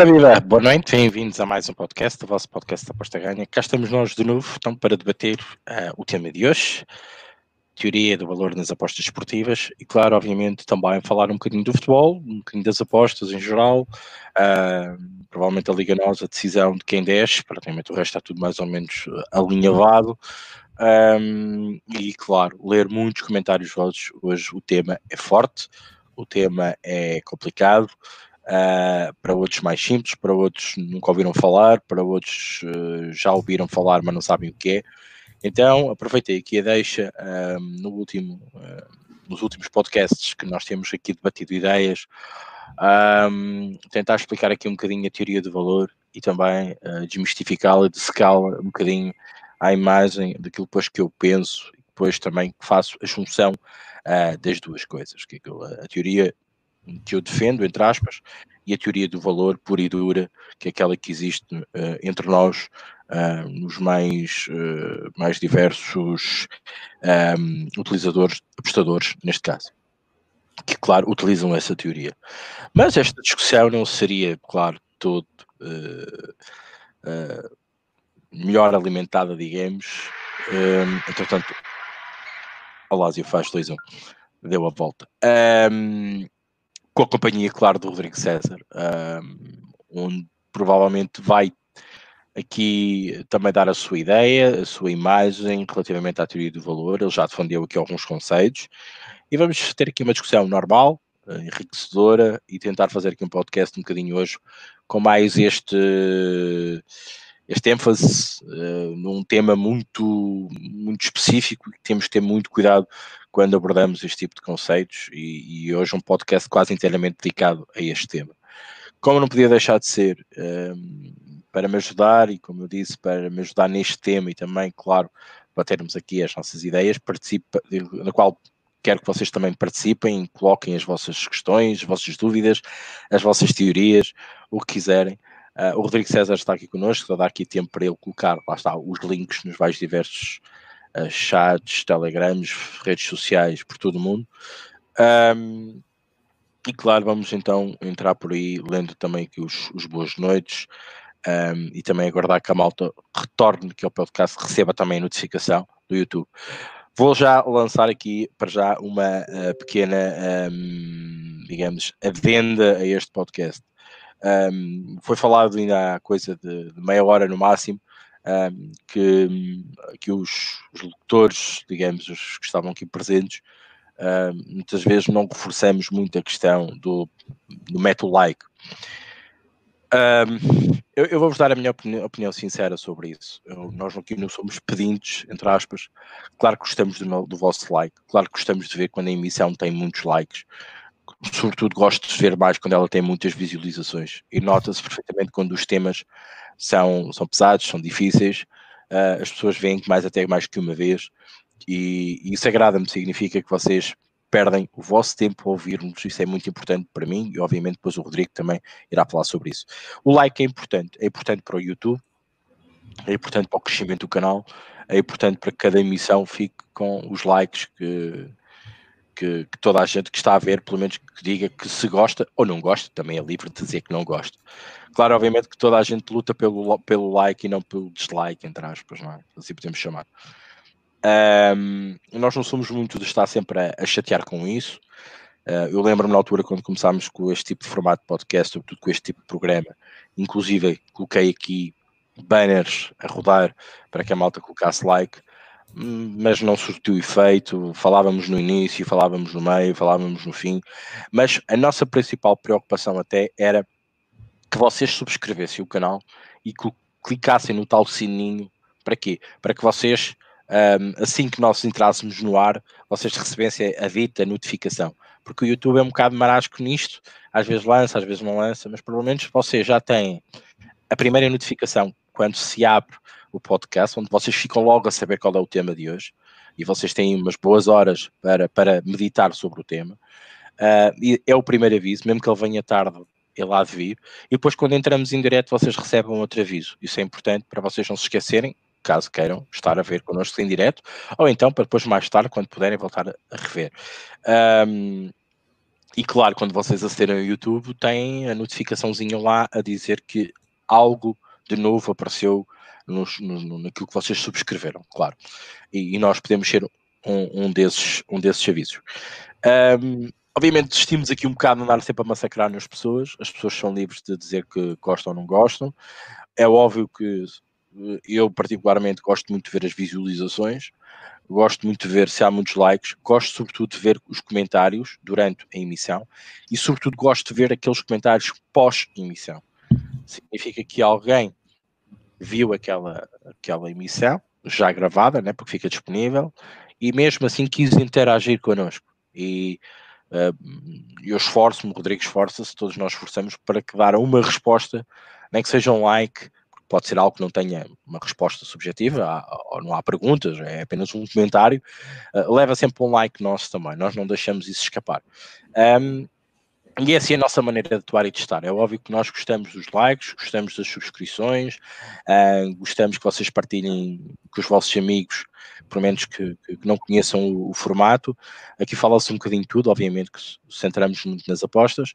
Ora viva, boa noite, bem-vindos a mais um podcast, o vosso podcast da Aposta Ganha. Cá estamos nós de novo, então, para debater uh, o tema de hoje, teoria do valor nas apostas esportivas e, claro, obviamente, também falar um bocadinho do futebol, um bocadinho das apostas em geral, uh, provavelmente a Liga Nós, a decisão de quem desce, praticamente o resto está tudo mais ou menos alinhavado. Um, e, claro, ler muitos comentários vossos. Hoje o tema é forte, o tema é complicado, uh, para outros mais simples, para outros nunca ouviram falar, para outros uh, já ouviram falar, mas não sabem o que é. Então, aproveitei aqui a deixa no último, uh, nos últimos podcasts que nós temos aqui debatido ideias, tentar explicar aqui um bocadinho a teoria do valor e também uh, desmistificá-la, dessecá-la um bocadinho à imagem daquilo depois que eu penso e depois também faço a junção uh, das duas coisas, que é a teoria que eu defendo, entre aspas, e a teoria do valor pura e dura, que é aquela que existe uh, entre nós, uh, nos mais, uh, mais diversos um, utilizadores, apostadores, neste caso, que, claro, utilizam essa teoria. Mas esta discussão não seria, claro, todo melhor alimentada, digamos. Um, entretanto, a Lásio faz 2-1, deu a volta. Um, com a companhia, claro, do Rodrigo César, um, onde provavelmente vai aqui também dar a sua ideia, a sua imagem relativamente à teoria do valor. Ele já defendeu aqui alguns conceitos e vamos ter aqui uma discussão normal, enriquecedora e tentar fazer aqui um podcast um bocadinho hoje com mais este este ênfase uh, num tema muito muito específico que temos que ter muito cuidado quando abordamos este tipo de conceitos e, e, hoje um podcast quase inteiramente dedicado a este tema. Como não podia deixar de ser, um, para me ajudar e, como eu disse, para me ajudar neste tema e também, claro, para termos aqui as nossas ideias, participa, na qual quero que vocês também participem, coloquem as vossas questões, as vossas dúvidas, as vossas teorias, o que quiserem. Uh, o Rodrigo César está aqui connosco, só dar aqui tempo para ele colocar, lá está, os links nos vários diversos chats, telegrams, redes sociais por todo o mundo. Um, e claro, vamos então entrar por aí, lendo também aqui os, os boas noites um, e também aguardar que a malta retorne aqui ao podcast, receba também a notificação do YouTube. Vou já lançar aqui para já uma uh, pequena, um, digamos, adenda a este podcast. Um, foi falado ainda há coisa de, de meia hora no máximo um, que, que os, os locutores, digamos, os que estavam aqui presentes, um, muitas vezes não reforçamos muito a questão do, do método like. Um, eu, eu vou-vos dar a minha opinião, opinião sincera sobre isso. Eu, nós aqui não somos pedintes, entre aspas. Claro que gostamos do, do, vosso like, claro que gostamos de ver quando a emissão tem muitos likes. Sobretudo gosto de ver mais quando ela tem muitas visualizações. E nota-se perfeitamente quando os temas são, são pesados, são difíceis, uh, as pessoas veem mais até mais que uma vez, e, e isso agrada-me, significa que vocês perdem o vosso tempo a ouvir-nos, isso é muito importante para mim e obviamente depois o Rodrigo também irá falar sobre isso. O like é importante, é importante para o YouTube, é importante para o crescimento do canal, é importante para que cada emissão fique com os likes que, que, que, toda a gente que está a ver, pelo menos que diga que se gosta ou não gosta, também é livre de dizer que não gosta. Claro, obviamente que toda a gente luta pelo, pelo like e não pelo dislike, entre aspas, não é? Assim podemos chamar. Um, nós não somos muito de estar sempre a, a chatear com isso. Uh, eu lembro-me na altura quando começámos com este tipo de formato de podcast, sobretudo com este tipo de programa, inclusive coloquei aqui banners a rodar para que a malta colocasse like, mas não surtiu efeito. Falávamos no início, falávamos no meio, falávamos no fim, mas a nossa principal preocupação até era que vocês subscrevessem o canal e clicassem no tal sininho. Para quê? Para que vocês, assim que nós entrássemos no ar, vocês recebessem a dita notificação. Porque o YouTube é um bocado marasco nisto, às vezes lança, às vezes não lança, mas pelo menos vocês já têm a primeira notificação quando se abre o podcast, onde vocês ficam logo a saber qual é o tema de hoje e vocês têm umas boas horas para, para meditar sobre o tema. Uh, é o primeiro aviso, mesmo que ele venha tarde, ele há de vir. E depois, quando entramos em direto, vocês recebem outro aviso. Isso é importante para vocês não se esquecerem, caso queiram estar a ver connosco em direto, ou então para depois, mais tarde, quando puderem, voltar a rever. Um, e claro, quando vocês acederem ao YouTube, tem a notificaçãozinha lá a dizer que algo de novo apareceu nos, no, naquilo que vocês subscreveram, claro. E, e nós podemos ser um, um, desses, um desses avisos. Um, obviamente desistimos aqui um bocado de andar sempre a massacrar nas pessoas. As pessoas são livres de dizer que gostam ou não gostam. É óbvio que eu particularmente gosto muito de ver as visualizações, gosto muito de ver se há muitos likes, gosto sobretudo de ver os comentários durante a emissão e sobretudo gosto de ver aqueles comentários pós-emissão. Significa que alguém viu aquela, aquela emissão já gravada, né, porque fica disponível, e mesmo assim quis interagir connosco. E uh, eu esforço-me, Rodrigo esforça-se, todos nós esforçamos para que dar uma resposta, nem que seja um like, pode ser algo que não tenha uma resposta subjetiva, há, ou não há perguntas, é apenas um comentário, uh, leva sempre um like nosso também, nós não deixamos isso escapar. Um, e essa é a nossa maneira de atuar e de estar. É óbvio que nós gostamos dos likes, gostamos das subscrições, uh, gostamos que vocês partilhem com os vossos amigos, por menos que, que não conheçam o, o formato. Aqui fala-se um bocadinho de tudo, obviamente que centramos muito nas apostas,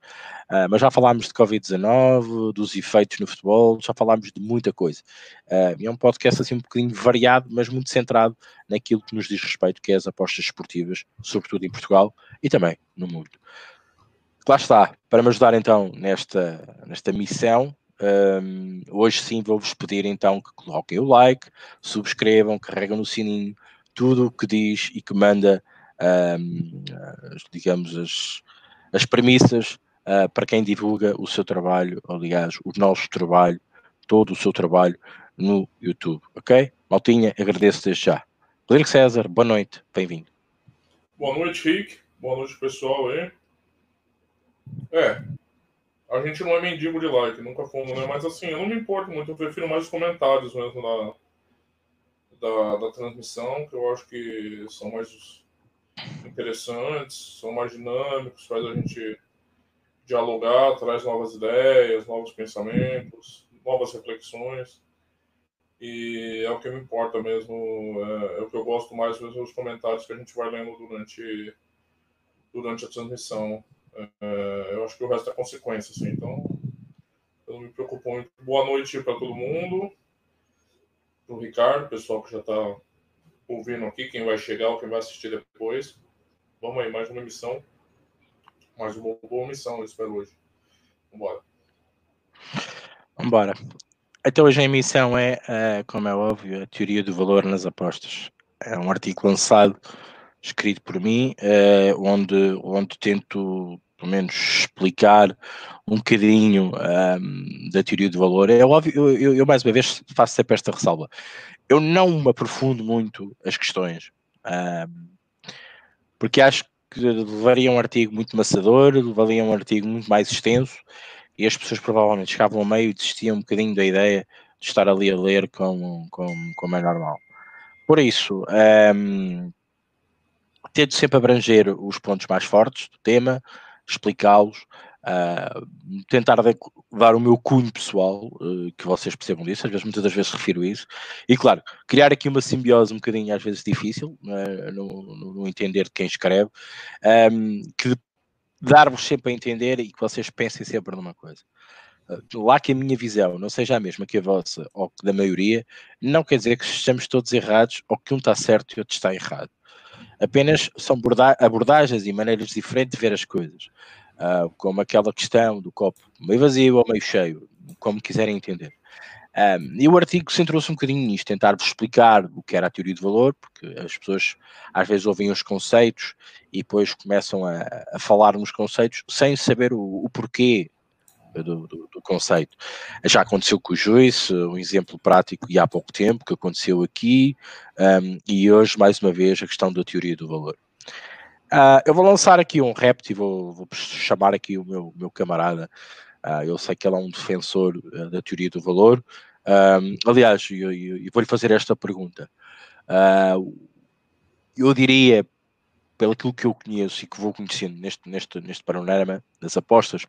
uh, mas já falámos de Covid-19, dos efeitos no futebol, já falámos de muita coisa. Uh, é um podcast assim um bocadinho variado, mas muito centrado naquilo que nos diz respeito, que é as apostas esportivas, sobretudo em Portugal e também no mundo lá está, para me ajudar então nesta, nesta missão, um, hoje sim vou-vos pedir então que coloquem o like, subscrevam, carregam no sininho, tudo o que diz e que manda, um, digamos, as, as premissas uh, para quem divulga o seu trabalho, aliás, o nosso trabalho, todo o seu trabalho no YouTube, ok? Maltinha, agradeço desde já. Rodrigo César, boa noite, bem-vindo. Boa noite, Rick. Boa noite, pessoal aí. É. A gente não é mendigo de like, nunca fomos, né? Mas assim, eu não me importo muito, eu prefiro mais os comentários mesmo da, da, da transmissão, que eu acho que são mais interessantes, são mais dinâmicos, faz a gente dialogar, traz novas ideias, novos pensamentos, novas reflexões. E é o que me importa mesmo, é, é o que eu gosto mais mesmo os comentários que a gente vai lendo durante, durante a transmissão. É, eu acho que o resto é consequência, assim, então eu não me preocupo muito. Boa noite para todo mundo, para o Ricardo, pessoal que já está ouvindo aqui, quem vai chegar ou quem vai assistir depois. Vamos aí, mais uma missão. Mais uma boa missão, eu espero hoje. Vambora. Vambora. Então hoje a emissão é, é, como é óbvio, a teoria do valor nas apostas. É um artigo lançado, escrito por mim, é, onde, onde tento pelo menos explicar um bocadinho um, da teoria do valor. É óbvio, eu, eu, eu, mais uma vez faço sempre esta ressalva. Eu não me aprofundo muito as questões, um, porque acho que levaria um artigo muito maçador, levaria um artigo muito mais extenso, e as pessoas provavelmente chegavam ao meio e desistiam um bocadinho da ideia de estar ali a ler como, como, como é normal. Por isso, um, tento sempre abranger os pontos mais fortes do tema, explicá-los, uh, tentar dar o meu cunho pessoal, uh, que vocês percebam disso, às vezes, muitas das vezes refiro isso, e claro, criar aqui uma simbiose um bocadinho às vezes difícil, uh, no, no, no, entender de quem escreve, um, que dar-vos sempre a entender e que vocês pensem sempre numa coisa. Lá que a minha visão não seja a mesma que a vossa ou que da maioria, não quer dizer que estejamos todos errados ou que um está certo e outro está errado apenas são abordagens e maneiras diferentes de ver as coisas, uh, como aquela questão do copo meio vazio ou meio cheio, como quiserem entender. Um, ah, e o artigo centrou-se um bocadinho nisto, tentar-vos explicar o que era a teoria do valor, porque as pessoas às vezes ouvem os conceitos e depois começam a, a falar nos conceitos sem saber o, o porquê do, do, do, conceito. Já aconteceu com o Joyce, um exemplo prático e há pouco tempo que aconteceu aqui, um, e hoje, mais uma vez, a questão da teoria do valor. Uh, eu vou lançar aqui um repto e vou, vou chamar aqui o meu, meu camarada. Uh, eu sei que ele é um defensor uh, da teoria do valor. Um, aliás, eu, eu, eu vou-lhe fazer esta pergunta. eu diria, pelo que eu conheço e que vou conhecendo neste, neste, neste panorama das apostas,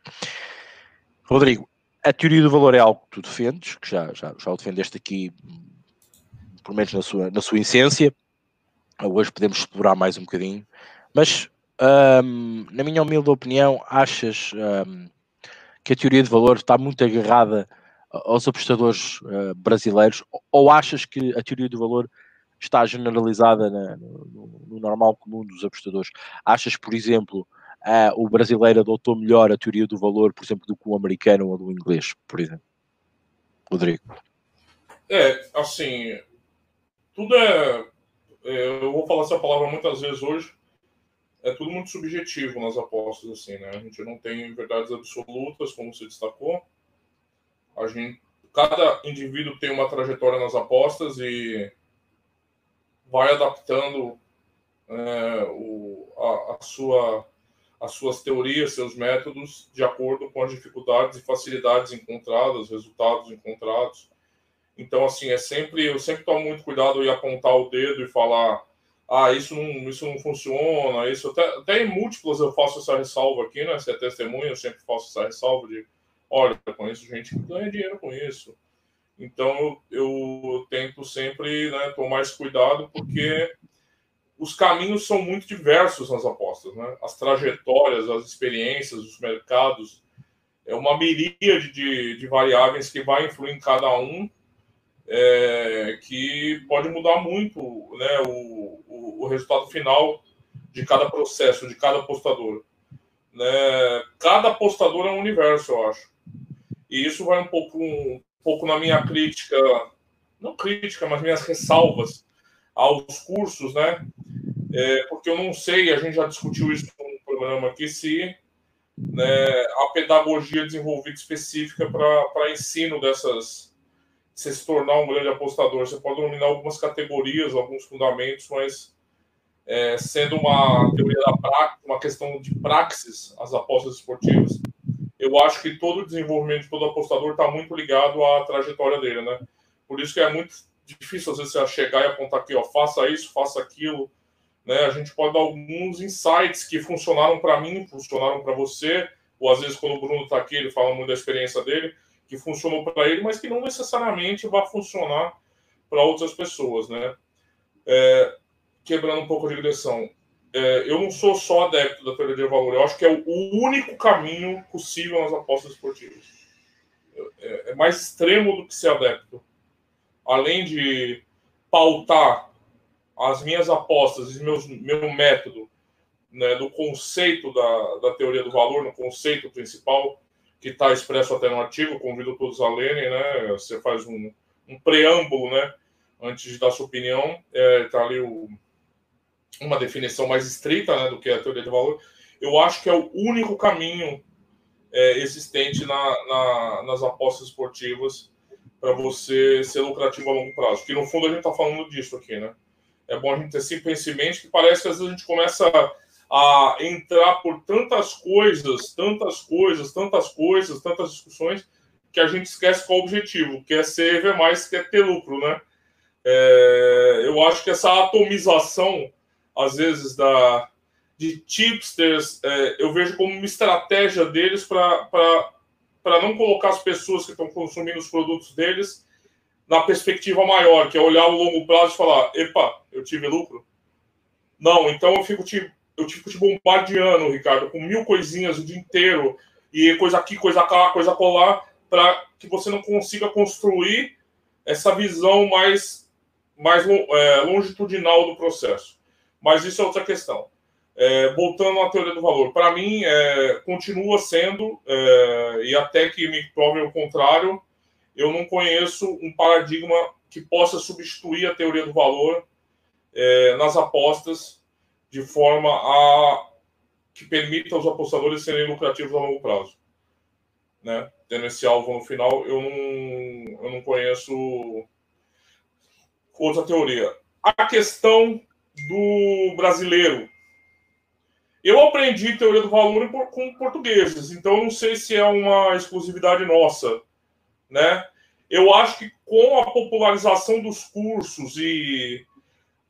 Rodrigo, a teoria do valor é algo que tu defendes, que já, já, já o defendeste aqui, pelo menos na sua, na sua essência. Hoje podemos explorar mais um bocadinho, mas um, na minha humilde opinião, achas um, que a teoria de valor está muito agarrada aos apostadores uh, brasileiros ou achas que a teoria do valor está generalizada na, no, no, normal comum dos apostadores? Achas, por exemplo, uh, o brasileiro adotou melhor a teoria do valor, por exemplo, do que o americano ou do inglês, por exemplo? Rodrigo. É, assim, tudo é, é eu vou falar essa palavra muitas vezes hoje, é tudo muito subjetivo nas apostas, assim, né? A gente não tem verdades absolutas, como você destacou. A gente, cada indivíduo tem uma trajetória nas apostas e vai adaptando é, o, a, a, sua, as suas teorias, seus métodos, de acordo com as dificuldades e facilidades encontradas, resultados encontrados. Então, assim, é sempre, eu sempre tomo muito cuidado em apontar o dedo e falar ah, isso não, isso não funciona, isso até, até em múltiplas eu faço essa ressalva aqui, né? Se é testemunha, eu sempre faço essa ressalva de, olha, conheço gente que ganha dinheiro com isso. Então eu, eu tento sempre né, tomar esse cuidado, porque os caminhos são muito diversos nas apostas, né? As trajetórias, as experiências, os mercados, é uma miríade de, de variáveis que vai influir em cada um é, que pode mudar muito né, o, o, o, resultado final de cada processo, de cada apostador. Né? Cada apostador é um universo, eu acho. E isso vai um pouco, um pouco na minha crítica, não crítica, mas minhas ressalvas aos cursos, né? É, porque eu não sei, a gente já discutiu isso no programa aqui, se né, a pedagogia desenvolvida específica para ensino dessas você se tornar um grande apostador. Você pode dominar algumas categorias, alguns fundamentos, mas é, sendo uma teoria da prática, uma questão de praxis, as apostas esportivas, eu acho que todo o desenvolvimento de todo apostador está muito ligado à trajetória dele, né? Por isso que é muito difícil, às vezes, você chegar e apontar aqui, ó, faça isso, faça aquilo, né? A gente pode dar alguns insights que funcionaram para mim, funcionaram para você, ou às vezes quando o Bruno está aqui, ele fala muito da experiência dele, que funcionou para ele, mas que não necessariamente vai funcionar para outras pessoas, né? É, quebrando um pouco a digressão, é, eu não sou só adepto da teoria de valor, eu acho que é o único caminho possível nas apostas esportivas. É, é mais extremo do que ser adepto. Além de pautar as minhas apostas e meus, meu método né, do conceito da, da teoria do valor, no conceito principal, que está expresso até no artigo, convido todos a lerem, né? Você faz um, um preâmbulo, né? Antes de dar sua opinião, está é, tá ali o, uma definição mais estrita né, do que é a teoria de valor. Eu acho que é o único caminho é, existente na, na, nas apostas esportivas para você ser lucrativo a longo prazo. Que no fundo a gente está falando disso aqui, né? É bom a gente ter sempre em mente que parece que às vezes a gente começa a entrar por tantas coisas, tantas coisas, tantas coisas, tantas discussões, que a gente esquece qual o objetivo, que é ser ver mais, que é ter lucro, né? É, eu acho que essa atomização, às vezes, da, de tipsters, é, eu vejo como uma estratégia deles para não colocar as pessoas que estão consumindo os produtos deles na perspectiva maior, que é olhar o longo prazo e falar: epa, eu tive lucro. Não, então eu fico te eu fico te bombardeando, Ricardo, com mil coisinhas o dia inteiro, e coisa aqui, coisa cá, coisa colar, para que você não consiga construir essa visão mais, mais é, longitudinal do processo. Mas isso é outra questão. É, voltando à teoria do valor, para mim, é, continua sendo, é, e até que me prove o contrário, eu não conheço um paradigma que possa substituir a teoria do valor é, nas apostas de forma a que permita aos apostadores serem lucrativos a longo prazo. Né? Tendo esse alvo no final, eu não, eu não conheço outra teoria. A questão do brasileiro. Eu aprendi teoria do valor com portugueses, então não sei se é uma exclusividade nossa, né? Eu acho que com a popularização dos cursos e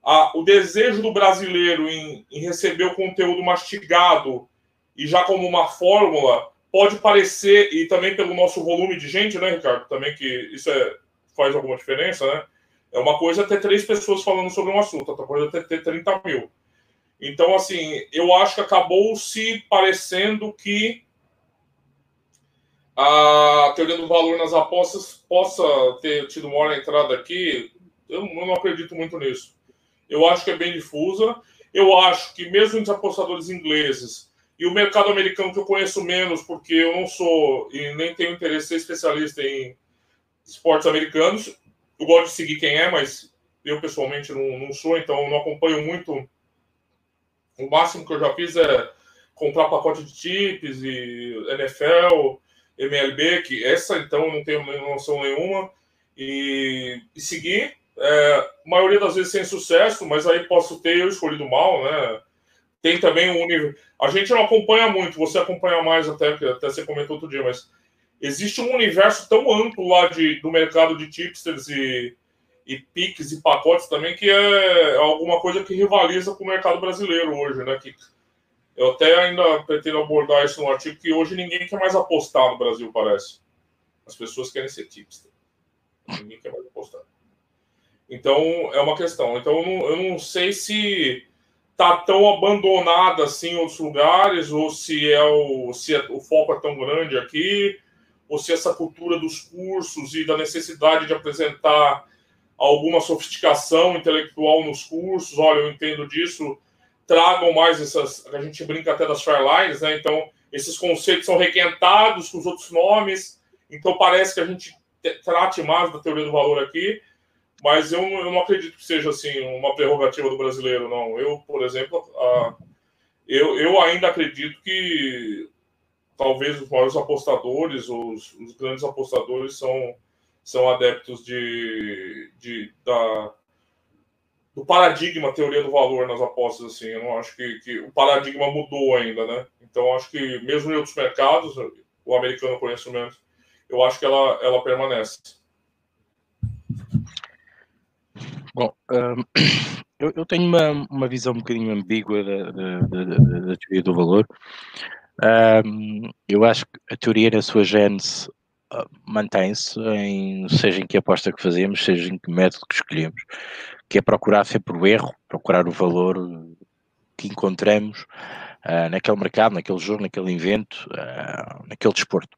a, o desejo do brasileiro em, em receber o conteúdo mastigado e já como uma fórmula pode parecer, e também pelo nosso volume de gente, né, Ricardo? Também que isso é, faz alguma diferença, né? É uma coisa ter três pessoas falando sobre um assunto, outra coisa é ter, ter 30 mil. Então, assim, eu acho que acabou se parecendo que a teoria do valor nas apostas possa ter tido uma hora entrada aqui. Eu, não acredito muito nisso. Eu acho que é bem difusa. Eu acho que mesmo os apostadores ingleses e o mercado americano que eu conheço menos, porque eu não sou e nem tenho interesse em ser especialista em esportes americanos. Eu gosto de seguir quem é, mas eu pessoalmente não, não sou, então não acompanho muito. O máximo que eu já fiz é comprar pacote de chips e NFL, MLB, que essa então eu não tenho noção nenhuma, e, e seguir. É, maioria das vezes sem sucesso, mas aí posso ter eu escolhido mal, né? Tem também um nível. A gente não acompanha muito, você acompanha mais até, até você comentou outro dia, mas existe um universo tão amplo lá de, do mercado de tipsters e, e piques e pacotes também que é alguma coisa que rivaliza com o mercado brasileiro hoje, né? Que eu até ainda pretendo abordar isso no artigo que hoje ninguém quer mais apostar no Brasil, parece. As pessoas querem ser tipster. Ninguém quer mais apostar. Então, é uma questão. Então, eu não, eu não sei se tá tão abandonada assim em outros lugares, ou se é o, se é, o foco é tão grande aqui, ou se essa cultura dos cursos e da necessidade de apresentar alguma sofisticação intelectual nos cursos, olha, eu entendo disso, tragam mais essas, a gente brinca até das Fairlines, né? Então, esses conceitos são requentados com os outros nomes, então parece que a gente trate mais da teoria do valor aqui, mas eu, eu não acredito que seja assim uma prerrogativa do brasileiro, não. Eu, por exemplo, a, eu, eu ainda acredito que talvez os maiores apostadores, os, os grandes apostadores são, são adeptos de, de, da, do paradigma teoria do valor nas apostas. Assim, eu não acho que, que o paradigma mudou ainda, né? Então, acho que mesmo em outros mercados, o americano eu conheço menos, eu acho que ela, ela permanece. Bom, um, eu, eu, tenho uma, uma visão um bocadinho ambígua da, da, da, da teoria do valor. Um, eu acho que a teoria na sua gênese mantém-se, em, seja em que aposta que fazemos, seja em que método que escolhemos, que é procurar sempre o erro, procurar o valor que encontramos uh, naquele mercado, naquele jogo, naquele evento, uh, naquele desporto.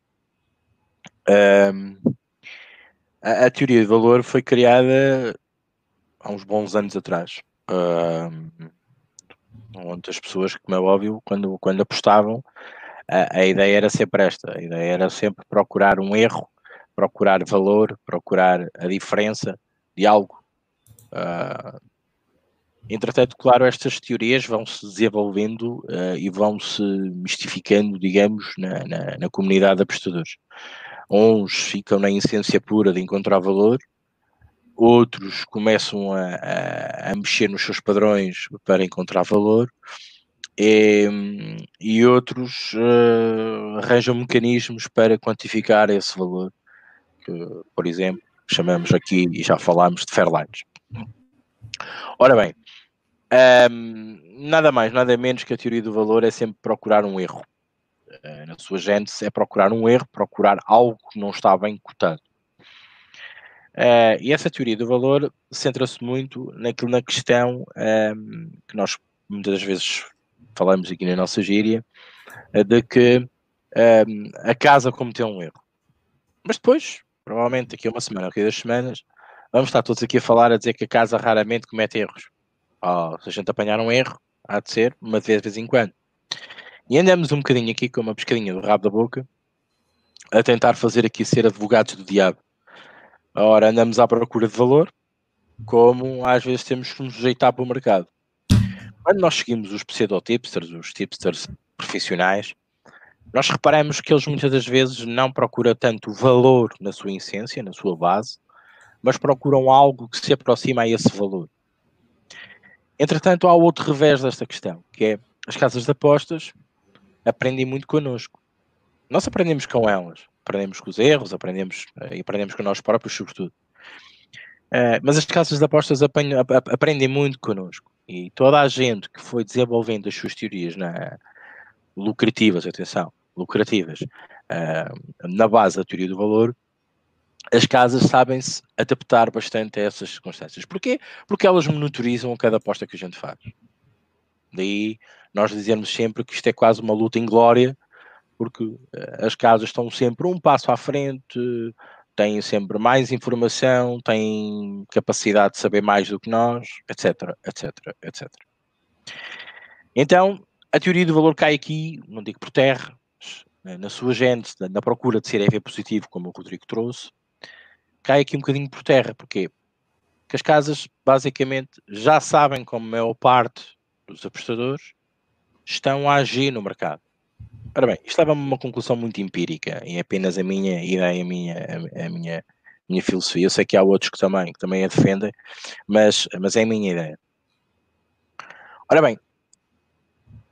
A, a, teoria de valor foi criada há uns bons anos atrás. Onde as pessoas, como é óbvio, quando, quando apostavam, a, a, ideia era sempre esta: a ideia era sempre procurar um erro, procurar valor, procurar a diferença de algo. Uh, entretanto, claro, estas teorias vão se desenvolvendo uh, e vão se mistificando, digamos, na, na, na comunidade de apostadores. Uns ficam na essência pura de encontrar valor, outros começam a, a, a, mexer nos seus padrões para encontrar valor e, e outros uh, arranjam mecanismos para quantificar esse valor, que, por exemplo, chamamos aqui e já falámos de Fairlines. Ora bem, um, ehm, nada mais, nada menos que a teoria do valor é sempre procurar um erro. Uh, na sua gênese é procurar um erro, procurar algo que não está bem cotado. Uh, e essa teoria do valor centra-se muito naquilo, na questão um, ehm, que nós muitas vezes falamos aqui na nossa gíria, uh, de que um, ehm, a casa cometeu um erro. Mas depois, provavelmente daqui a uma semana, daqui a duas semanas, vamos estar todos aqui a falar, a dizer que a casa raramente comete erros. Oh, se a gente apanhar um erro, há de ser uma vez de vez em quando. E andamos um bocadinho aqui com uma pescadinha do rabo da boca a tentar fazer aqui ser advogados do diabo Ora, andamos à procura de valor, como às vezes temos que nos sujeitar para o mercado. Quando nós seguimos os pseudo-tipsters, os tipsters profissionais, nós reparamos que eles muitas das vezes não procuram tanto valor na sua essência, na sua base, mas procuram algo que se aproxima a esse valor. Entretanto, há outro revés desta questão, que é as casas de apostas aprendem muito connosco. Nós aprendemos com elas, aprendemos com os erros, aprendemos uh, e aprendemos com nós próprios, sobretudo. Uh, mas as casas de apostas aprendem muito connosco e toda a gente que foi desenvolvendo as suas teorias na, lucrativas, atenção, lucrativas, uh, na base da teoria do valor, as casas sabem-se adaptar bastante a essas circunstâncias. Porquê? Porque elas monitorizam cada aposta que a gente faz. Daí nós dizemos sempre que isto é quase uma luta em glória, porque uh, as casas estão sempre um passo à frente, têm sempre mais informação, têm capacidade de saber mais do que nós, etc, etc, etc. Então, a teoria do valor cai aqui, não digo por terra, na sua gente, na procura de ser EV positivo, como o Rodrigo trouxe, cai aqui um bocadinho por terra. Porquê? Porque as casas, basicamente, já sabem como a maior parte dos apostadores estão a agir no mercado. Ora bem, isto leva-me a uma conclusão muito empírica e é apenas a minha ideia, a minha, a, a minha, minha filosofia. Eu sei que há outros que também, que também a defendem, mas, mas é a minha ideia. Ora bem,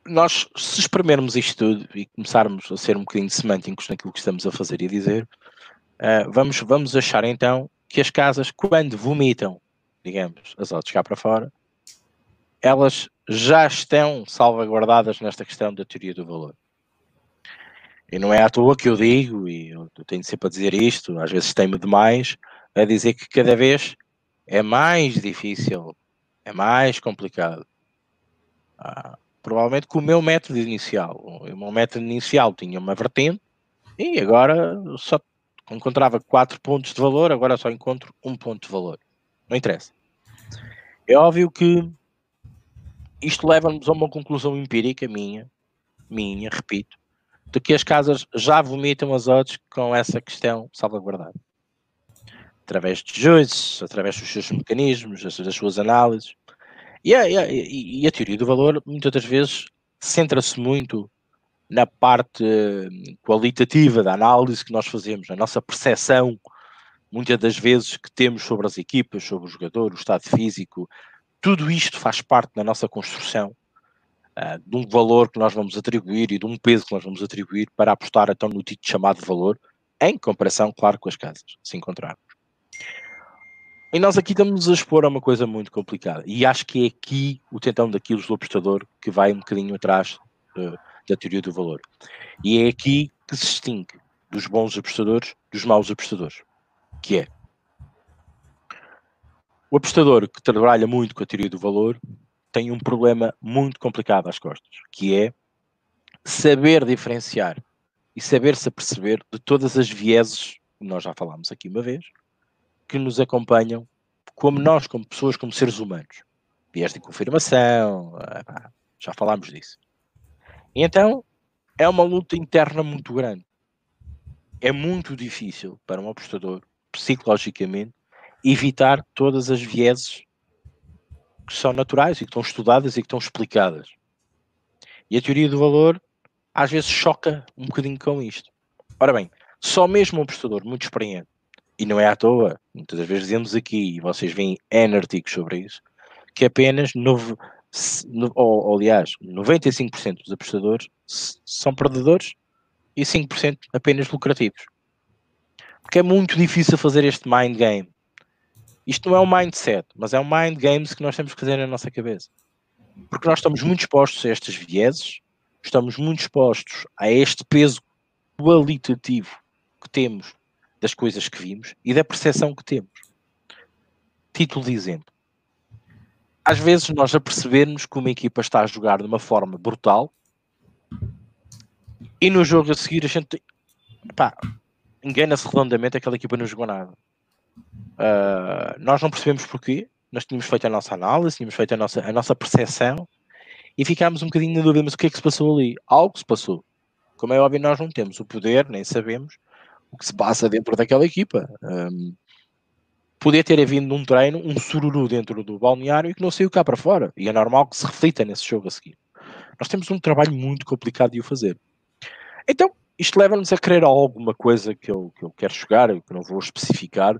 nós, se espremermos isto tudo e começarmos a ser um bocadinho semânticos naquilo que estamos a fazer e dizer, uh, vamos, vamos achar então que as casas, quando vomitam, digamos, as odds cá para fora, elas já estão salvaguardadas nesta questão da teoria do valor. E não é à toa que eu digo, e eu tenho sempre a dizer isto, às vezes tenho demais, a dizer que cada vez é mais difícil, é mais complicado. Ah, provavelmente com o meu método inicial. O meu método inicial tinha uma vertente e agora só encontrava quatro pontos de valor, agora só encontro um ponto de valor. Não interessa. É óbvio que isto leva-nos a uma conclusão empírica minha, minha, repito, de que as casas já vomitam as odds com essa questão salvaguardada. Através de juízes, através dos seus mecanismos, das suas análises. E a, e, a, e a, teoria do valor, muitas das vezes, centra-se muito na parte qualitativa da análise que nós fazemos, na nossa percepção, muitas das vezes, que temos sobre as equipas, sobre o jogador, o estado físico. Tudo isto faz parte da nossa construção uh, de um valor que nós vamos atribuir e de um peso que nós vamos atribuir para apostar então no título chamado valor, em comparação, claro, com as casas, se encontrarmos. E nós aqui estamos a expor a uma coisa muito complicada. E acho que é aqui o tentão daquilo do apostador que vai um bocadinho atrás uh, da teoria do valor. E é aqui que se distingue dos bons apostadores dos maus apostadores. Que é o apostador que trabalha muito com a teoria do valor tem um problema muito complicado às costas, que é saber diferenciar e saber-se aperceber de todas as vieses, nós já falámos aqui uma vez, que nos acompanham como nós, como pessoas, como seres humanos. Viés de confirmação, ah, já falámos disso. Então, é uma luta interna muito grande. É muito difícil para um apostador, psicologicamente, evitar todas as vieses que são naturais e que estão estudadas e que estão explicadas. E a teoria do valor às vezes choca um bocadinho com isto. Ora bem, só mesmo um apostador muito experiente e não é à toa, muitas das vezes dizemos aqui, e vocês veem N artigos sobre isso, que apenas, nove, ou, aliás, 95% dos apostadores são perdedores e 5% apenas lucrativos. Porque é muito difícil fazer este mind game. Isto não é um mindset, mas é um mind games que nós temos que fazer na nossa cabeça. Porque nós estamos muito expostos a estes vieses, estamos muito expostos a este peso qualitativo que temos das coisas que vimos e da percepção que temos. Título de exemplo. Às vezes nós apercebemos que uma equipa está a jogar de uma forma brutal e no jogo a seguir a gente engana-se redondamente aquela equipa não jogou nada. Uh, nós não percebemos porquê, nós tínhamos feito a nossa análise, tínhamos feito a nossa, a nossa percepção e ficámos um bocadinho na dúvida, mas o que é que se passou ali? Algo se passou. Como é óbvio, nós não temos o poder, nem sabemos, o que se passa dentro daquela equipa. Um, podia ter havido num treino um sururu dentro do balneário e que não saiu cá para fora. E é normal que se reflita nesse jogo a seguir. Nós temos um trabalho muito complicado de o fazer. Então, isto leva-nos a querer alguma coisa que eu, que eu quero chegar, que não vou especificar,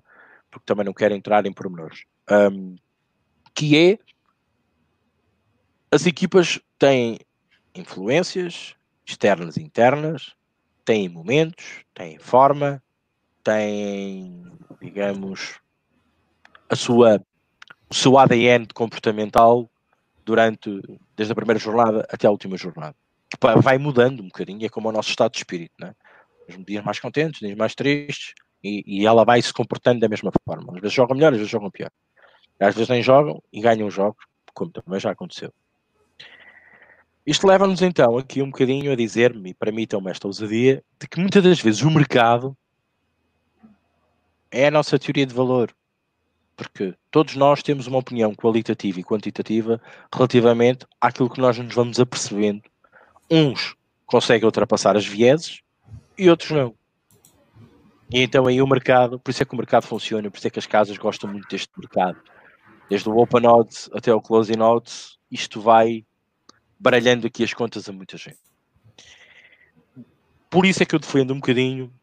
porque também não quero entrar em pormenores. Um, que é as equipas têm influências externas e internas, têm momentos, têm forma, têm, digamos, a sua, o seu ADN comportamental durante, desde a primeira jornada até a última jornada. Que vai mudando um bocadinho, é como o nosso estado de espírito, né? Os dias mais contentes, dias mais tristes, e, e, ela vai se comportando da mesma forma. Às vezes jogam melhor, às vezes jogam pior. Às vezes nem jogam e ganham jogos, como também já aconteceu. Isto leva-nos então aqui um bocadinho a dizer-me, e permitam-me esta ousadia, de que muitas das vezes o mercado é a nossa teoria de valor. Porque todos nós temos uma opinião qualitativa e quantitativa relativamente àquilo que nós nos vamos apercebendo. Uns conseguem ultrapassar as vieses e outros não. E então aí o mercado, por isso é que o mercado funciona, por isso é que as casas gostam muito deste mercado. Desde o Open Odds até o Closing Odds, isto vai baralhando aqui as contas a muita gente. Por isso é que eu defendo um bocadinho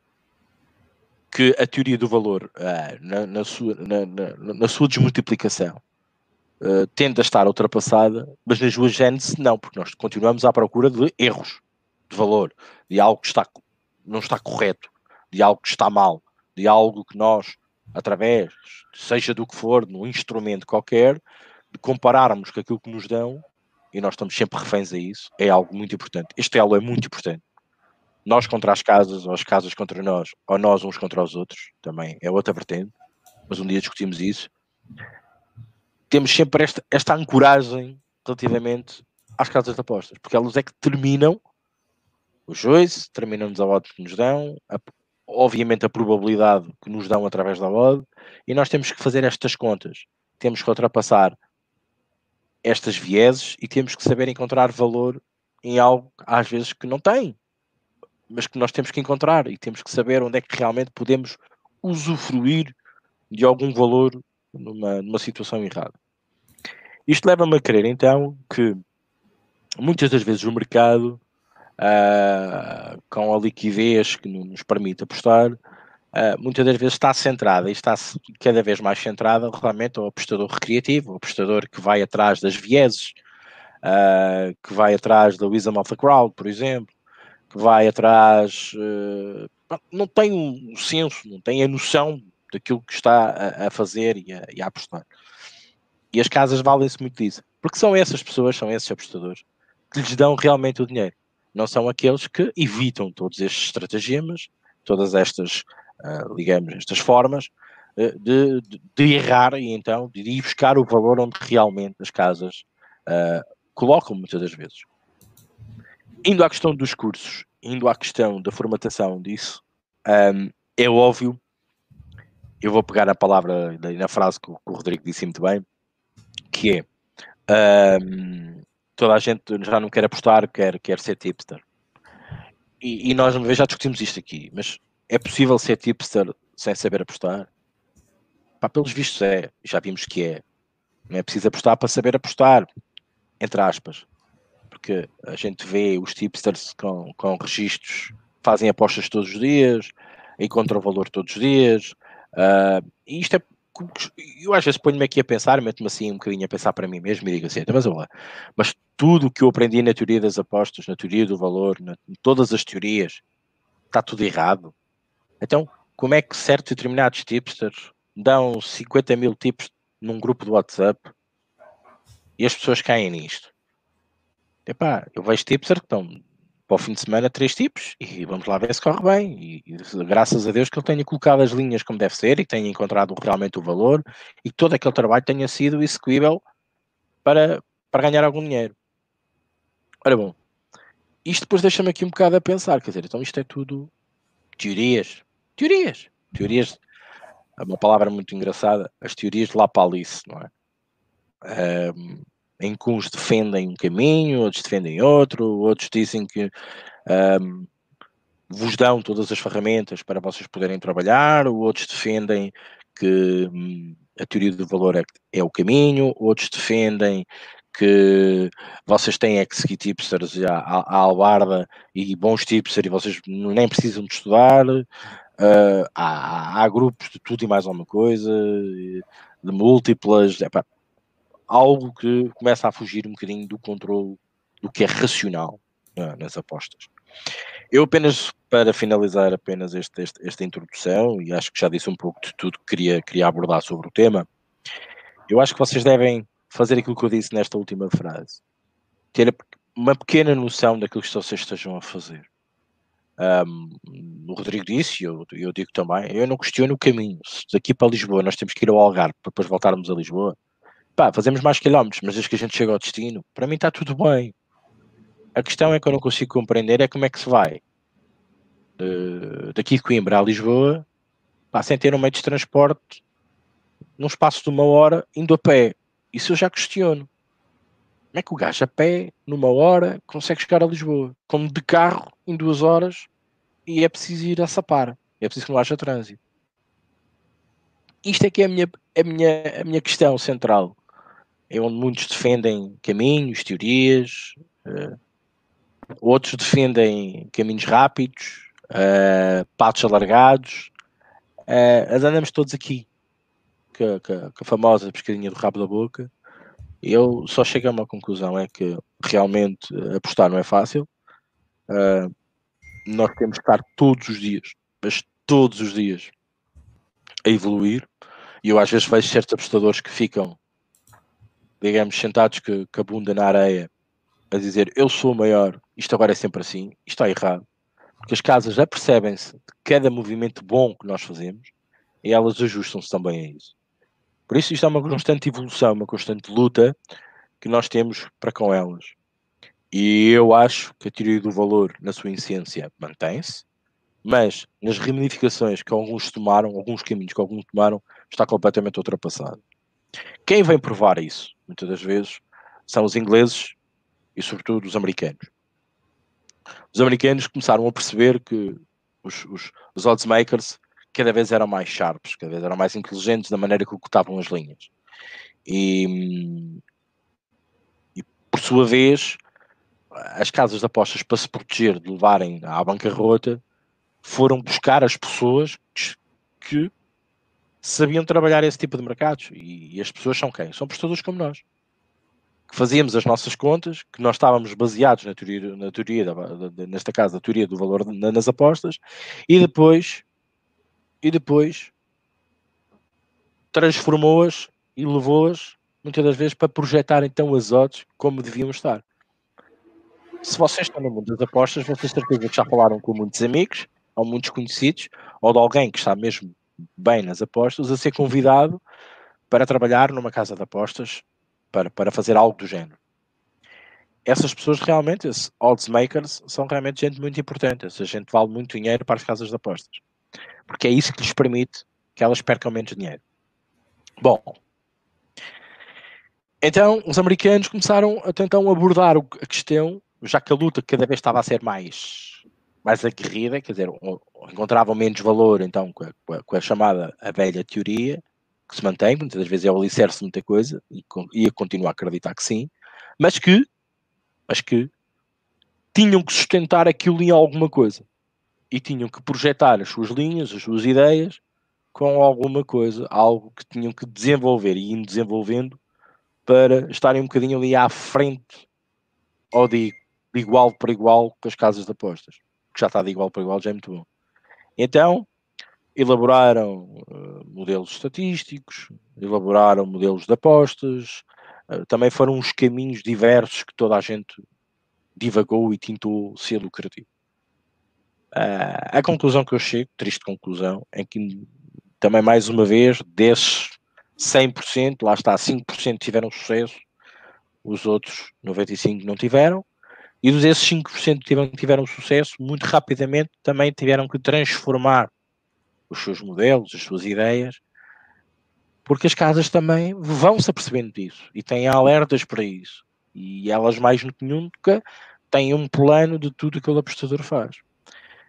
que a teoria do valor, uh, na, na, sua, na, na, sua desmultiplicação, uh, tende a estar ultrapassada, mas nas suas gênesis não, porque nós continuamos à procura de erros de valor, de algo que está, não está correto, de algo que está mal, de algo que nós, através, seja do que for, num instrumento qualquer, de compararmos com aquilo que nos dão e nós estamos sempre reféns a isso, é algo muito importante. Este elo é muito importante. Nós contra as casas, ou as casas contra nós, ou nós uns contra os outros, também é outra vertente, mas um dia discutimos isso. Temos sempre esta, esta ancoragem relativamente às casas de apostas, porque elas é que terminam os joice, terminam-nos a odd que nos dão, a, obviamente a probabilidade que nos dão através da odd, e nós temos que fazer estas contas. Temos que ultrapassar estas vieses e temos que saber encontrar valor em algo às vezes que não tem, mas que nós temos que encontrar e temos que saber onde é que realmente podemos usufruir de algum valor numa, numa situação errada. Isto leva-me a crer então que muitas das vezes o mercado, uh, com a liquidez que nos permite apostar, uh, muitas das vezes está centrada e está cada vez mais centrada realmente ao apostador recreativo, ao apostador que vai atrás das vieses, uh, que vai atrás da wisdom of the crowd, por exemplo, que vai atrás, não tem o um senso, não tem a noção daquilo que está a, a fazer e a, e a, apostar. E as casas valem-se muito disso, porque são essas pessoas, são esses apostadores que lhes dão realmente o dinheiro. Não são aqueles que evitam todos estes estratagemas, todas estas uh, digamos, estas formas uh, de, de, de, errar e então de ir buscar o valor onde realmente as casas uh, colocam muitas das vezes. Indo à questão dos cursos, indo à questão da formatação disso, um, é óbvio, eu vou pegar a palavra na frase que o, que o Rodrigo disse muito bem, que é um, toda a gente já não quer apostar, quer, quer ser tipster. E, e nós uma vez já discutimos isto aqui, mas é possível ser tipster sem saber apostar? Pá, pelos vistos é, já vimos que é. Não é preciso apostar para saber apostar, entre aspas. Porque a gente vê os tipsters com, com registros, fazem apostas todos os dias, encontram valor todos os dias. Uh, e isto é. Eu às vezes ponho-me aqui a pensar, meto-me assim um bocadinho a pensar para mim mesmo e digo assim, então, mas olha, mas tudo o que eu aprendi na teoria das apostas, na teoria do valor, na, em todas as teorias, está tudo errado então, como é que certos determinados tipsters dão 50 mil tips num grupo do WhatsApp e as pessoas caem nisto? Epá, eu vejo tipsters que estão para o fim de semana três tipos e vamos lá ver se corre bem. E, e, graças a Deus que ele tenha colocado as linhas como deve ser e tenha encontrado realmente o valor e que todo aquele trabalho tenha sido execuível para, para ganhar algum dinheiro. Ora bom, isto depois deixa-me aqui um bocado a pensar, quer dizer, então isto é tudo teorias, teorias. Teorias é uma palavra muito engraçada, as teorias de Lapalice, não é? Um, em que uns defendem um caminho, outros defendem outro, outros dizem que um, vos dão todas as ferramentas para vocês poderem trabalhar, outros defendem que hum, a teoria do valor é, é, o caminho, outros defendem que vocês têm é que seguir tipsters à, à, à albarda e bons tipsters e vocês nem precisam de estudar. Uh, há, há, grupos de tudo e mais alguma coisa, de múltiplas, epá, algo que começa a fugir um bocadinho do controle do que é racional uh, nas apostas. Eu apenas, para finalizar apenas este, este, esta introdução, e acho que já disse um pouco de tudo que queria, queria abordar sobre o tema, eu acho que vocês devem fazer aquilo que eu disse nesta última frase. Ter uma pequena noção daquilo que vocês estejam a fazer. Um, o Rodrigo disse, e eu, eu digo também, eu não questiono o caminho. Se daqui para Lisboa nós temos que ir ao Algarve para depois voltarmos a Lisboa, pá, fazemos mais quilómetros, mas desde que a gente chega ao destino, para mim está tudo bem. A questão é que eu não consigo compreender é como é que se vai de, daqui de Coimbra a Lisboa pá, sem ter um meio de transporte num espaço de uma hora indo a pé. Isso eu já questiono. Como é que o gajo a pé, numa hora, consegue chegar a Lisboa? Como de carro, em duas horas, e é preciso ir a Sapar. É preciso que não haja trânsito. Isto é que é a minha, a minha, a minha questão central. É onde muitos defendem caminhos, teorias, uh, outros defendem caminhos rápidos, uh, patos alargados. Uh, andamos todos aqui, com, com, com a famosa pescadinha do rabo da boca, eu só chego a uma conclusão, é que realmente apostar não é fácil. Uh, nós temos que estar todos os dias, mas todos os dias, a evoluir. E eu às vezes vejo certos apostadores que ficam, digamos, sentados com, com a bunda na areia, a dizer eu sou o maior, isto agora é sempre assim, isto está errado. Porque as casas apercebem-se de cada movimento bom que nós fazemos e elas ajustam-se também a isso. Por isso, isto é uma constante evolução, uma constante luta que nós temos para com elas. E eu acho que a teoria do valor, na sua essência, mantém-se, mas nas ramificações que alguns tomaram, alguns caminhos que alguns tomaram, está completamente ultrapassado. Quem vem provar isso, muitas das vezes, são os ingleses e, sobretudo, os americanos. Os americanos começaram a perceber que os, os, os odds makers cada vez eram mais sharps, cada vez eram mais inteligentes na maneira que ocultavam as linhas. E, e, por sua vez, as casas de apostas, para se proteger de levarem à bancarrota, foram buscar as pessoas que sabiam trabalhar esse tipo de mercados. E, e as pessoas são quem? São prestadores como nós. Que fazíamos as nossas contas, que nós estávamos baseados na teoria, na teoria da, da, nesta casa, a teoria do valor nas apostas, e depois e depois transformou-as e levou-as muitas das vezes para projetar então as odds como deviam estar. Se vocês estão no mundo das apostas, vocês certeza que já falaram com muitos amigos, ou muitos conhecidos, ou de alguém que está mesmo bem nas apostas, a ser convidado para trabalhar numa casa de apostas para, para fazer algo do género. Essas pessoas realmente, esses odds makers, são realmente gente muito importante. Essa gente vale muito dinheiro para as casas de apostas porque é isso que lhes permite que elas percam menos dinheiro. Bom, então os americanos começaram a tentar abordar a questão, já que a luta cada vez estava a ser mais, mais aguerrida, quer dizer, encontravam menos valor então com a, com a chamada a velha teoria, que se mantém, muitas das vezes é o alicerce de muita coisa, e, e a continuar a acreditar que sim, mas que, mas que tinham que sustentar aquilo em alguma coisa. E tinham que projetar as suas linhas, as suas ideias com alguma coisa, algo que tinham que desenvolver e ir desenvolvendo para estarem um bocadinho ali à frente ou de, de igual para igual com as casas de apostas, que já está de igual para igual, já é muito bom. Então, elaboraram uh, modelos estatísticos, elaboraram modelos de apostas, uh, também foram uns caminhos diversos que toda a gente divagou e tentou ser lucrativo. Uh, a conclusão que eu chego, triste conclusão, é que também mais uma vez, desses 100%, lá está, 5% tiveram sucesso, os outros 95% não tiveram, e dos esses 5% que tiveram, tiveram sucesso, muito rapidamente também tiveram que transformar os seus modelos, as suas ideias, porque as casas também vão se apercebendo disso e têm alertas para isso. E elas, mais do que nunca, têm um plano de tudo que o apostador faz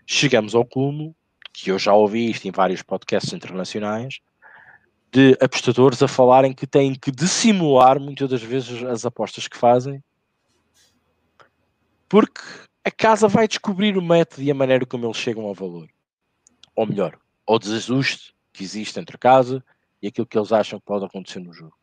chegamos ao cúmulo, que eu já ouvi isto em vários podcasts internacionais, de apostadores a falarem que têm que dissimular muitas das vezes as apostas que fazem, porque a casa vai descobrir o método e a maneira como eles chegam ao valor. Ou melhor, ao desajuste que existe entre a casa e aquilo que eles acham que pode acontecer no jogo.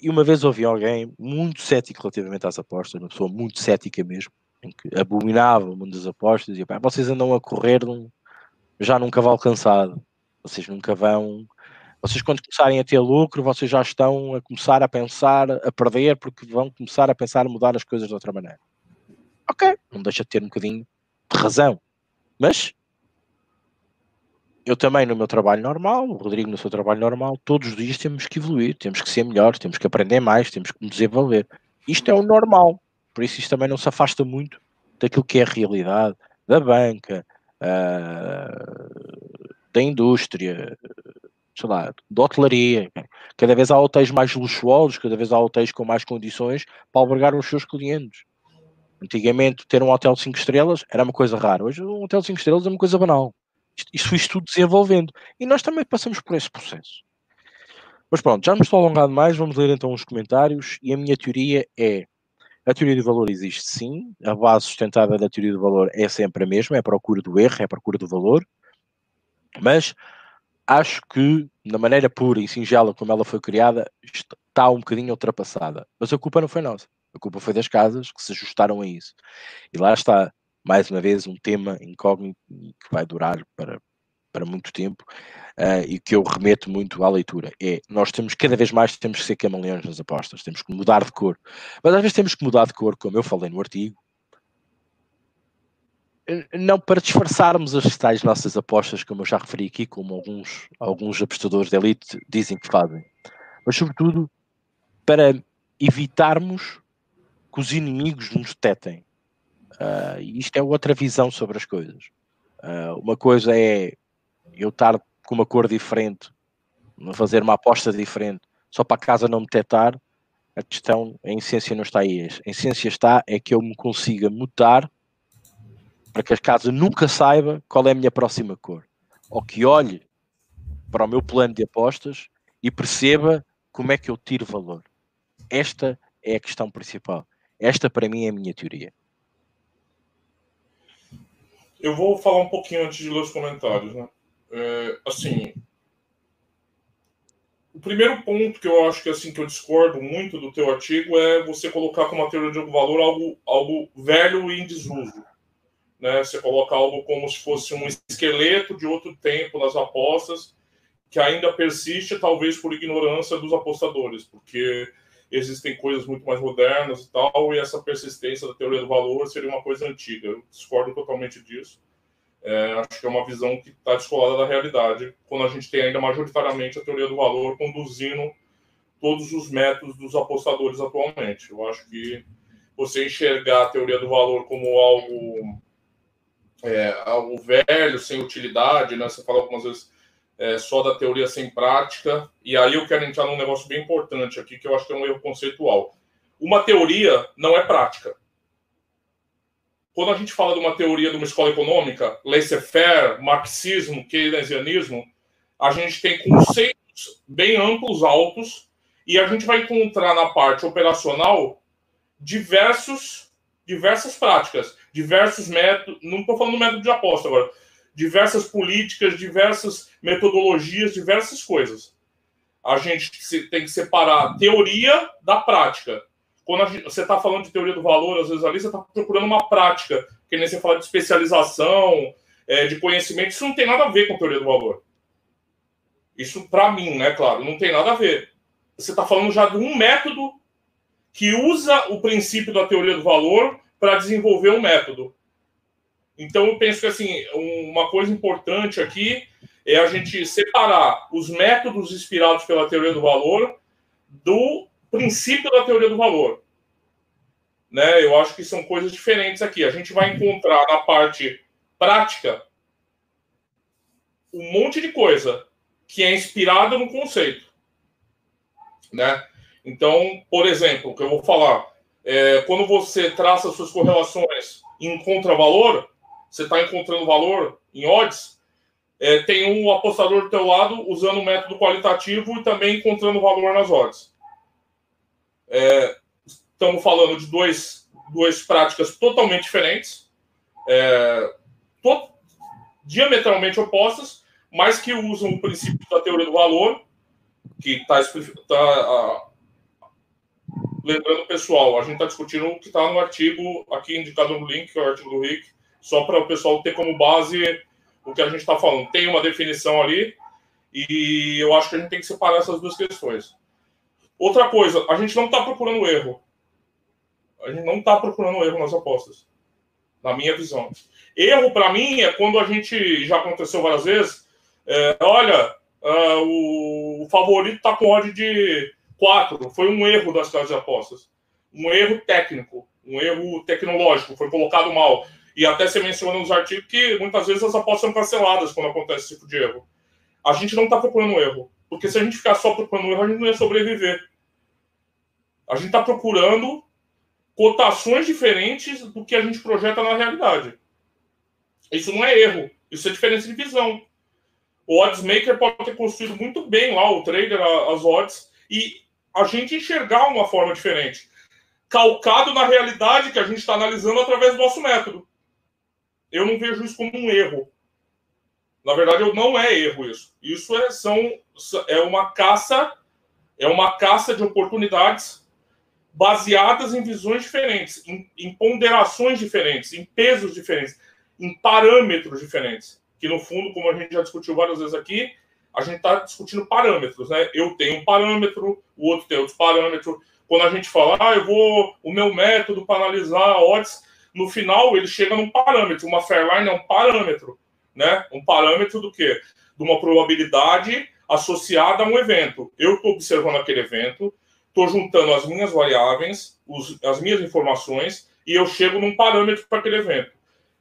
E uma vez ouvi alguém muito cético relativamente às apostas, uma pessoa muito cética mesmo, em que abominava o mundo das apostas e pá, vocês andam a correr num, já num cavalo cansado. Vocês nunca vão. Vocês, quando começarem a ter lucro, vocês já estão a começar a pensar a perder porque vão começar a pensar a mudar as coisas de outra maneira. Ok, não deixa de ter um bocadinho de razão. Mas eu também no meu trabalho normal, o Rodrigo no seu trabalho normal, todos os dias temos que evoluir, temos que ser melhores, temos que aprender mais, temos que nos desenvolver. Isto é o normal. Por isso isto também não se afasta muito daquilo que é a realidade da banca, uh, da indústria, sei lá, da hotelaria. Cada vez há hotéis mais luxuosos, cada vez há hotéis com mais condições para albergar os seus clientes. Antigamente, ter um hotel de 5 estrelas era uma coisa rara. Hoje, um hotel de 5 estrelas é uma coisa banal. Isto foi tudo desenvolvendo. E nós também passamos por esse processo. Mas pronto, já me estou alongando mais, vamos ler então os comentários. E a minha teoria é: a teoria do valor existe sim, a base sustentada da teoria do valor é sempre a mesma, é a procura do erro, é a procura do valor. Mas acho que, na maneira pura e singela como ela foi criada, está um bocadinho ultrapassada. Mas a culpa não foi nossa. A culpa foi das casas que se ajustaram a isso. E lá está, mais uma vez, um tema incógnito que vai durar para, para muito tempo uh, e que eu remeto muito à leitura. É, nós temos, cada vez mais, temos que ser camaleões nas apostas, temos que mudar de cor. Mas às vezes temos que mudar de cor, como eu falei no artigo, não para disfarçarmos as tais nossas apostas, como eu já referi aqui, como alguns, alguns apostadores de elite dizem que fazem, mas sobretudo para evitarmos que os inimigos nos tetem. Uh, isto é outra visão sobre as coisas. Uh, uma coisa é eu estar com uma cor diferente, fazer uma aposta diferente, só para a casa não me tetar. A questão, a essência não está aí. A essência está é que eu me consiga mutar para que a casa nunca saiba qual é a minha próxima cor. Ou que olhe para o meu plano de apostas e perceba como é que eu tiro valor. Esta é a questão principal. Esta, para mim, é a minha teoria. Eu vou falar um pouquinho antes de ler os comentários. Né? É, assim, o primeiro ponto que eu acho que assim que eu discordo muito do teu artigo é você colocar como uma teoria de valor algo, algo velho e em desuso. Né? Você coloca algo como se fosse um esqueleto de outro tempo nas apostas, que ainda persiste, talvez por ignorância dos apostadores, porque existem coisas muito mais modernas e tal, e essa persistência da teoria do valor seria uma coisa antiga. Eu discordo totalmente disso. É, acho que é uma visão que está descolada da realidade, quando a gente tem ainda majoritariamente a teoria do valor conduzindo todos os métodos dos apostadores atualmente. Eu acho que você enxergar a teoria do valor como algo é, algo velho, sem utilidade, né? Você fala algumas vezes é, só da teoria sem prática. E aí eu quero entrar num negócio bem importante aqui, que eu acho que é um erro conceitual. Uma teoria não é prática. Quando a gente fala de uma teoria de uma escola econômica, laissez-faire, marxismo, keynesianismo, a gente tem conceitos bem amplos, altos, e a gente vai encontrar na parte operacional diversos, diversas práticas diversos métodos, não estou falando método de aposta agora, diversas políticas, diversas metodologias, diversas coisas. A gente tem que separar teoria da prática. Quando gente, você está falando de teoria do valor, às vezes ali você está procurando uma prática, que nem você fala de especialização, é, de conhecimento, isso não tem nada a ver com teoria do valor. Isso, para mim, né, claro, não tem nada a ver. Você está falando já de um método que usa o princípio da teoria do valor para desenvolver um método. Então, eu penso que assim, uma coisa importante aqui é a gente separar os métodos inspirados pela teoria do valor do princípio da teoria do valor. Né? Eu acho que são coisas diferentes aqui. A gente vai encontrar na parte prática um monte de coisa que é inspirada no conceito. Né? Então, por exemplo, o que eu vou falar, é, quando você traça suas correlações e encontra valor, você está encontrando valor em odds, é, tem um apostador do teu lado usando o método qualitativo e também encontrando valor nas odds. É, estamos falando de dois, duas práticas totalmente diferentes, é, to, diametralmente opostas, mas que usam o princípio da teoria do valor, que está tá, Lembrando, pessoal, a gente está discutindo o que está no artigo aqui indicado no link, que é o artigo do Rick, só para o pessoal ter como base o que a gente está falando. Tem uma definição ali e eu acho que a gente tem que separar essas duas questões. Outra coisa, a gente não está procurando erro. A gente não está procurando erro nas apostas, na minha visão. Erro, para mim, é quando a gente, já aconteceu várias vezes, é, olha, uh, o, o favorito está com odd de 4. Foi um erro das casas de apostas. Um erro técnico. um erro tecnológico, foi colocado mal. E até você menciona nos artigos que muitas vezes as apostas são canceladas quando acontece esse tipo de erro. A gente não está procurando erro, porque se a gente ficar só procurando erro, a gente não ia sobreviver. A gente está procurando cotações diferentes do que a gente projeta na realidade. Isso não é erro, isso é diferença de visão. O oddsmaker pode ter construído muito bem lá, o trader, as odds, e a gente enxergar uma forma diferente, calcado na realidade que a gente está analisando através do nosso método. Eu não vejo isso como um erro. Na verdade, não é erro isso. Isso é, são, é uma caça, é uma caça de oportunidades baseadas em visões diferentes, em, em ponderações diferentes, em pesos diferentes, em parâmetros diferentes que no fundo, como a gente já discutiu várias vezes aqui, a gente está discutindo parâmetros, né? Eu tenho um parâmetro, o outro tem outro parâmetro. Quando a gente fala, ah, eu vou, o meu método para analisar odds, no final ele chega num parâmetro. Uma Fairline é um parâmetro, né? Um parâmetro do quê? De uma probabilidade associada a um evento. Eu estou observando aquele evento, estou juntando as minhas variáveis, os, as minhas informações, e eu chego num parâmetro para aquele evento.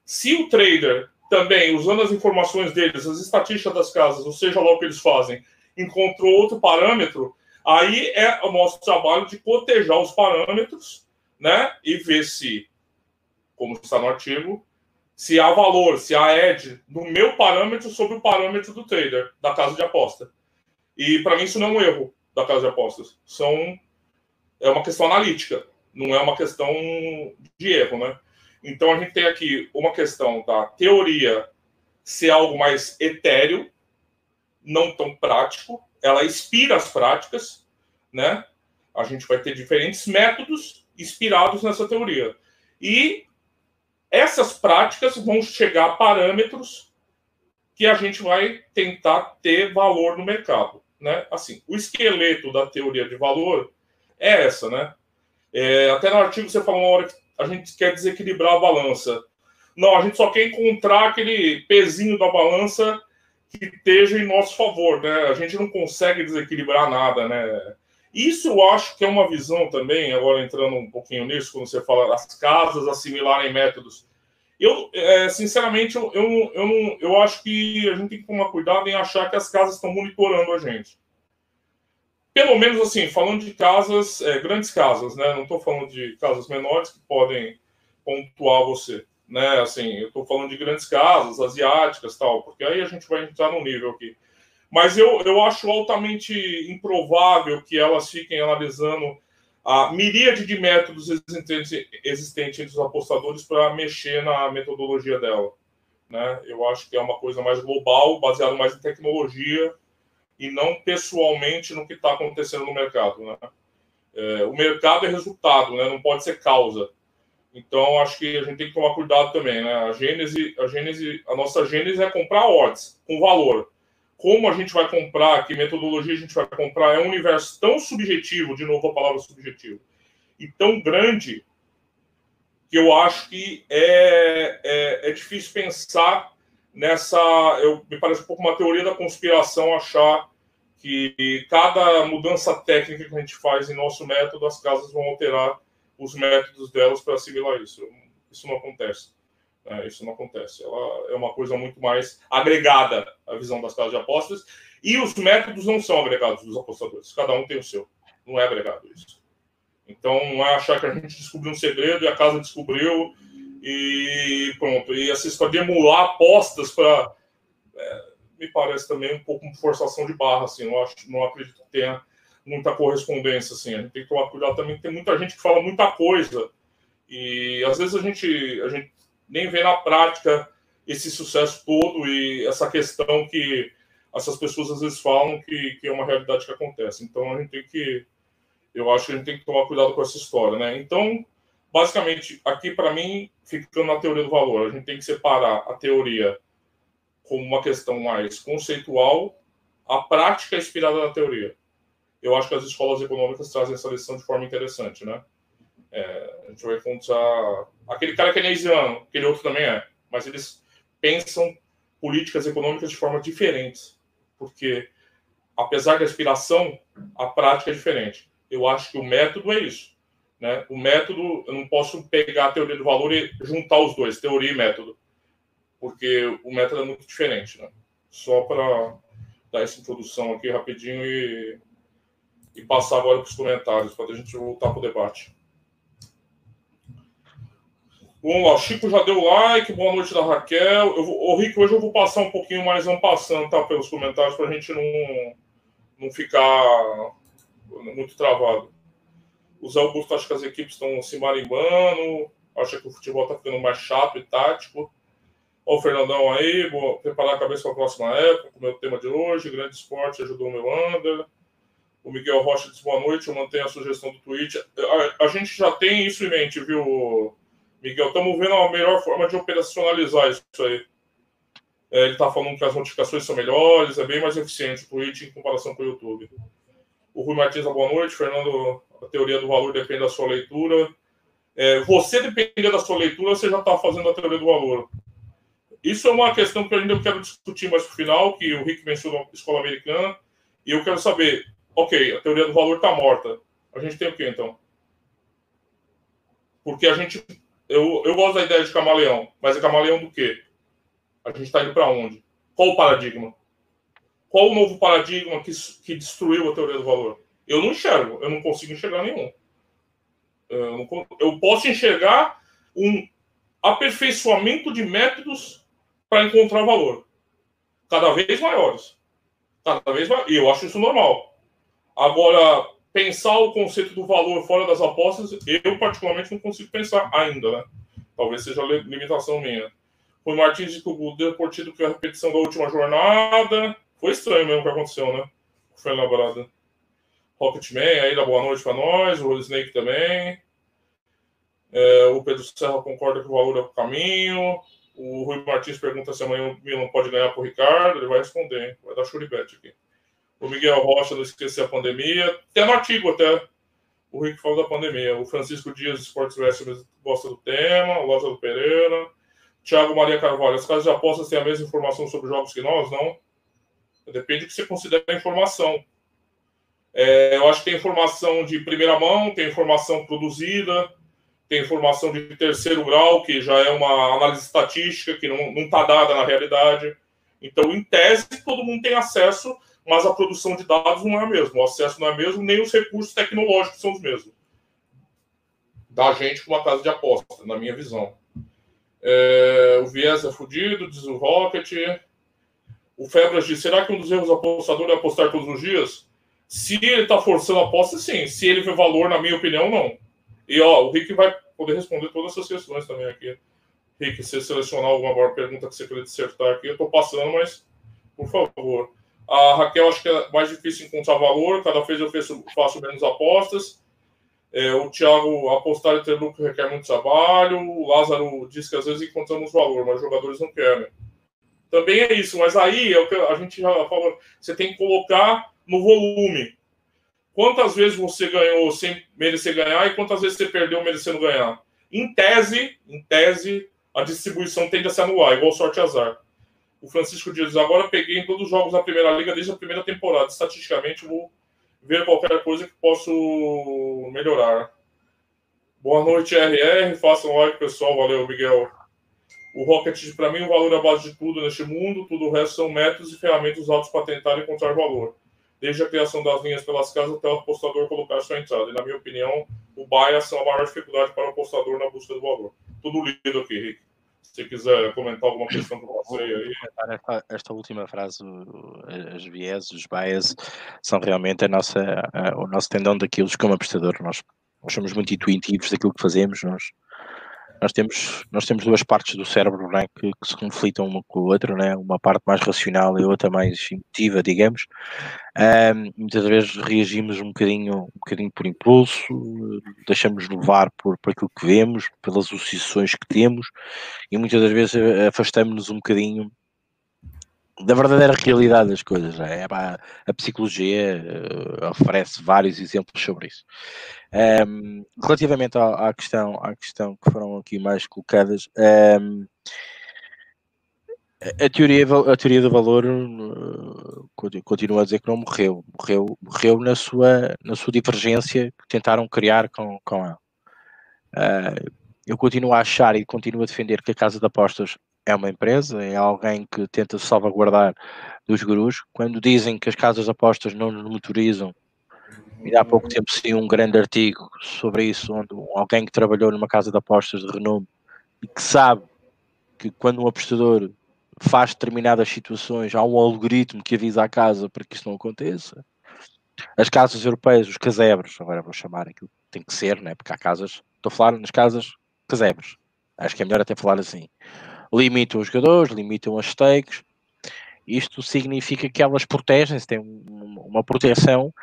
Se o trader também, usando as informações deles, as estatísticas das casas, ou seja lá o que eles fazem, encontrou outro parâmetro, aí é o nosso trabalho de cotejar os parâmetros, né? E ver se, como está no artigo, se há valor, se há edge no meu parâmetro sobre o parâmetro do trader, da casa de aposta. E para mim isso não é um erro da casa de apostas. São, é uma questão analítica, não é uma questão de erro, né? Então a gente tem aqui uma questão da teoria ser algo mais etéreo, não tão prático, ela inspira as práticas, né? A gente vai ter diferentes métodos inspirados nessa teoria. E essas práticas vão chegar a parâmetros que a gente vai tentar ter valor no mercado, né? Assim, o esqueleto da teoria de valor é essa, né? É, até no artigo você falou uma hora que a gente quer desequilibrar a balança. Não, a gente só quer encontrar aquele pezinho da balança que esteja em nosso favor, né? A gente não consegue desequilibrar nada, né? Isso eu acho que é uma visão também, agora entrando um pouquinho nisso, quando você fala as casas assimilarem métodos. Eu, é, sinceramente, eu, eu, eu, não, eu acho que a gente tem que tomar cuidado em achar que as casas estão monitorando a gente pelo menos assim, falando de casas, é, grandes casas, né? Não estou falando de casas menores que podem pontuar você, né? Assim, eu estou falando de grandes casas, asiáticas, tal, porque aí a gente vai entrar no nível aqui. Mas eu, eu acho altamente improvável que elas fiquem analisando a miríade de métodos existentes, existentes entre os apostadores para mexer na metodologia dela. Né? Eu acho que é uma coisa mais global, baseada mais em tecnologia e não pessoalmente no que está acontecendo no mercado. Né? É, o mercado é resultado, né? não pode ser causa. Então, acho que a gente tem que tomar cuidado também. Né? A, gênese, a, gênese, a nossa gênese é comprar odds com valor. Como a gente vai comprar, que metodologia a gente vai comprar, é um universo tão subjetivo, de novo a palavra subjetivo, e tão grande, que eu acho que é, é, é difícil pensar nessa. Eu, me parece um pouco uma teoria da conspiração achar que cada mudança técnica que a gente faz em nosso método, as casas vão alterar os métodos delas para assimilar isso. Isso não acontece. É, isso não acontece. Ela é uma coisa muito mais agregada à visão das casas de apostas. E os métodos não são agregados dos apostadores. Cada um tem o seu. Não é agregado isso. Então, não é achar que a gente descobriu um segredo e a casa descobriu e pronto. E essa história de emular apostas para. É, me parece também um pouco forçação de barra, assim. Não, acho, não acredito que tenha muita correspondência, assim. A gente tem que tomar cuidado também, tem muita gente que fala muita coisa. E às vezes a gente, a gente nem vê na prática esse sucesso todo e essa questão que essas pessoas às vezes falam que, que é uma realidade que acontece. Então a gente tem que. Eu acho que a gente tem que tomar cuidado com essa história, né? Então, basicamente, aqui para mim, ficando na teoria do valor, a gente tem que separar a teoria como uma questão mais conceitual, a prática inspirada na teoria. Eu acho que as escolas econômicas trazem essa lição de forma interessante, né? É, a gente vai encontrar aquele cara keynesiano, aquele outro também é, mas eles pensam políticas econômicas de forma diferentes, porque apesar da inspiração, a prática é diferente. Eu acho que o método é isso Né? O método, eu não posso pegar a teoria do valor e juntar os dois, teoria e método, porque o método é muito diferente. Né? Só para dar essa introdução aqui rapidinho e, e passar agora para os comentários, para a gente voltar para o debate. Vamos lá, o Chico já deu like, boa noite da Raquel. Eu vou, ô, Rick, hoje eu vou passar um pouquinho mais ampassando, tá? Pelos comentários, para a gente não, não ficar muito travado. O Zé Augusto acha que as equipes estão se marimbando, acha que o futebol está ficando mais chato e tático. Ó, o Fernandão aí, vou preparar a cabeça para a próxima época, com o meu tema de hoje. Grande esporte ajudou o meu under. O Miguel Rocha diz boa noite, eu mantenho a sugestão do tweet. A, a gente já tem isso em mente, viu? Miguel, estamos vendo a melhor forma de operacionalizar isso aí. É, ele está falando que as notificações são melhores, é bem mais eficiente o Twitch em comparação com o YouTube. O Rui Martins, boa noite. Fernando, a teoria do valor depende da sua leitura. É, você, depender da sua leitura, você já está fazendo a teoria do valor. Isso é uma questão que eu ainda quero discutir mais para o final, que o Rick mencionou a escola americana, e eu quero saber, ok, a teoria do valor está morta. A gente tem o que então? Porque a gente eu, eu gosto da ideia de camaleão, mas é camaleão do quê? A gente está indo para onde? Qual o paradigma? Qual o novo paradigma que, que destruiu a teoria do valor? Eu não enxergo, eu não consigo enxergar nenhum. Eu, posso enxergar um aperfeiçoamento de métodos para encontrar valor, cada vez maiores. Cada vez e eu acho isso normal. Agora, pensar o conceito do valor fora das apostas, eu particularmente não consigo pensar ainda, né? Talvez seja limitação minha. Foi Martins de que o Deportivo que a repetição da última jornada. Foi estranho mesmo o que aconteceu, né? Foi elaborado. Rocketman, aí dá boa noite para nós. O Snake também. É, o Pedro Serra concorda que o valor é o caminho. O Rui Martins pergunta se amanhã o Milan pode ganhar para o Ricardo. Ele vai responder, hein? Vai dar churibete aqui. O Miguel Rocha não esquecer a pandemia. Até no artigo, até. O Rick falou da pandemia. O Francisco Dias, Esportes Wrestling, gosta do tema. O Lázaro Pereira. Tiago Maria Carvalho. As casas de apostas têm a mesma informação sobre jogos que nós? Não. Depende do que você considera a informação. É, eu acho que tem informação de primeira mão, tem informação produzida, tem informação de terceiro grau, que já é uma análise estatística, que não está dada na realidade. Então, em tese, todo mundo tem acesso mas a produção de dados não é a mesma, o acesso não é mesmo, nem os recursos tecnológicos são os mesmos. Da gente com uma casa de aposta, na minha visão. É, o viés é fodido, diz o Rocket. O Febras diz: será que um dos erros do apostador é apostar todos os dias? Se ele está forçando a aposta, sim. Se ele vê valor, na minha opinião, não. E ó, o Rick vai poder responder todas essas questões também aqui. Rick, se selecionar alguma pergunta que você queria dissertar aqui, eu estou passando, mas por favor. A Raquel acho que é mais difícil encontrar valor, cada vez eu faço, faço menos apostas. É, o Thiago, apostar e ter lucro requer muito trabalho. O Lázaro diz que às vezes encontramos valor, mas jogadores não querem. Também é isso, mas aí é o que a gente já falou. Você tem que colocar no volume. Quantas vezes você ganhou sem merecer ganhar e quantas vezes você perdeu merecendo ganhar? Em tese, em tese, a distribuição tende a se anular, igual sorte azar. O Francisco diz: agora peguei em todos os jogos da Primeira Liga desde a primeira temporada. Estatisticamente, vou ver qualquer coisa que posso melhorar. Boa noite, RR. Façam um like, pessoal. Valeu, Miguel. O Rocket, para mim, o valor é a base de tudo neste mundo. Tudo o resto são métodos e ferramentas usados para tentar encontrar valor. Desde a criação das linhas pelas casas até o apostador colocar sua entrada. E, na minha opinião, o bias são a maior dificuldade para o apostador na busca do valor. Tudo lido aqui, Rick. Se quiser comentar alguma questão que você aí. Esta, esta última frase, as viés, os bias, são realmente a nossa, a, o nosso tendão daqueles como apostador. Nós, nós somos muito intuitivos daquilo que fazemos, nós nós temos, nós temos duas partes do cérebro né, que, que, se conflitam uma com a outra, né, uma parte mais racional e outra mais emotiva, digamos. Um, muitas vezes reagimos um bocadinho, um bocadinho por impulso, deixamos levar por, por aquilo que vemos, pelas associações que temos, e muitas das vezes afastamos-nos um bocadinho da verdadeira realidade das coisas. É? A psicologia uh, oferece vários exemplos sobre isso. Um, relativamente à, à, questão, à questão que foram aqui mais colocadas, um, a teoria, a teoria do valor uh, continua a dizer que não morreu. Morreu, morreu na, sua, na sua divergência que tentaram criar com, com ela. Uh, eu continuo a achar e continuo a defender que a casa de apostas é uma empresa, é alguém que tenta salvaguardar dos gurus. Quando dizem que as casas apostas não nos motorizam, e há pouco tempo sim um grande artigo sobre isso, onde alguém que trabalhou numa casa de apostas de renome e que sabe que quando um apostador faz determinadas situações, há um algoritmo que avisa a casa para que isso não aconteça. As casas europeias, os casebres, agora vou chamar aquilo, tem que ser, né? porque há casas, estou a falar nas casas casebres, acho que é melhor até falar assim. Limitam os jogadores, limitam as stakes, isto significa que elas protegem-se, têm uma proteção,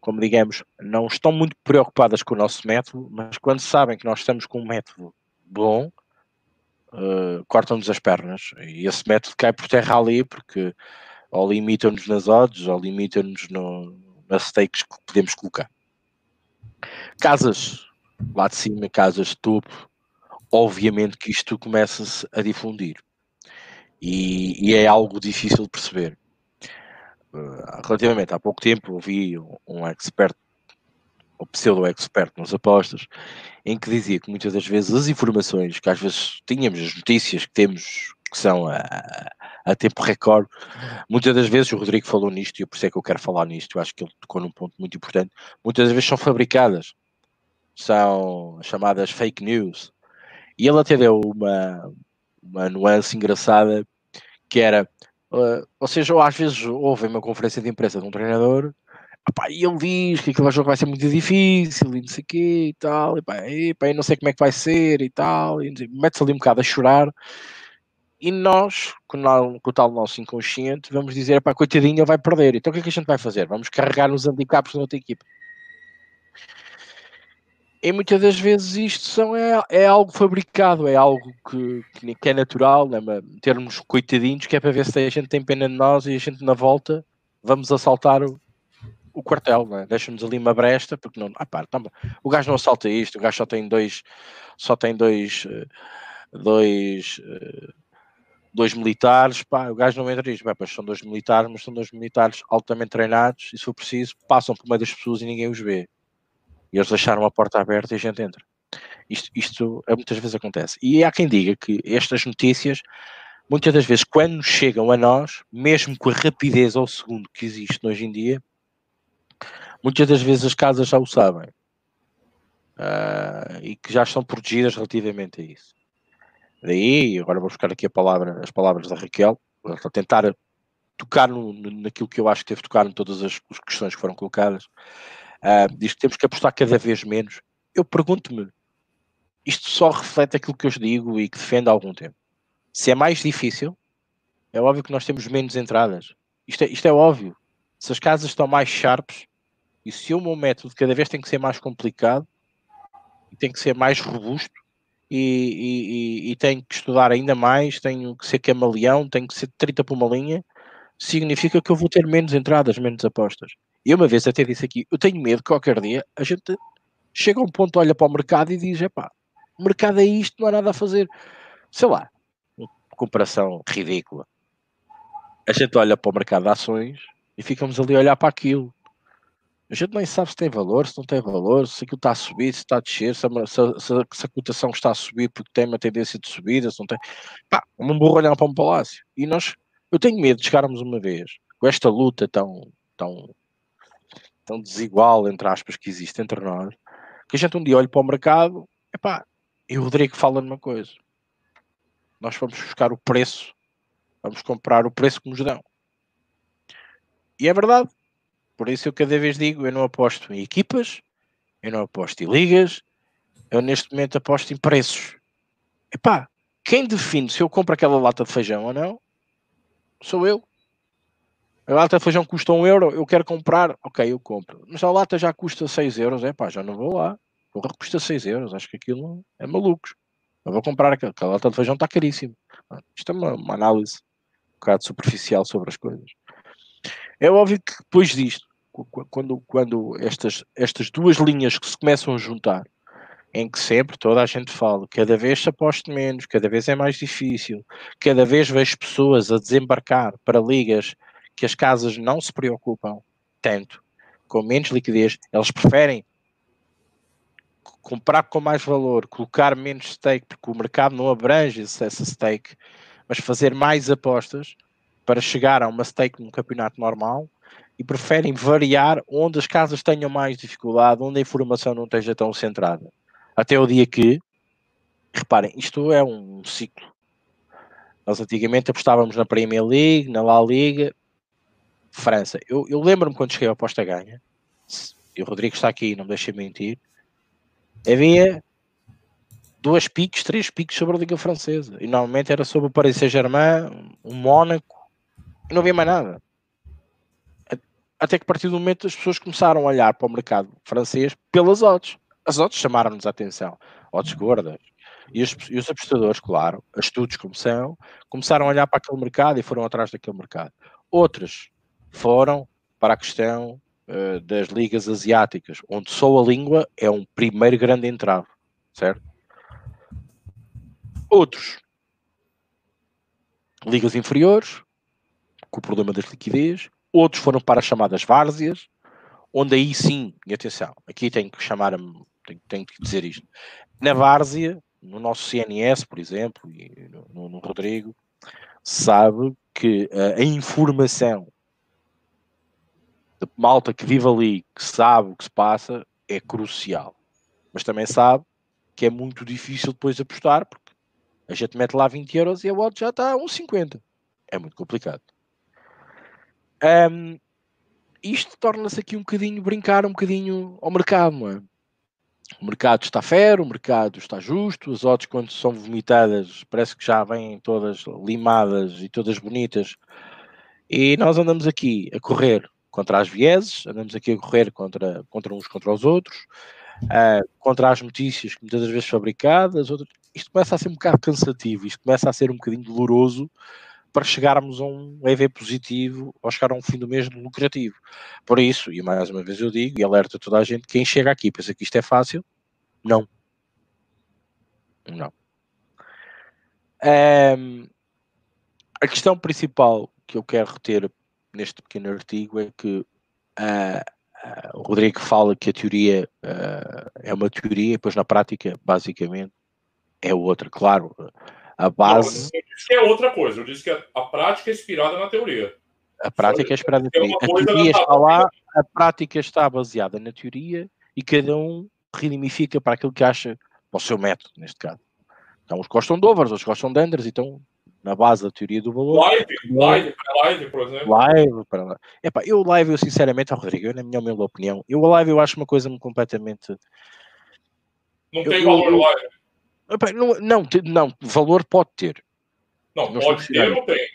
como digamos, não estão muito preocupadas com o nosso método, mas quando sabem que nós estamos com um método bom, uh, cortam-nos as pernas. E esse método cai por terra ali, porque ou limitam-nos nas odds, ou limitam-nos no, nas stakes que podemos colocar. Casas lá de cima, casas de topo, obviamente que isto começa-se a difundir. E, e, é algo difícil de perceber. Uh, relativamente há pouco tempo ouvi um, um expert, ou pseudo-expert nas apostas, em que dizia que muitas das vezes as informações que às vezes tínhamos, as notícias que temos, que são a, a tempo recorde, muitas das vezes, o Rodrigo falou nisto, e eu por isso é que eu quero falar nisto, eu acho que ele tocou num ponto muito importante, muitas das vezes são fabricadas, são chamadas fake news, e ele até deu uma, uma nuance engraçada que era, uh, ou seja, ou às vezes houve uma conferência de imprensa de um treinador Epá, e ele diz que aquele jogo vai ser muito difícil e não sei o quê e tal, e pá, e, não sei como é que vai ser e tal, e mete-se ali um bocado a chorar. E nós, com, o tal nosso inconsciente, vamos dizer, pá, coitadinha, vai perder. Então o que é que a gente vai fazer? Vamos carregar nos handicaps da outra equipa. E muitas das vezes isto são, é, é algo fabricado, é algo que, que é natural, né? termos coitadinhos, que é para ver se a gente tem pena de nós e a gente na volta vamos assaltar o, o quartel, né? deixa-nos ali uma bresta, porque não. Ah, pá, tá o gajo não assalta isto, o gajo só tem dois, só tem dois, eh, dois, eh, dois militares, pá, o gajo não entra nisto, pá, são dois militares, mas são dois militares altamente treinados e se for preciso, passam por meio das pessoas e ninguém os vê. E eles deixaram a porta aberta e a gente entra. Isto, isto muitas vezes acontece. E há quem diga que estas notícias, muitas das vezes, quando chegam a nós, mesmo com a rapidez ao segundo que existe hoje em dia, muitas das vezes as casas já o sabem uh, e que já estão protegidas relativamente a isso. Daí, agora vou buscar aqui palavra, as palavras da Raquel, para tentar tocar no, naquilo que eu acho que teve tocar em todas as, as questões que foram colocadas. Uh, diz que temos que apostar cada vez menos. Eu pergunto-me, isto só reflete aquilo que eu digo e que defendo há algum tempo. Se é mais difícil, é óbvio que nós temos menos entradas. Isto é, isto é óbvio. Se as casas estão mais sharps, e se o meu método cada vez tem que ser mais complicado, tem que ser mais robusto, e, e, e, tenho que estudar ainda mais, tenho que ser camaleão, tenho que ser 30 por uma linha, significa que eu vou ter menos entradas, menos apostas. E uma vez até disse aqui, eu tenho medo que qualquer dia a gente chega a um ponto, olha para o mercado e diz, epá, o mercado é isto, não há nada a fazer. Sei lá, comparação ridícula. A gente olha para o mercado de ações e ficamos ali a olhar para aquilo. A gente nem sabe se tem valor, se não tem valor, se aquilo está a subir, se está a descer, se a, se, se a cotação está a subir porque tem uma tendência de subida, se não tem. Pá, um burro olhar para um palácio. E nós, eu tenho medo de chegarmos uma vez com esta luta tão, tão, tão desigual, entre aspas, que existe entre nós, que a gente um dia olha para o mercado, epá, e o Rodrigo fala numa coisa. Nós vamos buscar o preço, vamos comprar o preço que nos dão. E é verdade, por isso eu cada vez digo, eu não aposto em equipas, eu não aposto em ligas, eu neste momento aposto em preços. Epá, quem define se eu compro aquela lata de feijão ou não, sou eu. A lata de feijão custa um euro, eu quero comprar, ok, eu compro. Mas a lata já custa 6 euros, é pá, já não vou lá. Porra, custa 6 euros, acho que aquilo é malucos. Eu vou comprar aquela, aquela lata de feijão, está caríssimo. Isto é uma, uma análise um bocado superficial sobre as coisas. É óbvio que depois disto, quando, quando estas, estas duas linhas que se começam a juntar, em que sempre toda a gente fala, cada vez se aposta menos, cada vez é mais difícil, cada vez vejo pessoas a desembarcar para ligas que as casas não se preocupam tanto, com menos liquidez, elas preferem comprar com mais valor, colocar menos stake, porque o mercado não abrange essa stake, mas fazer mais apostas para chegar a uma stake num campeonato normal e preferem variar onde as casas tenham mais dificuldade, onde a informação não esteja tão centrada. Até o dia que, reparem, isto é um ciclo. Nós antigamente apostávamos na Premier League, na La Liga, França. Eu, eu lembro-me quando cheguei à aposta ganha, e o Rodrigo está aqui, não me deixa mentir, havia duas piques, três piques sobre a Liga Francesa. E normalmente era sobre o Paris Saint-Germain, o Mónaco, e não havia mais nada. Até que a partir do momento as pessoas começaram a olhar para o mercado francês pelas odds. As odds chamaram-nos a atenção. Odds gordas. E os, e os apostadores, claro, astutos como são, começaram a olhar para aquele mercado e foram atrás daquele mercado. Outros foram para a questão uh, das ligas asiáticas, onde só a língua é um primeiro grande entrave, certo? Outros, ligas inferiores, com o problema das liquidez. Outros foram para as chamadas várzeas, onde aí sim, e atenção, aqui tenho que chamar, tenho, tenho que dizer isto. Na várzea, no nosso CNS, por exemplo, e no, no Rodrigo, sabe que uh, a informação malta que vive ali, que sabe o que se passa, é crucial. Mas também sabe que é muito difícil depois apostar, porque a gente mete lá 20 euros e a odd já está a 1,50. É muito complicado. Um, isto torna-se aqui um bocadinho brincar um bocadinho ao mercado, não é? O mercado está fero, o mercado está justo, as odds quando são vomitadas parece que já vêm todas limadas e todas bonitas. E nós andamos aqui a correr contra as vieses, andamos aqui a correr contra, contra uns contra os outros, uh, contra as notícias que muitas das vezes fabricadas, outras... isto começa a ser um bocado cansativo, isto começa a ser um bocadinho doloroso para chegarmos a um EV positivo ou chegar a um fim do mês lucrativo. Por isso, e mais uma vez eu digo, e alerta toda a gente, quem chega aqui pensa que isto é fácil, não. Não. Um, a questão principal que eu quero reter neste pequeno artigo é que uh, o Rodrigo fala que a teoria uh, é uma teoria e depois na prática, basicamente, é outra. Claro, a base. Não, eu disse que é outra coisa. Eu disse que a, prática é inspirada na teoria. A prática é inspirada na teoria. A teoria está lá, a prática está baseada na teoria e cada um redimifica para aquilo que acha, para o seu método, neste caso. Então, uns gostam de overs, outros gostam de unders, então, na base da teoria do valor. Live, live, live, por exemplo. Live, para. Epá, eu live, eu sinceramente, oh, Rodrigo, eu, na minha humilde opinião, eu live eu acho uma coisa completamente. Não tem eu, valor eu, live. Não, não, não, valor pode ter. Não, pode ter, não tem.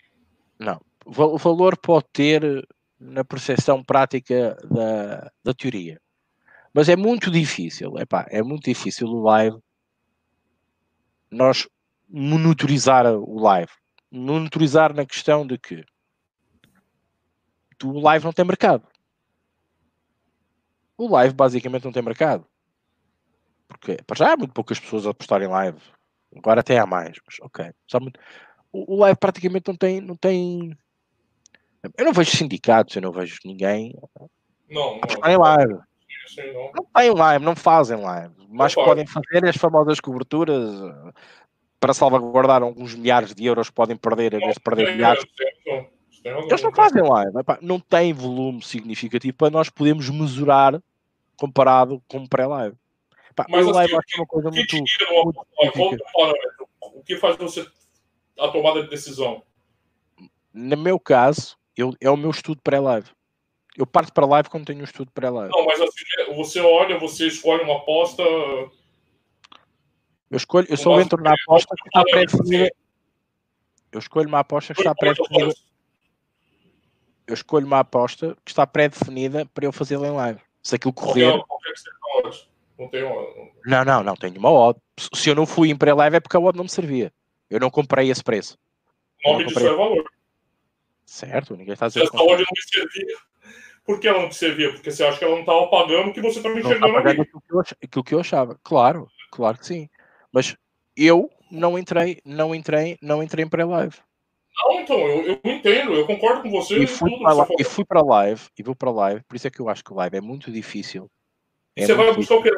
Não, o valor pode ter na percepção prática da, da teoria. Mas é muito difícil, epá, é muito difícil o live nós monitorizar o live. Monitorizar na questão de que o live não tem mercado. O live basicamente não tem mercado. Porque para já há muito poucas pessoas a postarem live. Agora até há mais, mas ok. Muito... O, o, live praticamente não tem, não tem. Eu não vejo sindicatos, eu não vejo ninguém não, a postarem live. não. não têm live, não fazem live. Mas podem fazer as famosas coberturas para salvaguardar alguns milhares de euros que podem perder, em vez de perder milhares. Eles não fazem live, não tem volume significativo para nós podermos mesurar comparado com pré-live. Mas eu assim, acho uma coisa o muito. muito o que faz você a tomada de decisão? No meu caso, eu, é o meu estudo pré-live. Eu parto para live quando tenho um estudo pré-live. Não, mas assim, você olha, você escolhe uma aposta. Eu escolho, eu só entro na aposta que está pré-definida. Eu escolho uma aposta que está pré-definida. Eu escolho uma aposta que está pré-definida para eu fazer em live. Se aquilo correr. Qualquer não tem. Não, não, não tenho uma odd. Se eu não fui em pré-live é porque a odd não me servia. Eu não comprei esse preço. O nome disso é valor. Certo, ninguém está dizendo. Se essa odd não me servia, por que ela não te servia? Porque você acha que ela não estava pagando que você estava enxergando. Aquilo que, eu, aquilo que eu achava. Claro, claro que sim. Mas eu não entrei, não entrei, não entrei em pré-live. Não, então, eu, eu entendo, eu concordo com você. E fui, para, e fui para live, e vou para live, por isso é que eu acho que o live é muito difícil. É você vai buscar o que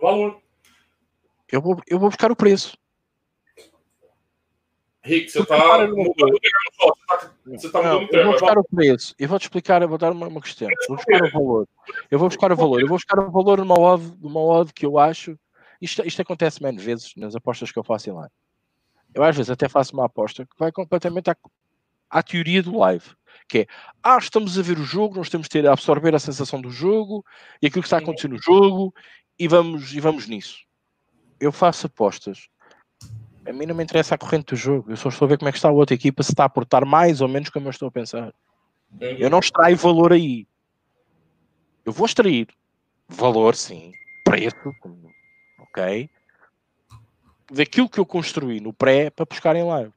Valor. Eu vou, eu vou buscar o preço. Rick, você está mudando Você está mudando Eu vou buscar o preço. Eu vou te explicar, eu vou dar uma, uma questão. Vou buscar o valor. Eu vou buscar o valor. Eu vou buscar o valor numa odd, numa odd que eu acho. Isto, isto acontece menos vezes nas apostas que eu faço em live. Eu às vezes até faço uma aposta que vai completamente à, à teoria do live. Que é, ah, estamos a ver o jogo, nós temos de ter a absorver a sensação do jogo e aquilo que está a acontecer no jogo e vamos, e vamos nisso. Eu faço apostas a mim não me interessa a corrente do jogo. Eu só estou a ver como é que está a outra equipa, se está a portar mais ou menos como eu estou a pensar. Eu não extraio valor aí. Eu vou extrair valor, sim, preço, ok? Daquilo que eu construí no pré para buscar em live.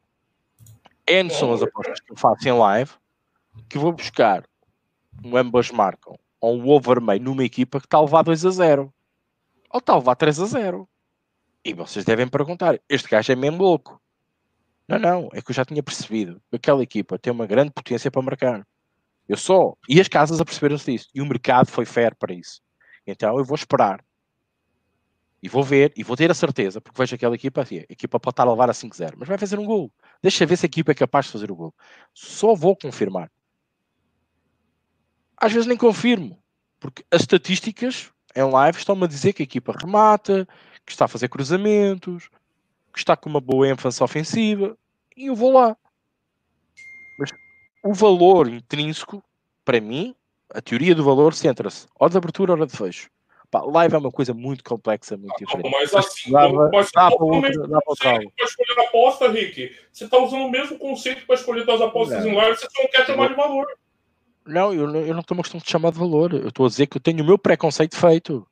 N são as apostas que eu faço em live que vou buscar um ambas marcam ou um overmeio numa equipa que está a levar 2 a 0 ou está a levar 3 a 0 e vocês devem perguntar: este gajo é mesmo louco? Não, não, é que eu já tinha percebido que aquela equipa tem uma grande potência para marcar. Eu só. E as casas aperceberam-se disso. E o mercado foi fair para isso. Então eu vou esperar. E vou ver, e vou ter a certeza, porque vejo aquela equipa assim, a equipa pode estar a levar a 5-0, mas vai fazer um gol. Deixa ver se a equipa é capaz de fazer o gol. Só vou confirmar. Às vezes nem confirmo, porque as estatísticas em live estão-me a dizer que a equipa remata, que está a fazer cruzamentos, que está com uma boa ênfase ofensiva, e eu vou lá. Mas o valor intrínseco, para mim, a teoria do valor centra-se ou de abertura ou de fecho. Pá, live é uma coisa muito complexa, muito diferente. Mas assim, dava, dá para outra, dá para escolher a aposta, Rick. Você está usando o mesmo conceito para escolher suas apostas não. em live, você não quer chamar de valor. Não, eu, eu não estou mostrando de chamar de valor. Eu estou a dizer que eu tenho o meu preconceito feito.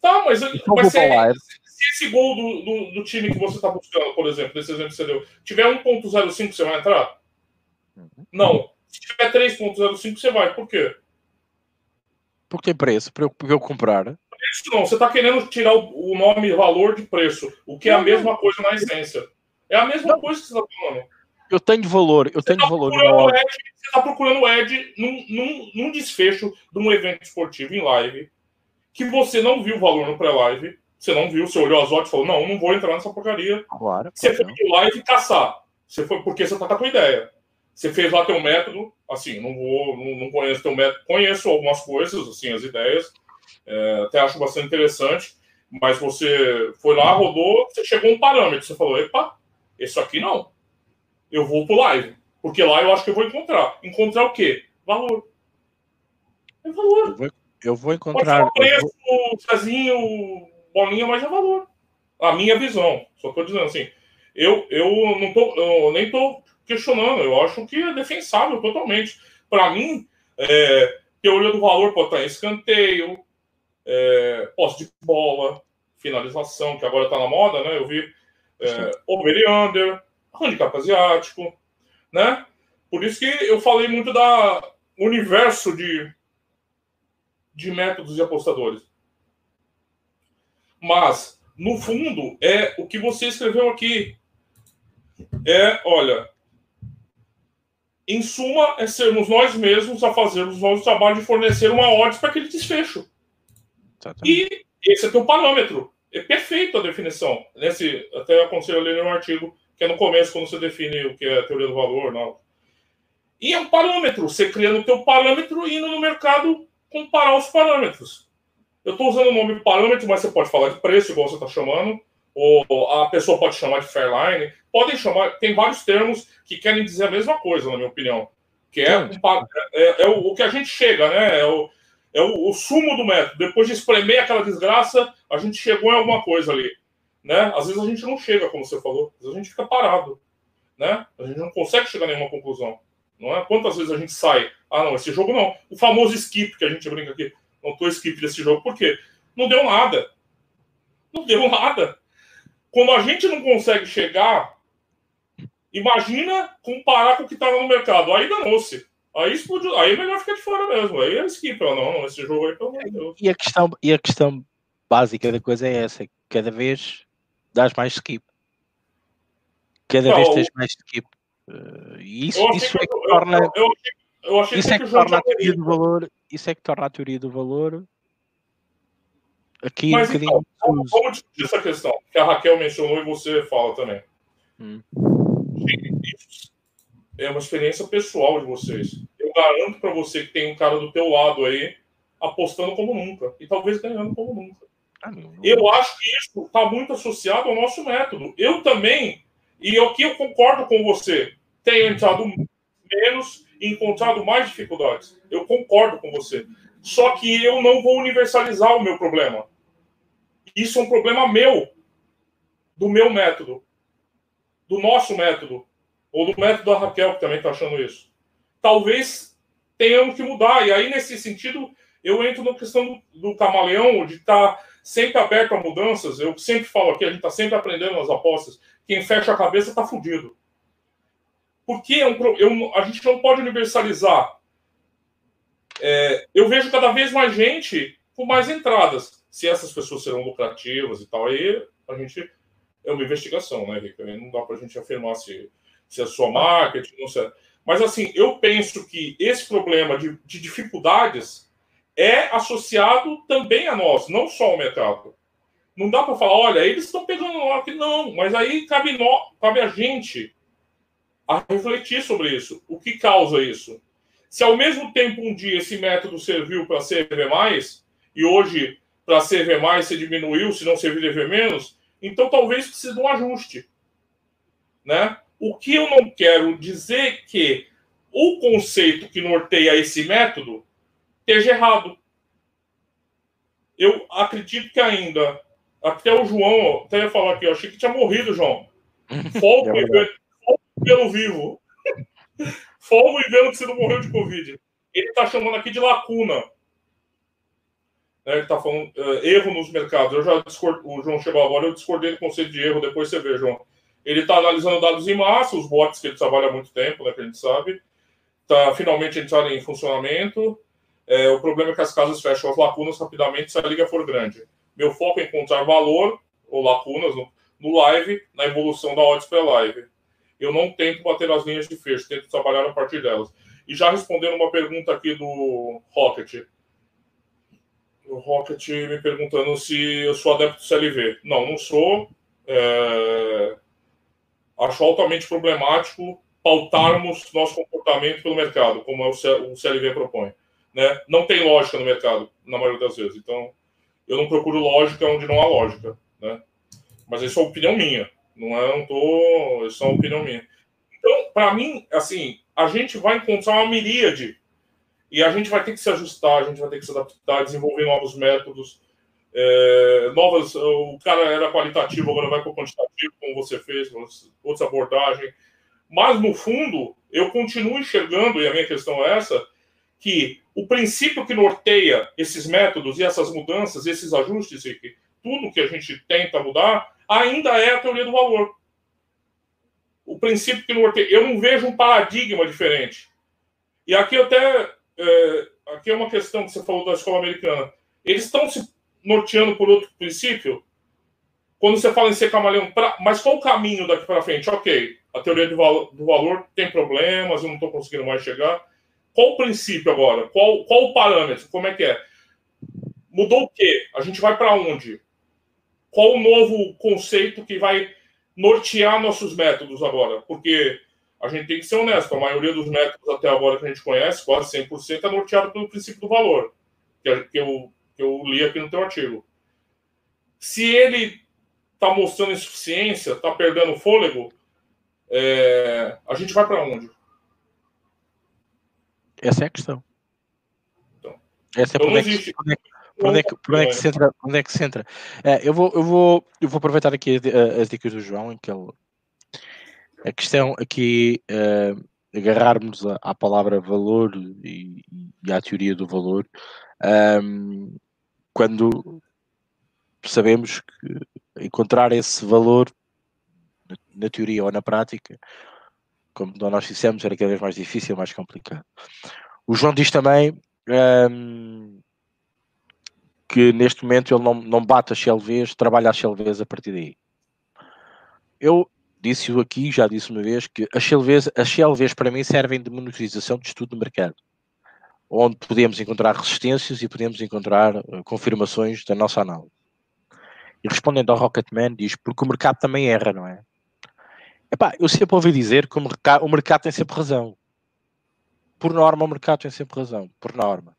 Tá, mas, mas se, se, esse gol do, do, do, time que você está buscando, por exemplo, desse exemplo que você deu, tiver 1.05, você vai entrar? Uhum. Não. Se tiver 3.05, você vai. Por quê? Porque tem preço para eu, eu comprar. Isso não, você está querendo tirar o, o, nome valor de preço, o que é a mesma coisa na essência. É a mesma não. coisa que você está falando. Eu tenho valor, eu você tenho tá valor. No Ed, você está procurando o Ed num, num, num desfecho de um evento esportivo em live que você não viu o valor no pré-live, você não viu, você olhou as odds e falou, não, não vou entrar nessa porcaria. Claro, você foi no live caçar. Você foi porque você tá com a tua ideia. Você fez lá teu método, assim, não vou, não, não conheço teu método, conheço algumas coisas, assim, as ideias, é, até acho bastante interessante, mas você foi lá, rodou, você chegou um parâmetro, você falou, epa, isso aqui não. Eu vou pro live, porque lá eu acho que eu vou encontrar. Encontrar o quê? Valor. É valor. Eu vou encontrar. Pode ser preço, vou... Cezinho, bolinha, mas é valor. A minha visão. Só estou dizendo assim. Eu, eu não tô, eu nem estou questionando. Eu acho que é defensável totalmente. Para mim, é, teoria do valor pode estar em escanteio, é, posse de bola, finalização, que agora está na moda, né? Eu vi é, over under, handicap asiático, né? Por isso que eu falei muito da universo de de métodos de apostadores. Mas, no fundo, é o que você escreveu aqui. É, olha, em suma, é sermos nós mesmos a fazermos o nosso trabalho de fornecer uma ordem para aquele desfecho. Exatamente. E esse é teu parâmetro. É perfeito a definição. Nesse, até aconselho a ler um artigo que é no começo, quando você define o que é a teoria do valor. Não. E é um parâmetro. Você criando o teu parâmetro e indo no mercado comparar os parâmetros. Eu estou usando o nome parâmetro, mas você pode falar de preço, igual você está chamando, ou a pessoa pode chamar de Fairline. Podem chamar, tem vários termos que querem dizer a mesma coisa, na minha opinião. Que é, um, é, é o, o, que a gente chega, né? É, o, é o, o, sumo do método. Depois de espremer aquela desgraça, a gente chegou em alguma coisa ali. Né? Às vezes a gente não chega, como você falou. Às vezes a gente fica parado. Né? A gente não consegue chegar a nenhuma conclusão. Não é? Quantas vezes a gente sai? Ah, não, esse jogo não. O famoso skip que a gente brinca aqui. Não tô skip desse jogo. Por quê? Não deu nada. Não deu nada. Quando a gente não consegue chegar, imagina comparar com o que estava no mercado. Aí danou-se. Aí explodiu. Aí é melhor ficar de fora mesmo. Aí é skip. Não, não, esse jogo aí, pelo amor de Deus. E a questão, e a questão básica da coisa é essa. Cada vez dás mais skip. Cada não, vez tens mais skip. Uh, isso, isso é que, que torna. Eu, eu, eu isso é que, que torna a teoria do valor. Isso é que torna a teoria do valor aqui Mas, um então, vamos, vamos discutir essa questão, que a Raquel mencionou e você fala também. Hum. É uma experiência pessoal de vocês. Eu garanto para você que tem um cara do teu lado aí apostando como nunca e talvez ganhando como nunca. Ah, eu acho que isso está muito associado ao nosso método. Eu também, e aqui eu concordo com você, tenho entrado menos e encontrado mais dificuldades. Eu concordo com você. Só que eu não vou universalizar o meu problema. Isso é um problema meu, do meu método, do nosso método, ou do método da Raquel, que também está achando isso. Talvez tenhamos que mudar. E aí, nesse sentido, eu entro na questão do, do camaleão, de estar tá sempre aberto a mudanças. Eu sempre falo aqui, a gente está sempre aprendendo nas apostas. Quem fecha a cabeça está fudido. Porque é um, eu, a gente não pode universalizar. É, eu vejo cada vez mais gente com mais entradas. Se essas pessoas serão lucrativas e tal, aí a gente. É uma investigação, né, Rica? Não dá para a gente afirmar se, se é só marketing, não sei. Mas, assim, eu penso que esse problema de, de dificuldades é associado também a nós, não só ao mercado. Não dá para falar, olha, eles estão pegando lá que não, mas aí cabe, cabe a gente a refletir sobre isso. O que causa isso? Se ao mesmo tempo um dia esse método serviu para CV mais e hoje para CV mais você diminuiu, se não servir menos, então talvez precise de um ajuste, né? O que eu não quero dizer que o conceito que norteia esse método esteja errado. Eu acredito que ainda, até o João, até ia falar aqui, eu achei que tinha morrido, João. Folgo, é e vê-lo vivo. Folgo e vê-lo que você não morreu de Covid. Ele está chamando aqui de lacuna. Né, ele está falando uh, erro nos mercados. Eu já discord... O João chegou agora, eu discordei do conceito de erro, depois você vê, João. Ele está analisando dados em massa, os bots que ele trabalha há muito tempo, né, que a gente sabe. Está finalmente entrando em funcionamento. É, o problema é que as casas fecham as lacunas rapidamente se a liga for grande. Meu foco é encontrar valor ou lacunas no, no live, na evolução da odds pré-live. Eu não tento bater as linhas de fecho, tento trabalhar a partir delas. E já respondendo uma pergunta aqui do Rocket. O Rocket me perguntando se eu sou adepto do CLV. Não, não sou. É... Acho altamente problemático pautarmos nosso comportamento pelo mercado, como é o CLV propõe né, não tem lógica no mercado, na maioria das vezes. Então, eu não procuro lógica onde não há lógica, né? Mas isso é opinião minha, não é, não tô, isso é uma opinião minha. Então, para mim, assim, a gente vai encontrar uma miríade e a gente vai ter que se ajustar, a gente vai ter que se adaptar, desenvolver novos métodos, é, novas. O cara era qualitativo, agora vai para o quantitativo, como você fez, outra abordagem. Mas no fundo, eu continuo enxergando e a minha questão é essa que o princípio que norteia esses métodos e essas mudanças, esses ajustes, que tudo que a gente tenta mudar, ainda é a teoria do valor. O princípio que norteia. Eu não vejo um paradigma diferente. E aqui até. É, aqui é uma questão que você falou da escola americana. Eles estão se norteando por outro princípio? Quando você fala em ser camaleão, pra, mas qual o caminho daqui para frente? Ok, a teoria do valor, do valor tem problemas, eu não estou conseguindo mais chegar qual o princípio agora? Qual, qual o parâmetro? Como é que é? Mudou o quê? A gente vai para onde? Qual o novo conceito que vai nortear nossos métodos agora? Porque a gente tem que ser honesto, a maioria dos métodos até agora que a gente conhece, quase 100%, é norteado pelo princípio do valor, que eu, que eu li aqui no teu artigo. Se ele está mostrando insuficiência, está perdendo fôlego, é, a gente vai para onde? Essa é a questão. Então, Essa é por onde, é que, por onde, é que, por onde é que se entra. Onde é que se entra. É, eu, vou, eu, vou, eu vou aproveitar aqui as dicas do João, em que ele. A questão aqui uh, agarrarmos à, à, palavra valor e, e, à teoria do valor um, quando sabemos que encontrar esse valor na, teoria ou na prática como nós dissemos, era cada vez mais difícil, mais complicado. O João diz também um, que neste momento ele não, não bate as CLVs, trabalha as CLVs a partir daí. Eu disse-o aqui, já disse uma vez, que as CLVs, as CLVs para mim servem de monitorização de estudo de mercado, onde podemos encontrar resistências e podemos encontrar uh, confirmações da nossa análise. E respondendo ao Rocketman, diz porque o mercado também erra, não é? Epá, eu sempre ouvi dizer que o mercado, o mercado tem sempre razão. Por norma, o mercado tem sempre razão. Por norma.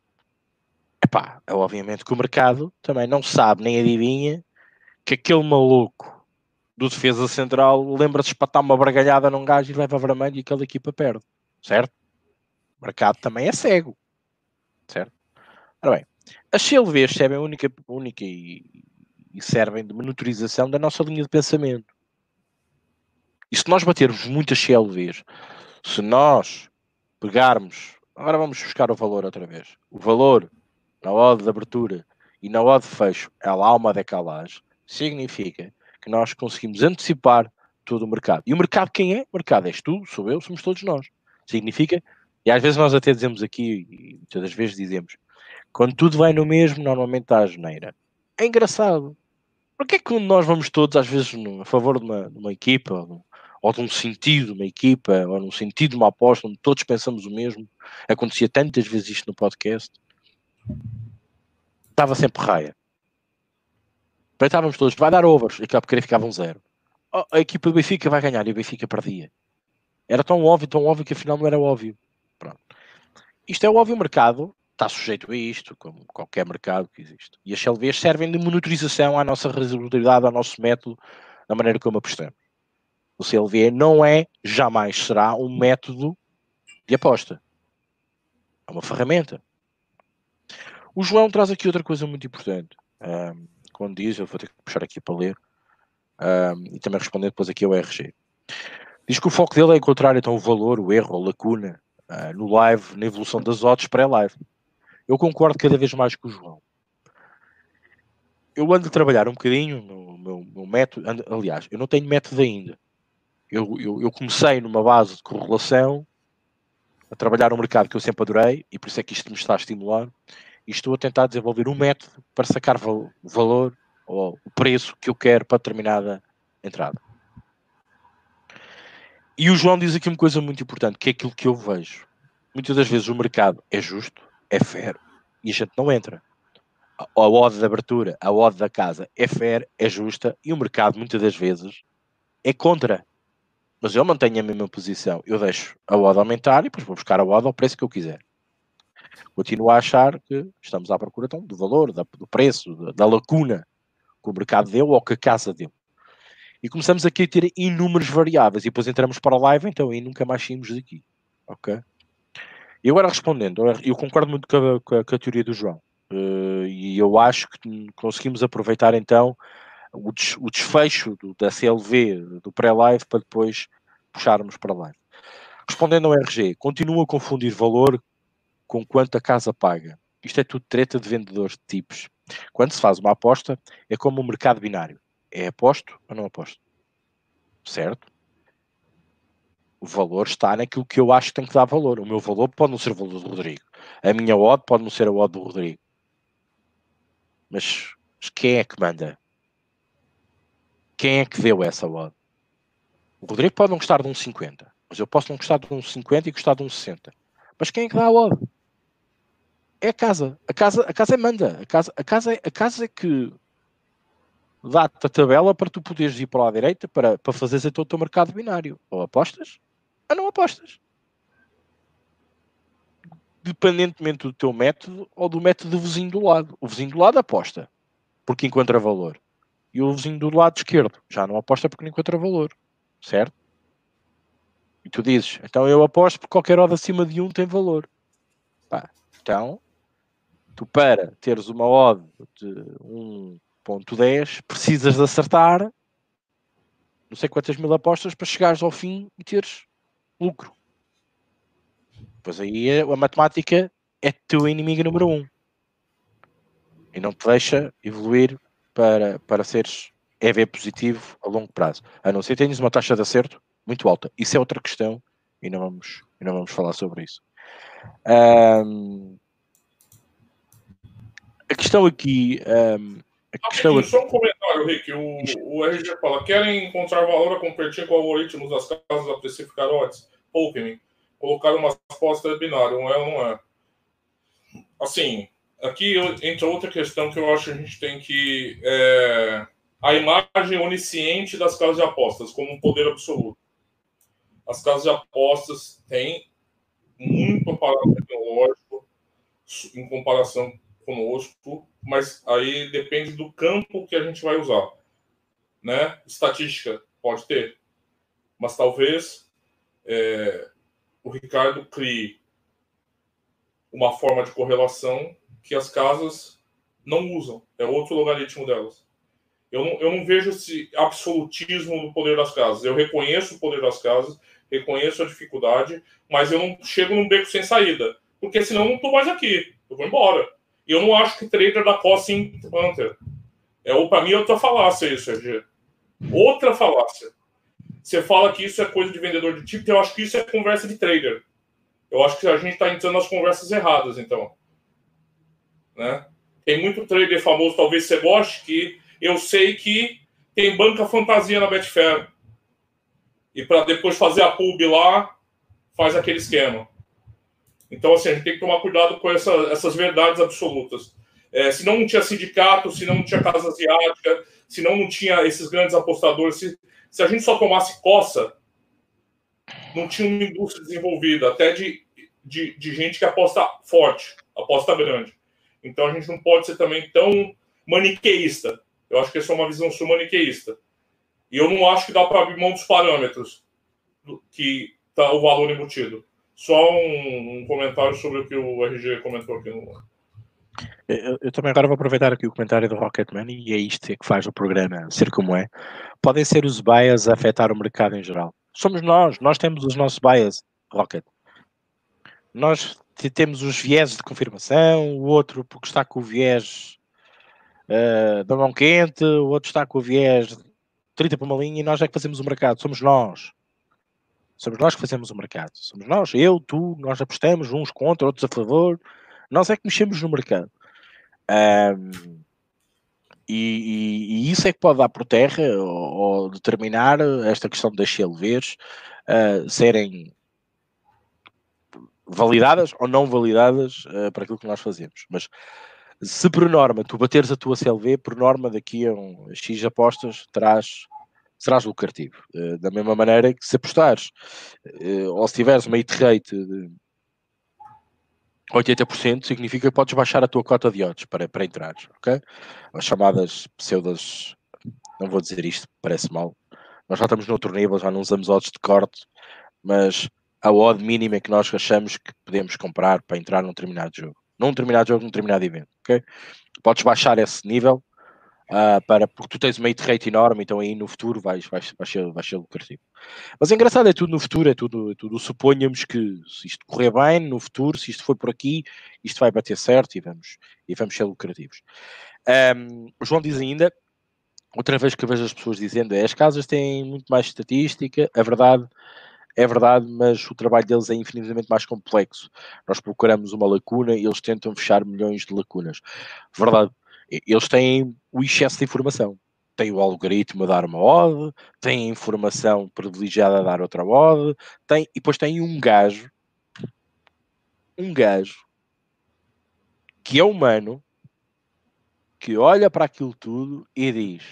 Epá, é obviamente que o mercado também não sabe nem adivinha que aquele maluco do defesa central lembra-se de espatar uma bargalhada num gajo e leva vermelho e aquela equipa perde. Certo? O mercado também é cego. Certo? Ora bem, as CLVs servem única, única e, e servem de monitorização da nossa linha de pensamento. E se nós batermos muitas CLVs, se nós pegarmos, agora vamos buscar o valor outra vez, o valor na odd de abertura e na odd de fecho, ela há uma decalagem, significa que nós conseguimos antecipar todo o mercado. E o mercado quem é? O mercado és tu, sou eu, somos todos nós. Significa, e às vezes nós até dizemos aqui, e muitas das vezes dizemos, quando tudo vai no mesmo, normalmente está a geneira. É engraçado. Porquê é que nós vamos todos, às vezes, a favor de uma, de uma equipa, ou, de um sentido de uma equipa, ou num sentido de uma aposta, onde todos pensamos o mesmo? Acontecia tantas vezes isto no podcast. Estava sempre raia. Estávamos todos, vai dar overs, e acaba querer ficava um zero. Oh, a equipa do Benfica vai ganhar e o Benfica perdia. Era tão óbvio, tão óbvio que afinal não era óbvio. Pronto. Isto é o óbvio mercado, está sujeito a isto, como qualquer mercado que existe. E as CLVs servem de monitorização à nossa resultabilidade, ao nosso método, da maneira como apostamos. O CLV não é, jamais será, um método de aposta. É uma ferramenta. O João traz aqui outra coisa muito importante. Um, quando diz, eu vou ter que puxar aqui para ler, um, e também responder depois aqui ao RG. Diz que o foco dele é encontrar então o valor, o erro, a lacuna uh, no live, na evolução das odds pré-live. Eu concordo cada vez mais com o João. Eu ando a trabalhar um bocadinho no meu, meu método, ando, aliás, eu não tenho método ainda. Eu, eu, eu comecei numa base de correlação a trabalhar um mercado que eu sempre adorei e por isso é que isto me está a estimular e estou a tentar desenvolver um método para sacar o valor ou o preço que eu quero para determinada entrada. E o João diz aqui uma coisa muito importante, que é aquilo que eu vejo. Muitas das vezes o mercado é justo, é fair, e a gente não entra. A odd de abertura, a odd da casa é fair, é justa, e o mercado muitas das vezes é contra. Mas eu mantenho a mesma posição. Eu deixo a odd aumentar e depois vou buscar a odd ao preço que eu quiser continuo a achar que estamos à procura então, do valor, da, do preço, da, da, lacuna que o mercado deu ou que a casa deu. E começamos aqui a ter inúmeras variáveis e depois entramos para a live então e nunca mais saímos daqui. Ok? E agora respondendo, eu concordo muito com a, com a, com a teoria do João. Uh, e eu acho que conseguimos aproveitar então o, des, o desfecho do, da CLV, do pré-live, para depois puxarmos para a live. Respondendo ao RG, continua a confundir valor com quanto a casa paga. Isto é tudo treta de vendedores de tipos. Quando se faz uma aposta, é como um mercado binário. É aposto ou não aposto? Certo? O valor está naquilo que eu acho que tem que dar valor. O meu valor pode não ser o valor do Rodrigo. A minha odd pode não ser a odd do Rodrigo. Mas, mas quem é que manda? Quem é que deu essa odd? O Rodrigo pode não gostar de um 50, mas eu posso não gostar de um 50 e gostar de um 60. Mas quem é que dá a odd? é a casa. A casa, a casa é manda. A casa, a casa, é, a casa é que dá-te a tabela para tu poderes ir para a direita para, para fazeres então o teu mercado binário. Ou apostas, ou não apostas. Dependentemente do teu método ou do método do vizinho do lado. O vizinho do lado aposta porque encontra valor. E o vizinho do lado esquerdo já não aposta porque não encontra valor. Certo? E tu dizes, então eu aposto porque qualquer hora acima de um tem valor. Pá, então tu para teres uma odd de 1.10 precisas de acertar não sei quantas mil apostas para chegares ao fim e teres lucro. Pois aí a matemática é teu inimigo número um. E não te deixa evoluir para, para seres EV positivo a longo prazo. A não ser que tenhas uma taxa de acerto muito alta. Isso é outra questão e não vamos, e não vamos falar sobre isso. Um, a questão aqui. Um, a questão. Só um comentário, Rick. O, o RG fala: querem encontrar valor a competir com algoritmos das casas a precificar odds? Poupe-me. Colocar uma resposta binária, um é ou não é? Assim, aqui entra outra questão que eu acho que a gente tem que é, a imagem onisciente das casas de apostas como um poder absoluto. As casas de apostas têm muito aparato tecnológico em comparação conosco, mas aí depende do campo que a gente vai usar. Né? Estatística pode ter, mas talvez é, o Ricardo crie uma forma de correlação que as casas não usam. É outro logaritmo delas. Eu não, eu não vejo esse absolutismo do poder das casas. Eu reconheço o poder das casas, reconheço a dificuldade, mas eu não chego num beco sem saída. Porque senão eu não estou mais aqui. Eu vou embora. Eu não acho que trader da Cossin Hunter. É, para mim, é outra falácia isso, RG. Outra falácia. Você fala que isso é coisa de vendedor de tipo, eu acho que isso é conversa de trader. Eu acho que a gente está entrando nas conversas erradas, então. Né? Tem muito trader famoso, talvez você goste, que eu sei que tem banca fantasia na Betfair. E para depois fazer a pub lá, faz aquele esquema. Então, assim, a gente tem que tomar cuidado com essa, essas verdades absolutas. É, se não, tinha sindicato, se não, tinha casa asiática, se não, tinha esses grandes apostadores, se, se a gente só tomasse coça, não tinha uma indústria desenvolvida, até de, de, de gente que aposta forte, aposta grande. Então a gente não pode ser também tão maniqueísta. Eu acho que essa é uma visão sua maniqueísta. E eu não acho que dá para abrir mão dos parâmetros que está o valor embutido. Só um, um, comentário sobre o que o RG comentou aqui no. Eu, eu, também agora vou aproveitar aqui o comentário do Rocketman e é isto que faz o programa ser como é. Podem ser os bias a afetar o mercado em geral. Somos nós, nós temos os nossos bias, Rocket. Nós temos os viéses de confirmação, o outro porque está com o viés uh, da mão quente, o outro está com o viés 30 para uma linha e nós é que fazemos o mercado, somos nós. Somos nós que fazemos o mercado. Somos nós, eu, tu, nós apostamos uns contra, outros a favor. Nós é que mexemos no mercado. Um, e, e, e, isso é que pode dar por terra ou, ou determinar esta questão das CLVs uh, serem validadas ou não validadas uh, para aquilo que nós fazemos. Mas se por norma tu bateres a tua CLV, por norma daqui a um X apostas terás serás lucrativo. Uh, da mesma maneira que se apostares uh, ou se tiveres uma hit rate de 80%, significa que podes baixar a tua cota de odds para, para entrar, ok? As chamadas pseudas, não vou dizer isto, parece mal. Nós já estamos noutro nível, já não usamos odds de corte, mas a odd mínima que nós achamos que podemos comprar para entrar num determinado jogo. Num determinado jogo, num determinado evento, ok? Podes baixar esse nível uh, para, porque tu tens uma hit rate enorme, então aí no futuro vais, vais, vais, ser, vais ser lucrativo. Mas é engraçado, é tudo no futuro, é tudo, é tudo. Suponhamos que se isto correr bem no futuro, se isto for por aqui, isto vai bater certo e vamos, e vamos ser lucrativos. Um, o João diz ainda, outra vez que eu vejo as pessoas dizendo, é, as casas têm muito mais estatística, a verdade é verdade, mas o trabalho deles é infinitamente mais complexo. Nós procuramos uma lacuna e eles tentam fechar milhões de lacunas. Verdade, eles têm o excesso de informação. Tem o algoritmo a dar uma odd, tem a informação privilegiada a dar outra odd, tem, e depois tem um gajo, um gajo, que é humano, que olha para aquilo tudo e diz: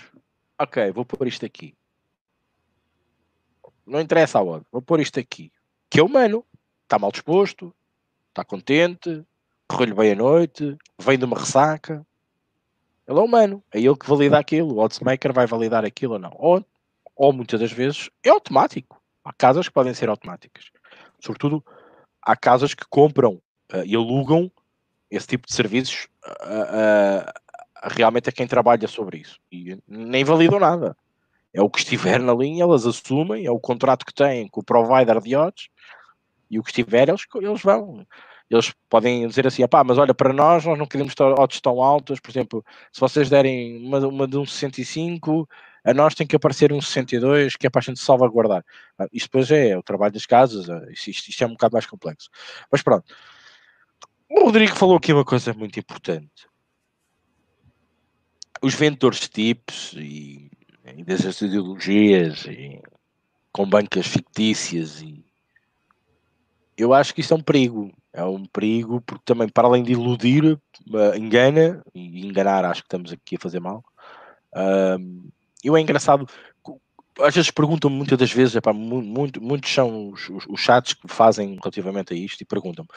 Ok, vou pôr isto aqui. Não interessa a odd, vou pôr isto aqui. Que é humano, está mal disposto, está contente, correu-lhe bem a noite, vem de uma ressaca ele é humano, é ele que valida aquilo. O oddsmaker vai validar aquilo ou não. Ou, ou muitas das vezes é automático. Há casas que podem ser automáticas. Sobretudo, há casas que compram uh, e alugam esse tipo de serviços uh, uh, realmente a quem trabalha sobre isso. E nem validam nada. É o que estiver na linha, elas assumem, é o contrato que têm com o provider de odds, e o que estiver, eles, eles vão eles podem dizer assim, pá, mas olha, para nós, nós não queremos odds tão altas, por exemplo, se vocês derem uma, uma de um 65, a nós tem que aparecer um 62, que é para a gente salvaguardar. Ah, isto depois é o trabalho das casas, ah, isto, isto é um bocado mais complexo. Mas pronto. O Rodrigo falou aqui uma coisa muito importante. Os vendedores de tipos e, e dessas ideologias e, com bancas fictícias e eu acho que isso é um perigo. É um perigo porque também, para além de iludir, uh, engana, e enganar acho que estamos aqui a fazer mal, Um, eu é engraçado, às vezes perguntam muitas das vezes, epá, muito, muitos são os, os, os, chats que fazem relativamente a isto e perguntam-me,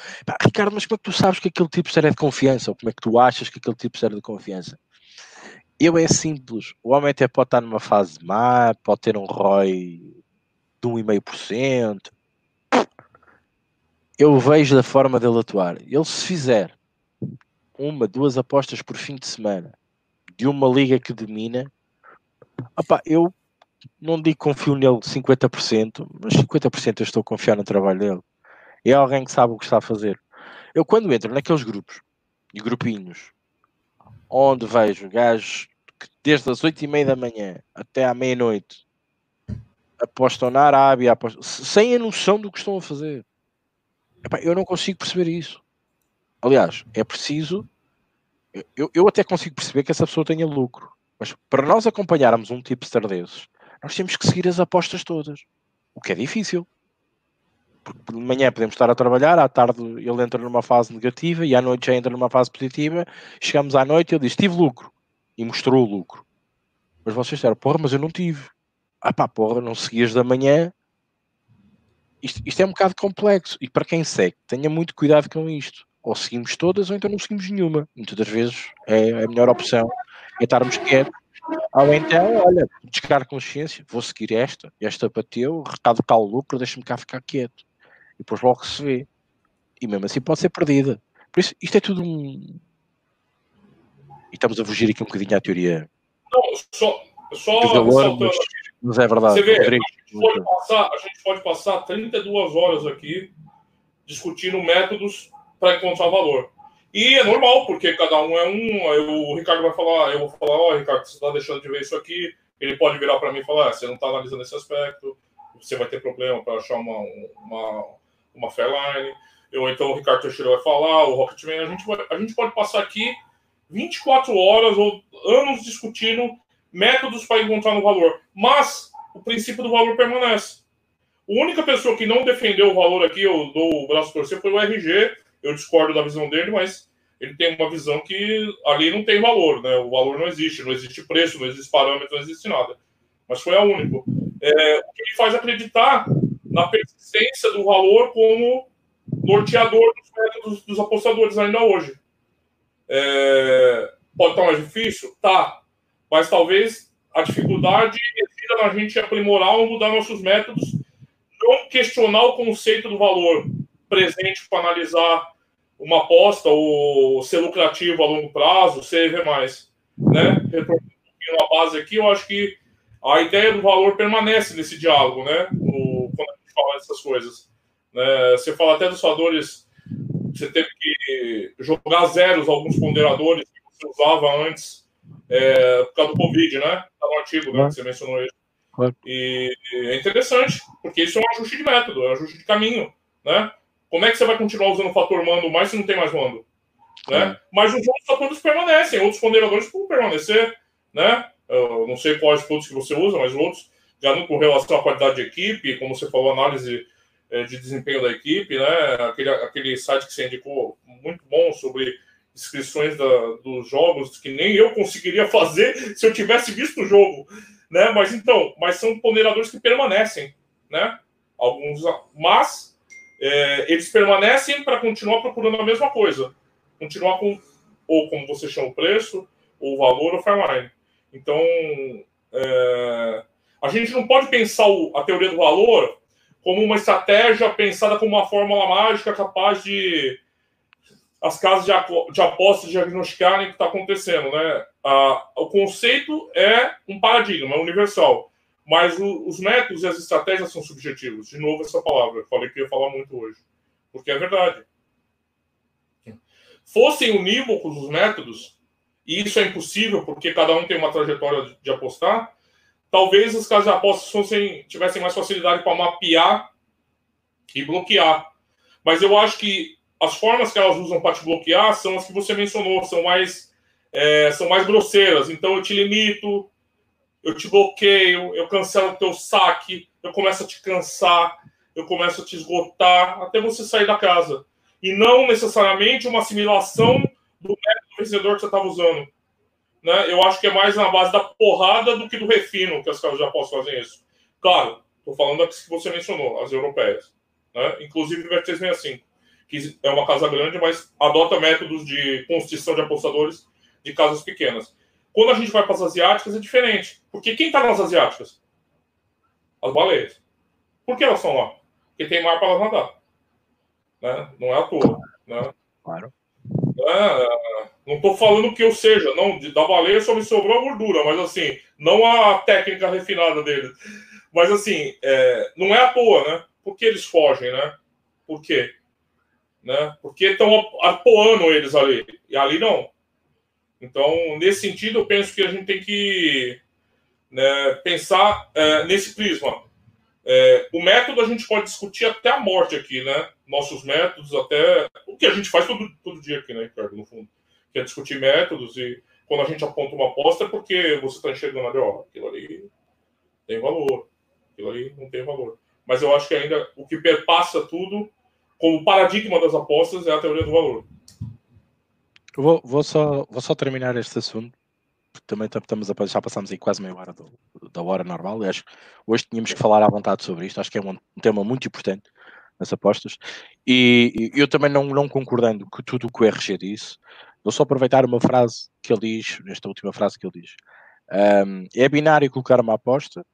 Ricardo, mas como é que tu sabes que aquele tipo será de confiança? Ou como é que tu achas que aquele tipo será de confiança? Eu é simples, o homem até pode estar numa fase má, pode ter um ROI de 1,5%. Eu vejo da forma dele atuar. Ele se fizer uma, duas apostas por fim de semana de uma liga que domina, opa, eu não digo confio nele 50%, mas 50% eu estou a confiar no trabalho dele. É alguém que sabe o que está a fazer. Eu quando entro naqueles grupos e grupinhos onde vejo gajos que desde as 8 e meia da manhã até à meia-noite apostam na Arábia, apostam, sem a noção do que estão a fazer. Epá, eu não consigo perceber isso. Aliás, é preciso. Eu, eu até consigo perceber que essa pessoa tenha lucro. Mas para nós acompanharmos um tipster desses, nós temos que seguir as apostas todas. O que é difícil. Porque de manhã podemos estar a trabalhar, à tarde ele entra numa fase negativa e à noite já entra numa fase positiva. Chegamos à noite e ele diz: Tive lucro. E mostrou o lucro. Mas vocês disseram: Porra, mas eu não tive. Ah pá, porra, não seguias da manhã. Isto, isto é um bocado complexo. E para quem segue, tenha muito cuidado com isto. Ou seguimos todas ou então não seguimos nenhuma. Muitas das vezes é a melhor opção. É estarmos quietos ou então, olha, descarga consciência, vou seguir esta, esta bateu, recado cá o lucro, deixa-me cá ficar quieto. E depois logo se vê. E mesmo assim pode ser perdida. Por isso, isto é tudo um. E estamos a fugir aqui um bocadinho à teoria. Não, só. só valor, mas, mas, é verdade. Você vê, Rodrigo, pode passar, a gente pode passar 32 horas aqui discutindo métodos para encontrar valor. E é normal, porque cada um é um. Aí o Ricardo vai falar, eu vou falar, ó, oh, Ricardo, você está deixando de ver isso aqui. Ele pode virar para mim e falar, ah, você não está analisando esse aspecto, você vai ter problema para achar uma, uma, uma Fairline. Eu, então o Ricardo Teixeira vai falar, o Rocketman, a gente, vai, a gente pode passar aqui 24 horas ou anos discutindo métodos para encontrar no valor. Mas o princípio do valor permanece. A única pessoa que não defendeu o valor aqui, eu dou o braço torcer, foi o RG, eu discordo da visão dele, mas ele tem uma visão que ali não tem valor, né? O valor não existe, não existe preço, não existe parâmetro, não existe nada. Mas foi a única. É, o que me faz acreditar na persistência do valor como norteador dos métodos dos apostadores ainda hoje. É, pode estar mais difícil? Tá. Mas talvez a dificuldade resida na gente aprimorar ou mudar nossos métodos, não questionar o conceito do valor presente para analisar uma aposta ou ser lucrativo a longo prazo, ser mais, né? Retornando um a base aqui, eu acho que a ideia do valor permanece nesse diálogo, né? O, quando a gente fala dessas coisas. Né? Você fala até dos valores, você teve que jogar zeros alguns ponderadores que você usava antes é, por causa do Covid, né? Está no artigo, né? Que você mencionou isso. E é interessante, porque isso é um ajuste de método, é um ajuste de caminho, né? Como é que você vai continuar usando o fator mando mais se não tem mais mando? Né? Mas os outros fatores permanecem, outros ponderadores vão permanecer, né? Eu não sei quais todos que você usa, mas outros, já não com relação à qualidade de equipe, como você falou, análise eh, de desempenho da equipe, né? Aquele, aquele site que você indicou, muito bom sobre inscrições da, dos jogos, que nem eu conseguiria fazer se eu tivesse visto o jogo, né? Mas então, mas são ponderadores que permanecem, né? Alguns, mas é, eles permanecem para continuar procurando a mesma coisa. Continuar com, ou como você chama o preço, ou o valor, ou Fairline. Então, é, a gente não pode pensar o, a teoria do valor como uma estratégia pensada como uma fórmula mágica capaz de as casas de, de apostas diagnosticarem o que está acontecendo. Né? O conceito é um paradigma, é universal. Mas o, os métodos e as estratégias são subjetivos. De novo, essa palavra. Falei que ia falar muito hoje. Porque é verdade. Fossem unívocos os métodos, e isso é impossível porque cada um tem uma trajetória de apostar, talvez as casas de apostas fossem, tivessem mais facilidade para mapear e bloquear. Mas eu acho que as formas que elas usam para te bloquear são as que você mencionou, são mais, é, são mais grosseiras. Então eu te limito, eu te bloqueio, eu cancelo o teu saque, eu começo a te cansar, eu começo a te esgotar, até você sair da casa. E não necessariamente uma assimilação do método vencedor que você estava usando. né? Eu acho que é mais na base da porrada do que do refino que as casas de apostas fazem isso. Claro, estou falando das que você mencionou, as europeias. Né? Inclusive o Bet365, que é uma casa grande, mas adota métodos de constituição de apostadores de casas pequenas. Quando a gente vai para as asiáticas é diferente. Porque quem está nas asiáticas? As baleias. Por que elas estão lá? Porque tem mar para elas nadar. Né? Não é à toa. Né? Claro. É, não estou falando que eu seja, não, da baleia só me sobrou a gordura, mas assim, não a técnica refinada deles. Mas assim, é, não é à toa, né? Por que eles fogem, né? Por quê? Né? Porque estão apoiando eles ali. E ali não. Então, nesse sentido, eu penso que a gente tem que né, pensar é, nesse prisma. É, o método a gente pode discutir até a morte aqui, né? Nossos métodos, até o que a gente faz todo, todo dia aqui, né, Ricardo, no fundo. Que é discutir métodos e quando a gente aponta uma aposta é porque você está enxergando ali, ó, aquilo ali tem valor, aquilo ali não tem valor. Mas eu acho que ainda o que perpassa tudo, como paradigma das apostas, é a teoria do valor. Vou, vou, só, vou só terminar este assunto também estamos a, já passamos aí quase meia hora do, da hora normal. Acho que hoje tínhamos que falar à vontade sobre isto. Acho que é um, um tema muito importante nas apostas. E, e, eu também não, não concordando com tudo o que o RG disse, vou só aproveitar uma frase que ele diz, esta última frase que ele diz. Um, é binário colocar uma aposta,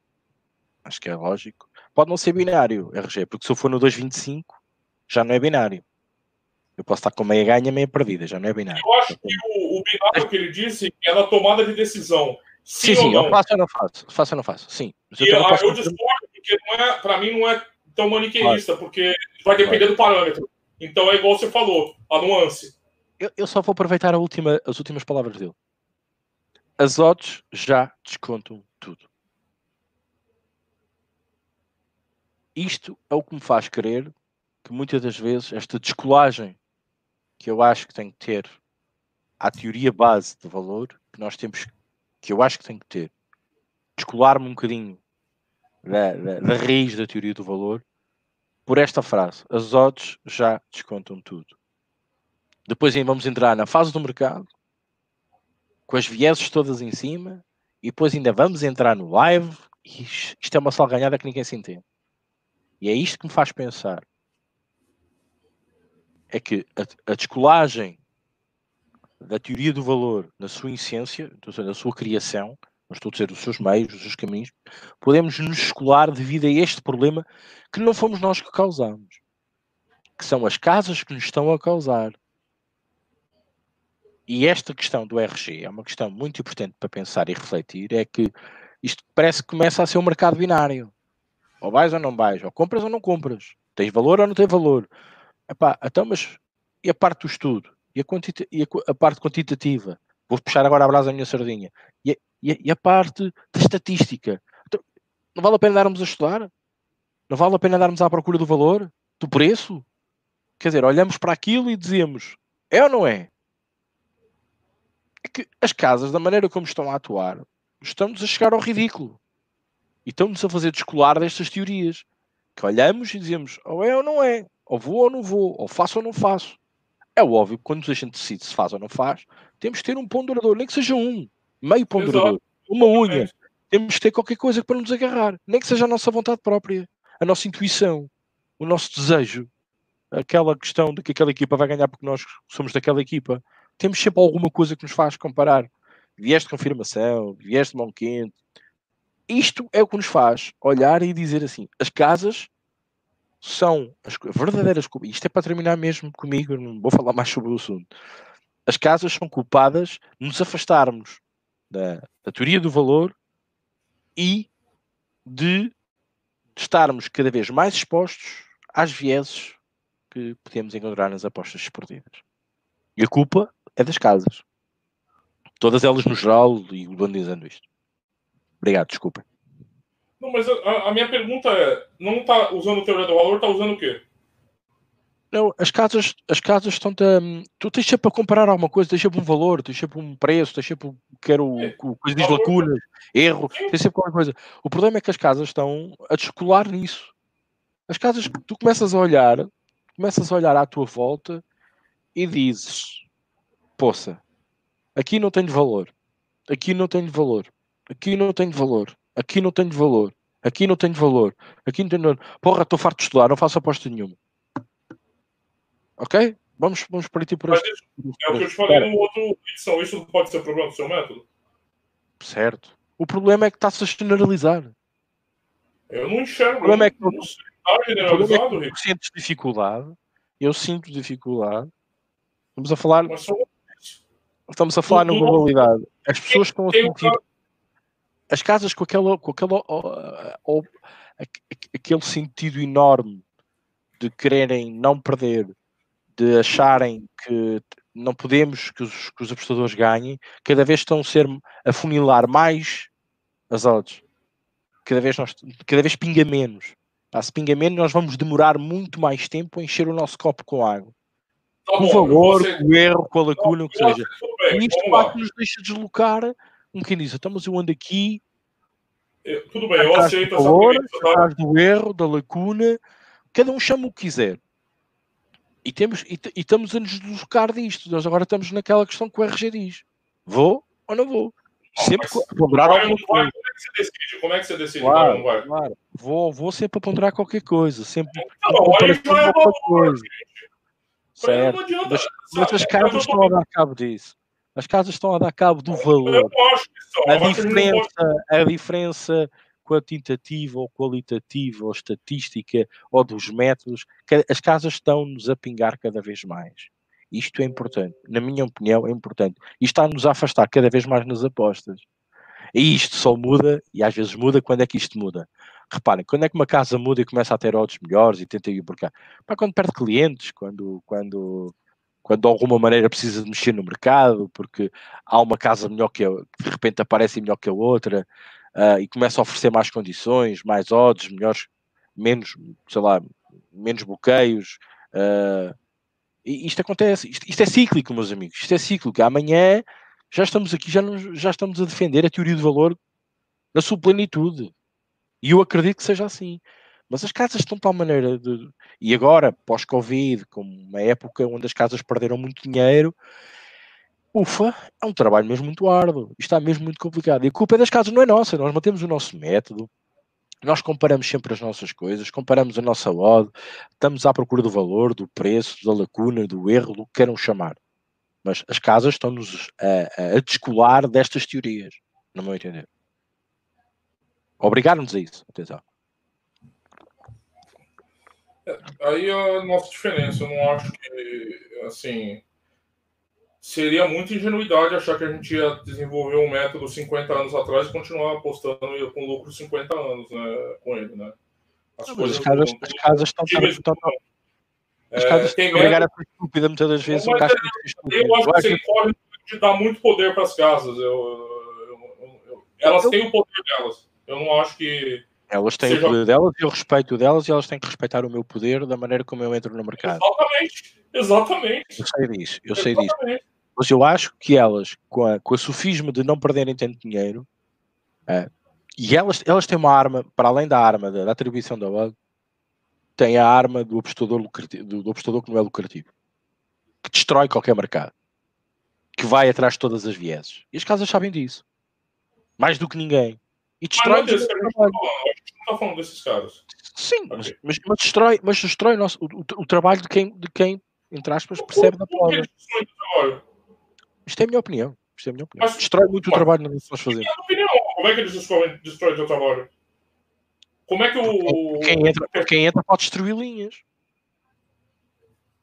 acho que é lógico. Pode não ser binário, RG, porque se eu for no 2.25, já não é binário. Eu posso estar com meia ganha, meia perdida, já não é binário. Eu acho que o, o binário que ele disse é na tomada de decisão. Sim, sim, sim eu faço ou não faço. Faço ou não faço, sim. eu, eu, posso... eu discordo, porque é, para mim não é tão maniqueísta, claro. porque vai depender claro. do parâmetro. Então é igual você falou, a nuance. Eu, eu só vou aproveitar última, as últimas palavras dele. As odds já descontam tudo. Isto é o que me faz crer que muitas das vezes esta descolagem que eu acho que tem que ter a teoria base de valor que nós temos, que eu acho que tem que ter, descolar-me um bocadinho da, da, da, raiz da teoria do valor por esta frase: as odds já descontam tudo. Depois aí vamos entrar na fase do mercado, com as vieses todas em cima, e depois ainda vamos entrar no live. Isto é uma salganhada que ninguém se entende. E é isto que me faz pensar é que a, a descolagem da teoria do valor na sua essência, na sua criação, não estou a dizer os seus meios, os seus caminhos, podemos nos descolar devido a este problema que não fomos nós que causamos, que são as casas que nos estão a causar. E esta questão do RG é uma questão muito importante para pensar e refletir, é que isto parece que começa a ser um mercado binário. Ou vais ou não vais, ou compras ou não compras. Tens valor ou não tens valor. Epá, então, mas e a parte do estudo? E a, e a, a parte quantitativa? Vou puxar agora a brasa da minha sardinha. E a, e a, e a parte da estatística? Então, não vale a pena darmos a estudar? Não vale a pena darmos à procura do valor? Do preço? Quer dizer, olhamos para aquilo e dizemos, é ou não é? É que as casas, da maneira como estão a atuar, estão-nos a chegar ao ridículo. E estão-nos a fazer descolar destas teorias. Que olhamos e dizemos, ou é ou não é. Ou vou ou não vou, ou faço ou não faço. É óbvio que quando a gente decide se faz ou não faz, temos que ter um ponderador, nem que seja um, meio ponderador, uma unha. Temos que ter qualquer coisa para nos agarrar, nem que seja a nossa vontade própria, a nossa intuição, o nosso desejo, aquela questão de que aquela equipa vai ganhar porque nós somos daquela equipa. Temos sempre alguma coisa que nos faz comparar. Viés de confirmação, viés de mão quente. Isto é o que nos faz olhar e dizer assim: as casas são as verdadeiras isto é para terminar mesmo comigo, não vou falar mais sobre o assunto. As casas são culpadas de nos afastarmos da, da teoria do valor e de estarmos cada vez mais expostos às vieses que podemos encontrar nas apostas esportivas. E a culpa é das casas. Todas elas no geral, e o dizendo isto. Obrigado, desculpem. Não, mas a, a minha pergunta é: não está usando teoria do valor, está usando o quê? Não, as casas, as casas estão. -te, tu tens sempre a comparar alguma coisa, tens sempre um valor, tens sempre um preço, tens sempre quero é, coisa diz lacunas, erro, Sim. tens sempre qualquer coisa. O problema é que as casas estão a descolar nisso. As casas que tu começas a olhar, começas a olhar à tua volta e dizes: Poça, aqui não tens valor. aqui não tenho valor, aqui não tenho valor, aqui não tenho valor, aqui não tenho valor, aqui não tenho valor. Porra, estou farto de estudar, não faço aposta nenhuma. Ok? Vamos, vamos partir por este. É o que eu te falei no outro edição. Isso não pode ser problema do seu método? Certo. O problema é que está-se a generalizar. Eu não enxergo. O problema é que não, não está generalizado, é que sentes dificuldade. Eu sinto dificuldade. Estamos a falar. Estamos a falar na globalidade. As pessoas estão a sentir. As casas com aquela, com aquela, aquele sentido enorme de quererem não perder, de acharem que não podemos que os, que os apostadores ganhem, cada vez estão a ser a funilar mais as odds. Cada vez, nós, cada vez pinga menos. Ah, se pinga menos, nós vamos demorar muito mais tempo a encher o nosso copo com água. Tá o valor, você... o erro, com a lacuna, o que seja. e isto parte nos deixa deslocar um bocadinho diz, então, mas eu ando aqui. Eu, tudo bem, eu aceito essa valor, atrás do erro, da lacuna, cada um chama o que quiser. E, temos, e, e estamos a nos deslocar disto. Nós agora estamos naquela questão que o RG diz: vou ou não vou? Sempre a ponderar alguma coisa. Como é que você decide? Como é que você decide? Claro, não vai? Claro. Vou, vou sempre ponderar qualquer coisa. Sempre não, aí não é valor, coisa. Certo. Adianta, mas, mas, as casas estão a dar cabo disso. As casas estão a dar cabo do valor. a diferença, a diferença quantitativa ou qualitativa ou estatística ou dos métodos, as casas estão-nos a pingar cada vez mais. Isto é importante, na minha opinião, é importante. E está-nos a afastar cada vez mais nas apostas. E isto só muda, e às vezes muda, quando é que isto muda? Reparem, quando é que uma casa muda e começa a ter odds melhores e tenta ir por cá? Para quando perde clientes, quando, quando, quando de alguma maneira precisa de mexer no mercado, porque há uma casa melhor que a, de repente aparece melhor que a outra uh, e começa a oferecer mais condições, mais odds, melhores, menos, sei lá, menos bloqueios, uh, isto acontece, isto, isto, é cíclico, meus amigos, isto é cíclico. Amanhã já estamos aqui, já, já estamos a defender a teoria do valor na sua plenitude. E eu acredito que seja assim. Mas as casas estão de tal maneira de. E agora, pós-Covid, como uma época onde as casas perderam muito dinheiro, ufa, é um trabalho mesmo muito árduo. Está mesmo muito complicado. E a culpa é das casas, não é nossa. Nós mantemos o nosso método, nós comparamos sempre as nossas coisas, comparamos a nossa odd, estamos à procura do valor, do preço, da lacuna, do erro, do que queiram chamar. Mas as casas estão-nos a, a, descolar destas teorias, no meu entender. Obrigaram-nos a isso, atenção. É, aí é a nossa diferença, eu não acho que, assim, seria muita ingenuidade achar que a gente ia desenvolver um método 50 anos atrás e continuar apostando com lucro 50 anos né, com ele, né? As, não, coisas, as, casas, não, as casas estão... estão, as casas é, obrigar a ser estúpida muitas das vezes. Um é, eu acho que você corre de dar muito poder para as casas. Eu, eu, eu, elas têm o poder delas. Eu não acho que... Elas têm seja... o poder delas e eu respeito delas e elas têm que respeitar o meu poder da maneira como eu entro no mercado. Exatamente, exatamente. Eu sei disso, eu sei disso. Mas eu acho que elas, com a, com a sofisma de não perderem tanto dinheiro, é, e elas, elas têm uma arma, para além da arma da, da atribuição da odd, têm a arma do apostador, lucrativo, do, do apostador que não é lucrativo, que destrói qualquer mercado, que vai atrás de todas as vieses. E as casas sabem disso. Mais do que ninguém. E destrói. Mas não, está falando desses caras. Sim, okay. mas, mas, destrói, mas destrói o, nosso, o, o, o, trabalho de quem, de quem, entre aspas, percebe da palavra. Isto é a minha opinião. Isto é a minha opinião. Mas, Destrói muito mas, o trabalho que nós fazemos. Como é que eles destroem, destroem o teu trabalho? Como é que o. Quem entra, quem entra pode destruir linhas.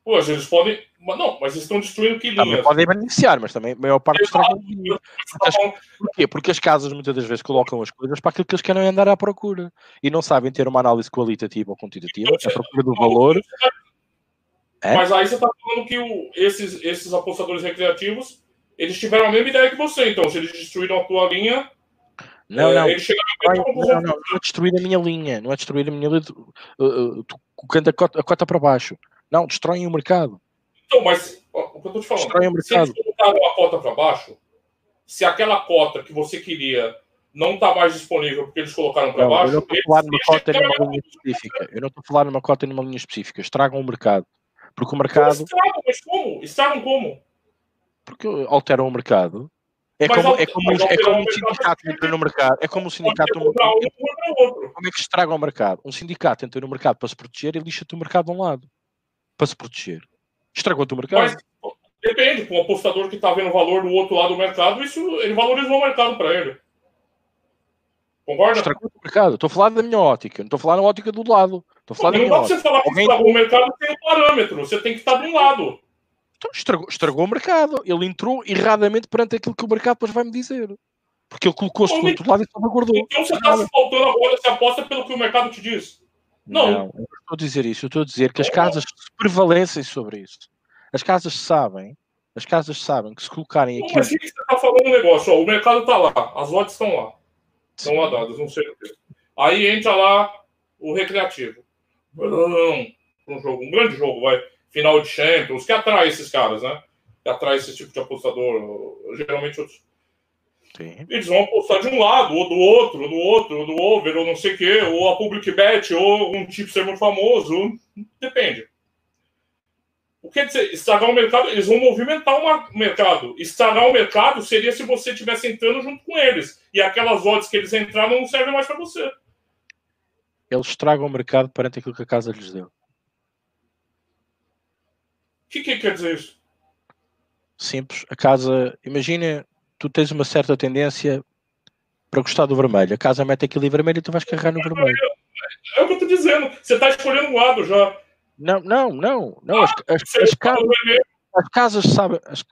Pois, eles podem. Não, mas eles estão destruindo que linhas? Também podem beneficiar, mas também a maior parte linhas. Porquê? Porque as casas muitas das vezes colocam as coisas para aquilo que eles querem andar à procura e não sabem ter uma análise qualitativa ou quantitativa, à procura do valor. É? Mas aí você está falando que o, esses, esses apostadores recreativos eles tiveram a mesma ideia que você, então. Se eles destruíram a tua linha. Não, não. É, eles chegaram não, não, não, não, é destruir a minha linha. Não é destruir a minha linha. Uh, uh, colocando a cota, a cota para baixo. Não, destroem o mercado. Então, mas o que eu estou te falando. Destroem o mercado. Se eles colocaram a cota para baixo, se aquela cota que você queria não está mais disponível porque eles colocaram para baixo. Eu não estou a falar numa cota numa linha específica. Eu não estou a falar numa cota numa linha específica. Estragam o mercado. Porque o mercado. Estragam, mas como? Estragam como? porque alteram o mercado É Mas como, é como, é como um sindicato entra no mercado. É como um sindicato. um. Como é que estraga o mercado? Um sindicato entra no mercado para se proteger e lixa-te o mercado de um lado. Para se proteger. Estragou-te o mercado. Mas depende, com o apostador que está vendo valor do outro lado do mercado, isso ele valorizou o mercado para ele. Concorda? Estragou o mercado. Estou a falar da minha ótica. Não estou a falar na ótica do lado. Estou a falar da Não dá para ótica. você falar que Alguém- estragou o mercado tem um parâmetro. Você tem que estar de um lado. Então, estragou, estragou o mercado. Ele entrou erradamente perante aquilo que o mercado depois vai me dizer. Porque ele colocou-se do outro lado e salvaguardou. Então você está se faltando agora, você aposta pelo que o mercado te diz. Não. eu não estou a dizer isso. Eu estou a dizer que as casas prevalecem sobre isso. As casas sabem, as casas sabem que se colocarem Não, aquilo. mas que você está falando um negócio? Ó, o mercado está lá, as odds estão lá. Estão lá dadas, não sei o quê. Aí entra lá o recreativo. Um jogo, um grande jogo, vai. Final de Champions, que atrai esses caras, né? Que atrai esse tipo de apostador. Geralmente outros. Sim. Eles vão apostar de um lado, ou do outro, ou do outro, ou do over, ou não sei o quê, ou a public bet, ou um tipo ser muito famoso. Depende. O que quer dizer? Estragar o mercado, eles vão movimentar o o mercado. Estragar o mercado seria se você estivesse entrando junto com eles. E aquelas odds que eles entraram não servem mais para você. O Eles estragam o mercado perante aquilo que a casa lhes deu. que, que quer dizer isso? Simples. A casa, imagina, tu tens uma certa tendência para gostar do vermelho. A casa mete aquilo em vermelho e tu vais carregar no vermelho. É o que eu tô dizendo. Você está escolhendo um lado já. Não, não, não. não as, as, Você as está casas, as casas sabem. As,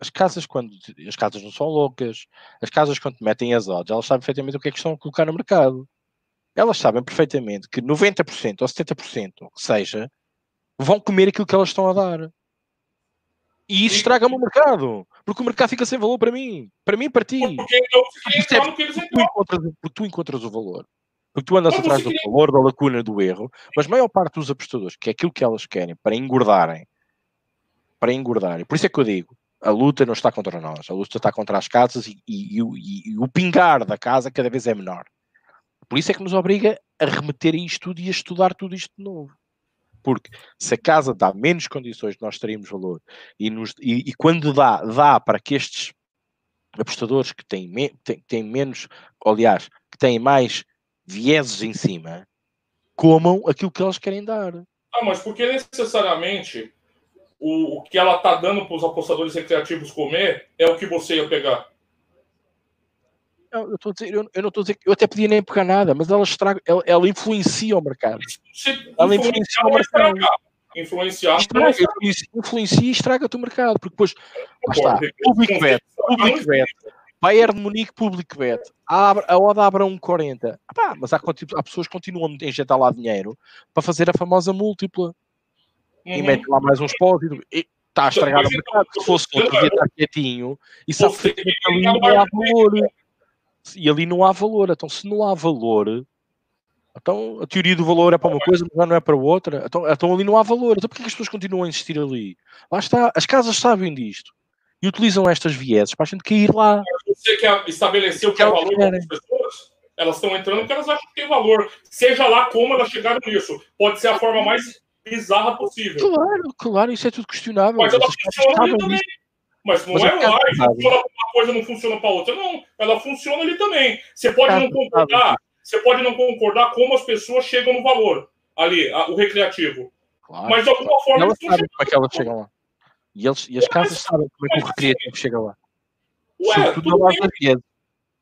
as casas, quando. As casas não são loucas. As casas, quando metem as odds, elas sabem perfeitamente o que é que estão a colocar no mercado. Elas sabem perfeitamente que 90% ou 70%, ou que seja, vão comer aquilo que elas estão a dar. E isso estraga-me o mercado. Porque o mercado fica sem valor para mim. Para mim e para ti. Porque você queria entrar no que eles Porque tu encontras, porque tu encontras o valor. Porque tu andas atrás do valor, da lacuna, do erro, mas a maior parte dos apostadores, que é aquilo que elas querem para engordarem, para engordarem, por isso é que eu digo, a luta não está contra nós, a luta está contra as casas e, e- o- e- e o pingar da casa cada vez é menor. Por isso é que nos obriga a remeter a isto tudo e a estudar tudo isto de novo. Porque se a casa dá menos condições nós teremos valor e, nos- e- e quando dá, dá para que estes apostadores que têm, me- têm- têm menos, aliás, que têm mais vieses em cima, comam aquilo que eles querem dar. Ah, mas porque necessariamente o, o que ela tá dando para os apostadores recreativos comer é o que você ia pegar? Eu, dizer, eu, eu não estou a dizer que eu até podia nem pegar nada, mas ela, estraga, ela, ela influencia o mercado. Se Ela influencia o é mercado. Influenciar é Estraga, influencia, e estraga-te o mercado, porque depois lá está, public bet, public bet, Bayern de Munique, public bet, abre, a oda abre 1,40. Pá, mas há, há pessoas que continuam a injetar lá dinheiro para fazer a famosa múltipla. e Uhum. mete lá mais uns pós e está a estragar o então, mercado. Se fosse outro, devia estar quietinho e sabe que tem ali valor. E ali não há valor. Então, se não há valor, então a teoria do valor é para uma coisa, mas já não é para outra. Então, então ali não há valor. Então, porquê que as pessoas continuam a insistir ali? Lá está, as casas sabem disto e utilizam estas vieses para a gente cair lá. Você quer estabelecer o que é Elas valor para as pessoas? Elas estão entrando porque elas acham que tem valor. Seja lá como elas chegaram nisso. Pode ser a forma mais bizarra possível. Claro, claro, isso é tudo questionável. Mas ela Essas casas funciona ali sabem também. Mas não Mas é e funciona para uma coisa não funciona para outra. Não, ela funciona ali também. Você pode Casa não concordar, você pode não concordar como as pessoas chegam no valor ali, a- o recreativo. Claro. Mas de alguma forma elas eles estão sabem como é que elas chegam lá. E, eles, e as casas sabem como é que o recreativo chega lá. Ué, tudo base bem,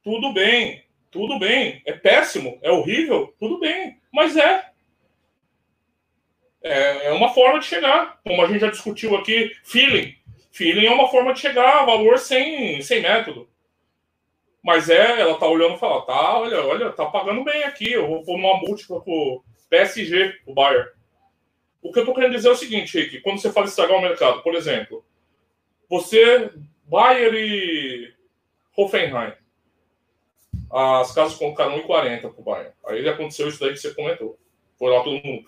tudo bem, tudo bem. É péssimo, é horrível, tudo bem. Mas é. É, é uma forma de chegar. Como a gente já discutiu aqui, feeling. Feeling é uma forma de chegar a valor sem, sem método. Mas é, ela tá olhando e fala, tá, olha, olha, tá pagando bem aqui. Eu vou pôr uma múltipla pro PSG, o Bayern. O que eu tô querendo dizer é o seguinte, Rick, quando você fala estragar o mercado, por exemplo, você, Bayern e Hoffenheim, as casas colocaram 1,40 pro Bayern. Aí aconteceu isso daí que você comentou. Foi lá todo mundo.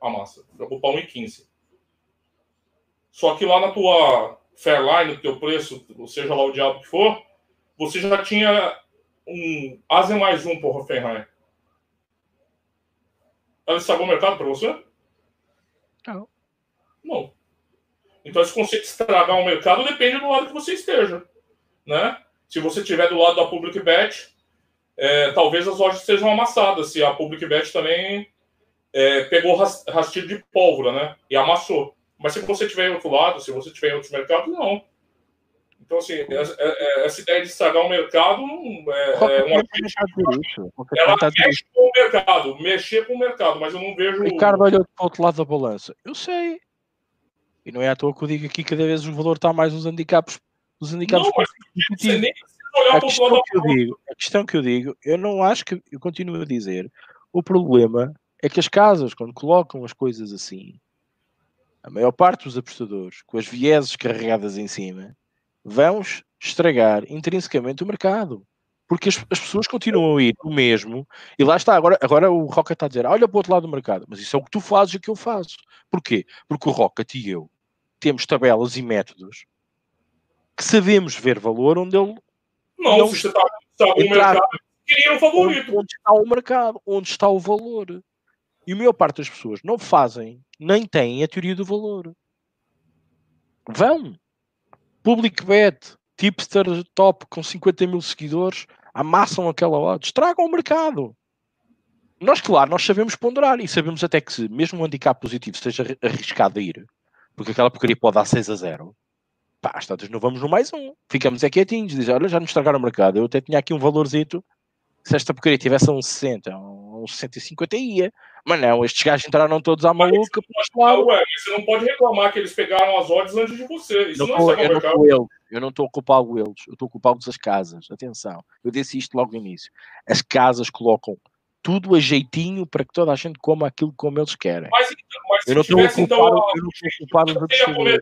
A massa. Jogou pra 1,15. Só que lá na tua Fairline, no teu preço, seja lá o diabo que for, você já tinha um Asa mais um pro Hoffenheim. Ela estragou o mercado para você? Não. Não. Então esse conceito de estragar o mercado depende do lado que você esteja. né? Se você estiver do lado da Public Bet, é, talvez as lojas sejam amassadas, se a Public Bet também é, pegou rastilho de pólvora, né? E amassou. Mas se você estiver em outro lado, se você estiver em outros mercados, não. Então, assim, essa, é, é, essa ideia de estragar o mercado é, é uma Ela mexe com o mercado, mexer com o mercado, mas eu não vejo. Ricardo olhou para o outro lado da balança. Eu sei. E não é à toa que eu digo aqui cada vez o valor está mais nos handicaps. Nos handicaps não, mas você nem olhar a para o outro lado que eu digo, A questão que eu digo, eu não acho que. Eu continuo a dizer. O problema é que as casas, quando colocam as coisas assim, a maior parte dos apostadores, com as vieses carregadas em cima, vamos estragar intrinsecamente o mercado. Porque as, as, pessoas continuam a ir o mesmo, e lá está, agora, agora o Rocket está a dizer, olha para o outro lado do mercado, mas isso é o que tu fazes e o que eu faço. Porquê? Porque o Rocket e eu temos tabelas e métodos que sabemos ver valor onde ele não, não está, está o mercado queria o favorito. Onde está o mercado, onde está o valor. E a maior parte das pessoas não fazem, nem têm a teoria do valor. Vão, Public Bet, tipster top com 50 mil seguidores, amassam aquela odds, tragam o mercado. Nós, claro, nós sabemos ponderar e sabemos até que se mesmo um handicap positivo seja arriscado a ir, porque aquela porcaria pode dar 6 a 0, pá, às tantas não vamos no mais um. Ficamos aqui quietinhos, dizem, olha, já nos estragaram o mercado. Eu até tinha aqui um valorzito, se esta porcaria tivesse a um 60, um 65 até ia. Mas não, estes gajos entraram todos à maluca. Não, ué, você não pode reclamar que eles pegaram as odds antes de você. Isso não, não é eu, não estou eu, eu não estou a culpá-lo eles, eu estou a culpá-los as casas. Atenção, eu disse isto logo no início. As casas colocam tudo a jeitinho para que toda a gente coma aquilo como eles querem. Mas, mas eu não estou a culpar, então, eu não estou a culpar os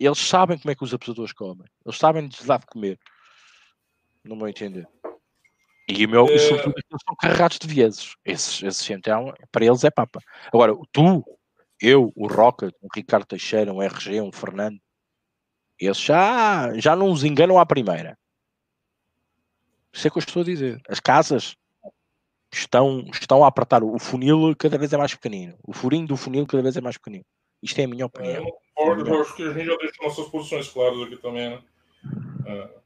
Eles sabem como é que os apostadores comem. Eles sabem de dar de comer. Não vou entender. E, o meu, é... e sobretudo eles são carregados de vieses. Esses, esses então, para eles é papa. Agora, tu, eu, o Roca, o Ricardo Teixeira, um RG, um Fernando, esses já, já não os enganam à primeira. Isso é que eu estou a dizer. As casas estão, estão a apertar. O funil cada vez é mais pequenino. O furinho do funil cada vez é mais pequenino. Isto é a minha opinião. Eu concordo, é acho que a gente já deixou nossas posições claras aqui também, né? É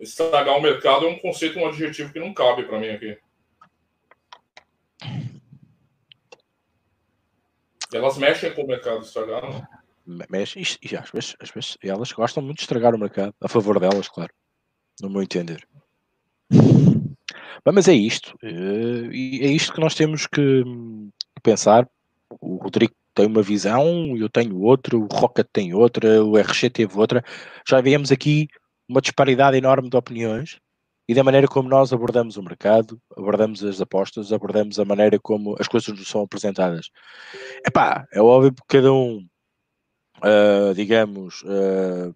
estragar o mercado é um conceito, um adjetivo que não cabe para mim aqui. Elas mexem com o mercado estragado. Mexem e às vezes, às vezes elas gostam muito de estragar o mercado, a favor delas, claro. No meu entender. Mas é isto. Eh, e é isto que nós temos que pensar. O Rodrigo tem uma visão, eu tenho outra, o Rocket tem outra, o RG teve outra. Já viemos aqui uma disparidade enorme de opiniões e da maneira como nós abordamos o mercado, abordamos as apostas, abordamos a maneira como as coisas nos são apresentadas. Epá, é óbvio que cada um, uh, digamos, uh,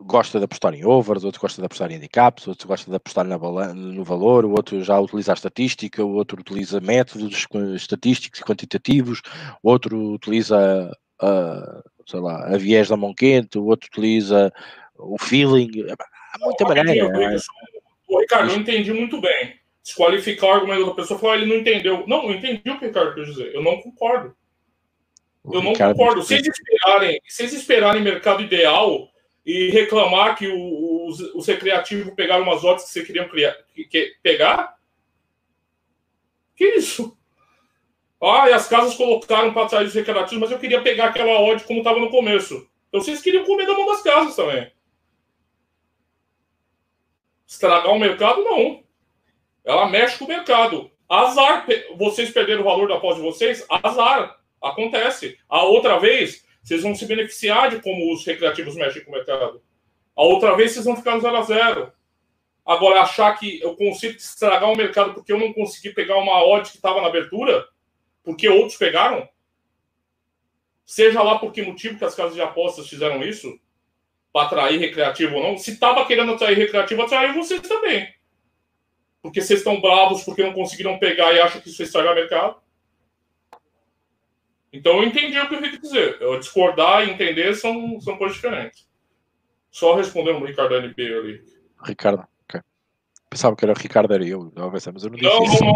gosta de apostar em overs, outro gosta de apostar em handicaps, outro gosta de apostar no valor, o outro já utiliza a estatística, o outro utiliza métodos estatísticos e quantitativos, o outro utiliza uh, sei lá, a viés da mão quente, o outro utiliza o feeling. Há muita maneira. Né? O Ricardo, eu entendi muito bem. Desqualificar o argumento da pessoa falar, ele não entendeu. Não, eu entendi o que o Ricardo quer dizer. Eu não concordo. O eu não Ricardo concordo. Se eles, esperarem, se eles esperarem mercado ideal e reclamar que os, os recreativos pegaram umas odds que você queria criar, que, que, pegar, que isso? Ah, e as casas colocaram para trás os recreativos, mas eu queria pegar aquela odd como estava no começo. Então vocês queriam comer da mão das casas também. Estragar o mercado, não. Ela mexe com o mercado. Azar, vocês perderam o valor da pós de vocês? Azar. Acontece. A outra vez, vocês vão se beneficiar de como os recreativos mexem com o mercado. A outra vez, vocês vão ficar no zero a zero. Agora, achar que eu consigo estragar o mercado porque eu não consegui pegar uma odd que estava na abertura, porque outros pegaram? Seja lá por que motivo que as casas de apostas fizeram isso, para atrair recreativo ou não, se estava querendo atrair recreativo, atraiu vocês também. Porque vocês estão bravos porque não conseguiram pegar e acham que isso estragar o mercado. Então eu entendi o que eu quis dizer. Eu discordar e entender são, são coisas diferentes. Só respondendo o Ricardo NB ali. Ricardo. Pensava que era o Ricardo, era eu, mas eu não disse não, isso. Não,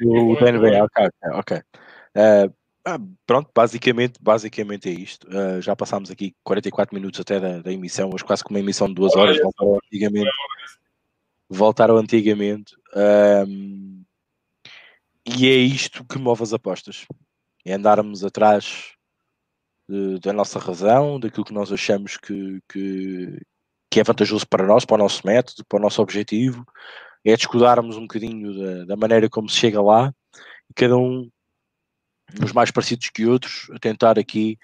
não, o da NBA, ok, ok. Uh, Ah, pronto, basicamente, basicamente é isto. Uh, já passámos aqui 44 minutos até da, da, emissão, hoje quase que uma emissão de duas horas, voltaram antigamente. Voltaram antigamente. Um, e é isto que move as apostas. É andarmos atrás de, da nossa razão, daquilo que nós achamos que, que, que, é vantajoso para nós, para o nosso método, para o nosso objetivo. É descuidarmos um bocadinho da, da maneira como se chega lá e cada um uns mais parecidos que outros, a tentar aqui,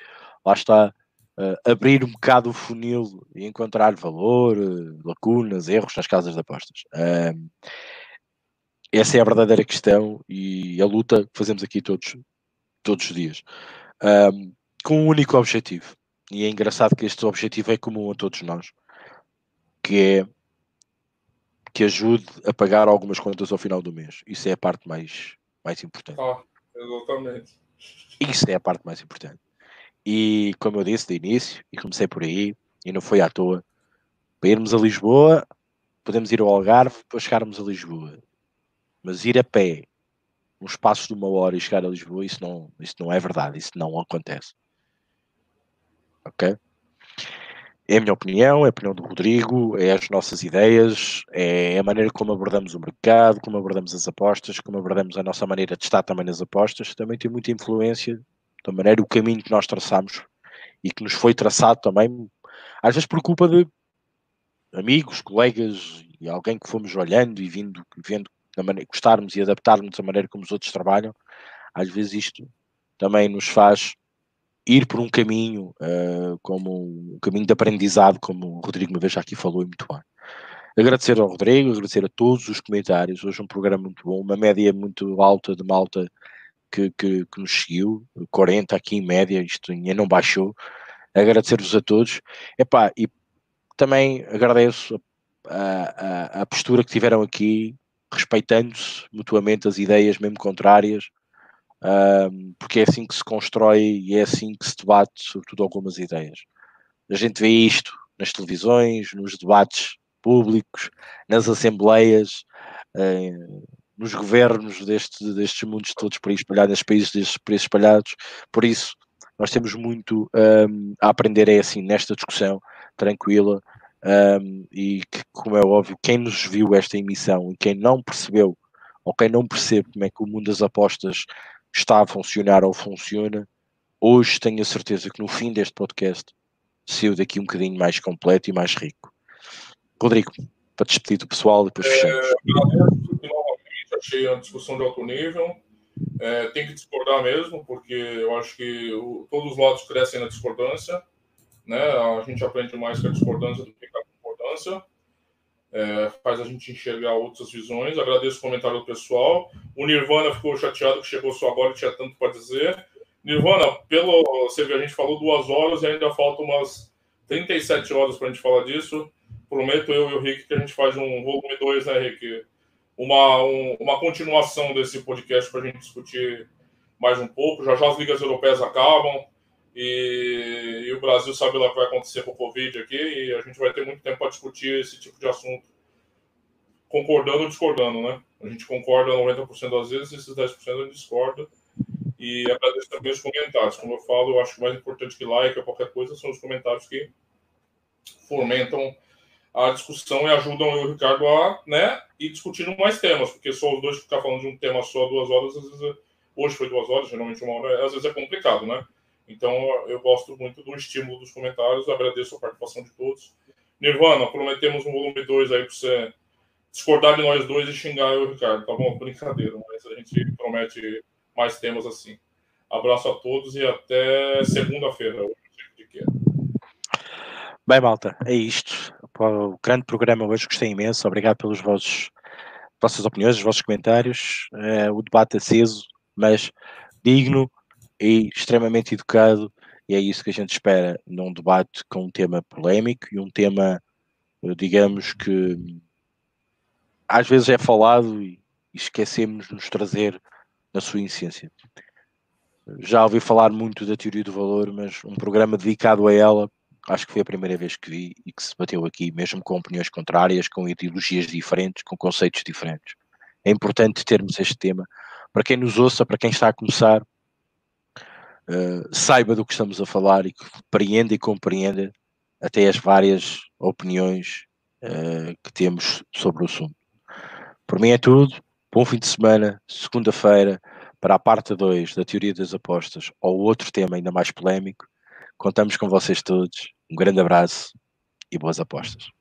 lá está, uh, abrir um bocado o funil e encontrar valor, uh, lacunas, erros nas casas de apostas. Uh, essa é a verdadeira questão e a luta que fazemos aqui todos, todos os dias, com um único objetivo. E é engraçado que este objetivo é comum a todos nós, que é que ajude a pagar algumas contas ao final do mês. Isso é a parte mais, mais importante. Ah. Exatamente. Isso é a parte mais importante. E como eu disse de início, e comecei por aí, e não foi à toa, para irmos a Lisboa, podemos ir ao Algarve para chegarmos a Lisboa. Mas ir a pé, um espaço de uma hora e chegar a Lisboa, isso não, isso não é verdade, isso não acontece. Ok? É a minha opinião, é a opinião do Rodrigo, é as nossas ideias, é a maneira como abordamos o mercado, como abordamos as apostas, como abordamos a nossa maneira de estar também nas apostas. Também tem muita influência da maneira, o caminho que nós traçamos e que nos foi traçado também, às vezes por culpa de amigos, colegas e alguém que fomos olhando e vindo, vendo da maneira, gostarmos e adaptarmos da maneira como os outros trabalham. Às vezes isto também nos faz ir por um caminho uh, como um caminho de aprendizado, como o Rodrigo uma vez já aqui falou e muito bem. Agradecer ao Rodrigo, agradecer a todos os comentários. Hoje um programa muito bom, uma média muito alta de malta que, que, que nos seguiu, 40 aqui em média, isto ainda não baixou. Agradecer-vos a todos. Epá, e também agradeço a, a, a postura que tiveram aqui, respeitando-se mutuamente as ideias, mesmo contrárias, um, porque é assim que se constrói e é assim que se debate, sobretudo, algumas ideias. A gente vê isto nas televisões, nos debates públicos, nas assembleias, nos governos deste, destes mundos todos por aí espalhados, nos países destes por aí espalhados. Por isso, nós temos muito um, a aprender é assim, nesta discussão tranquila, um, e que, como é óbvio, quem nos viu esta emissão e quem não percebeu ou quem não percebe como é que o mundo das apostas está a funcionar ou funciona, hoje tenho a certeza que no fim deste podcast saiu daqui um bocadinho mais completo e mais rico. Rodrigo, para despedir do pessoal, depois fechamos. É, achei a discussão de alto nível. É, tem que discordar mesmo, porque eu acho que o, todos os lados crescem na discordância. Né? A gente aprende mais com a discordância do que com a concordância é, faz a gente enxergar outras visões. Agradeço o comentário do pessoal. O Nirvana ficou chateado que chegou só agora e tinha tanto para dizer. Nirvana, pelo você vê, a gente falou duas horas e ainda faltam umas 37 horas para a gente falar disso. Prometo eu e o Rick que a gente faz um volume 2, né, Rick? Uma, um, uma continuação desse podcast para a gente discutir mais um pouco. Já já as ligas europeias acabam e, e, o Brasil sabe lá o que vai acontecer com o Covid aqui, e a gente vai ter muito tempo para discutir esse tipo de assunto, concordando ou discordando, né? A gente concorda 90% das vezes, esses 10% a gente discorda. E agradeço também os comentários. Como eu falo, eu acho que mais importante que like ou qualquer coisa são os comentários que fomentam a discussão e ajudam eu e o Ricardo a né, ir discutindo mais temas, porque só os dois ficar falando de um tema só duas horas, às vezes, é, hoje foi duas horas, geralmente uma hora, às vezes é complicado, né? Então, eu gosto muito do estímulo dos comentários, agradeço a participação de todos. Nirvana, prometemos um volume 2 aí para você discordar de nós dois e xingar eu e o Ricardo, tá bom? Brincadeira, mas a gente promete mais temas assim. Abraço a todos e até segunda-feira. Bem, malta, é isto. O grande programa hoje, gostei imenso. Obrigado pelos vossos, vossas opiniões, os vossos comentários. É, o debate aceso, mas digno e extremamente educado, e é isso que a gente espera num debate com um tema polémico e um tema, digamos que às vezes é falado e esquecemos de nos trazer na sua essência. Já ouvi falar muito da teoria do valor, mas um programa dedicado a ela, acho que foi a primeira vez que vi e que se bateu aqui, mesmo com opiniões contrárias, com ideologias diferentes, com conceitos diferentes. É importante termos este tema para quem nos ouça, para quem está a começar, uh, saiba do que estamos a falar e que compreenda e compreenda até as várias opiniões uh, que temos sobre o assunto. Por mim é tudo. Bom fim de semana, segunda-feira, para a parte 2 da teoria das apostas ou outro tema ainda mais polémico. Contamos com vocês todos. Um grande abraço e boas apostas.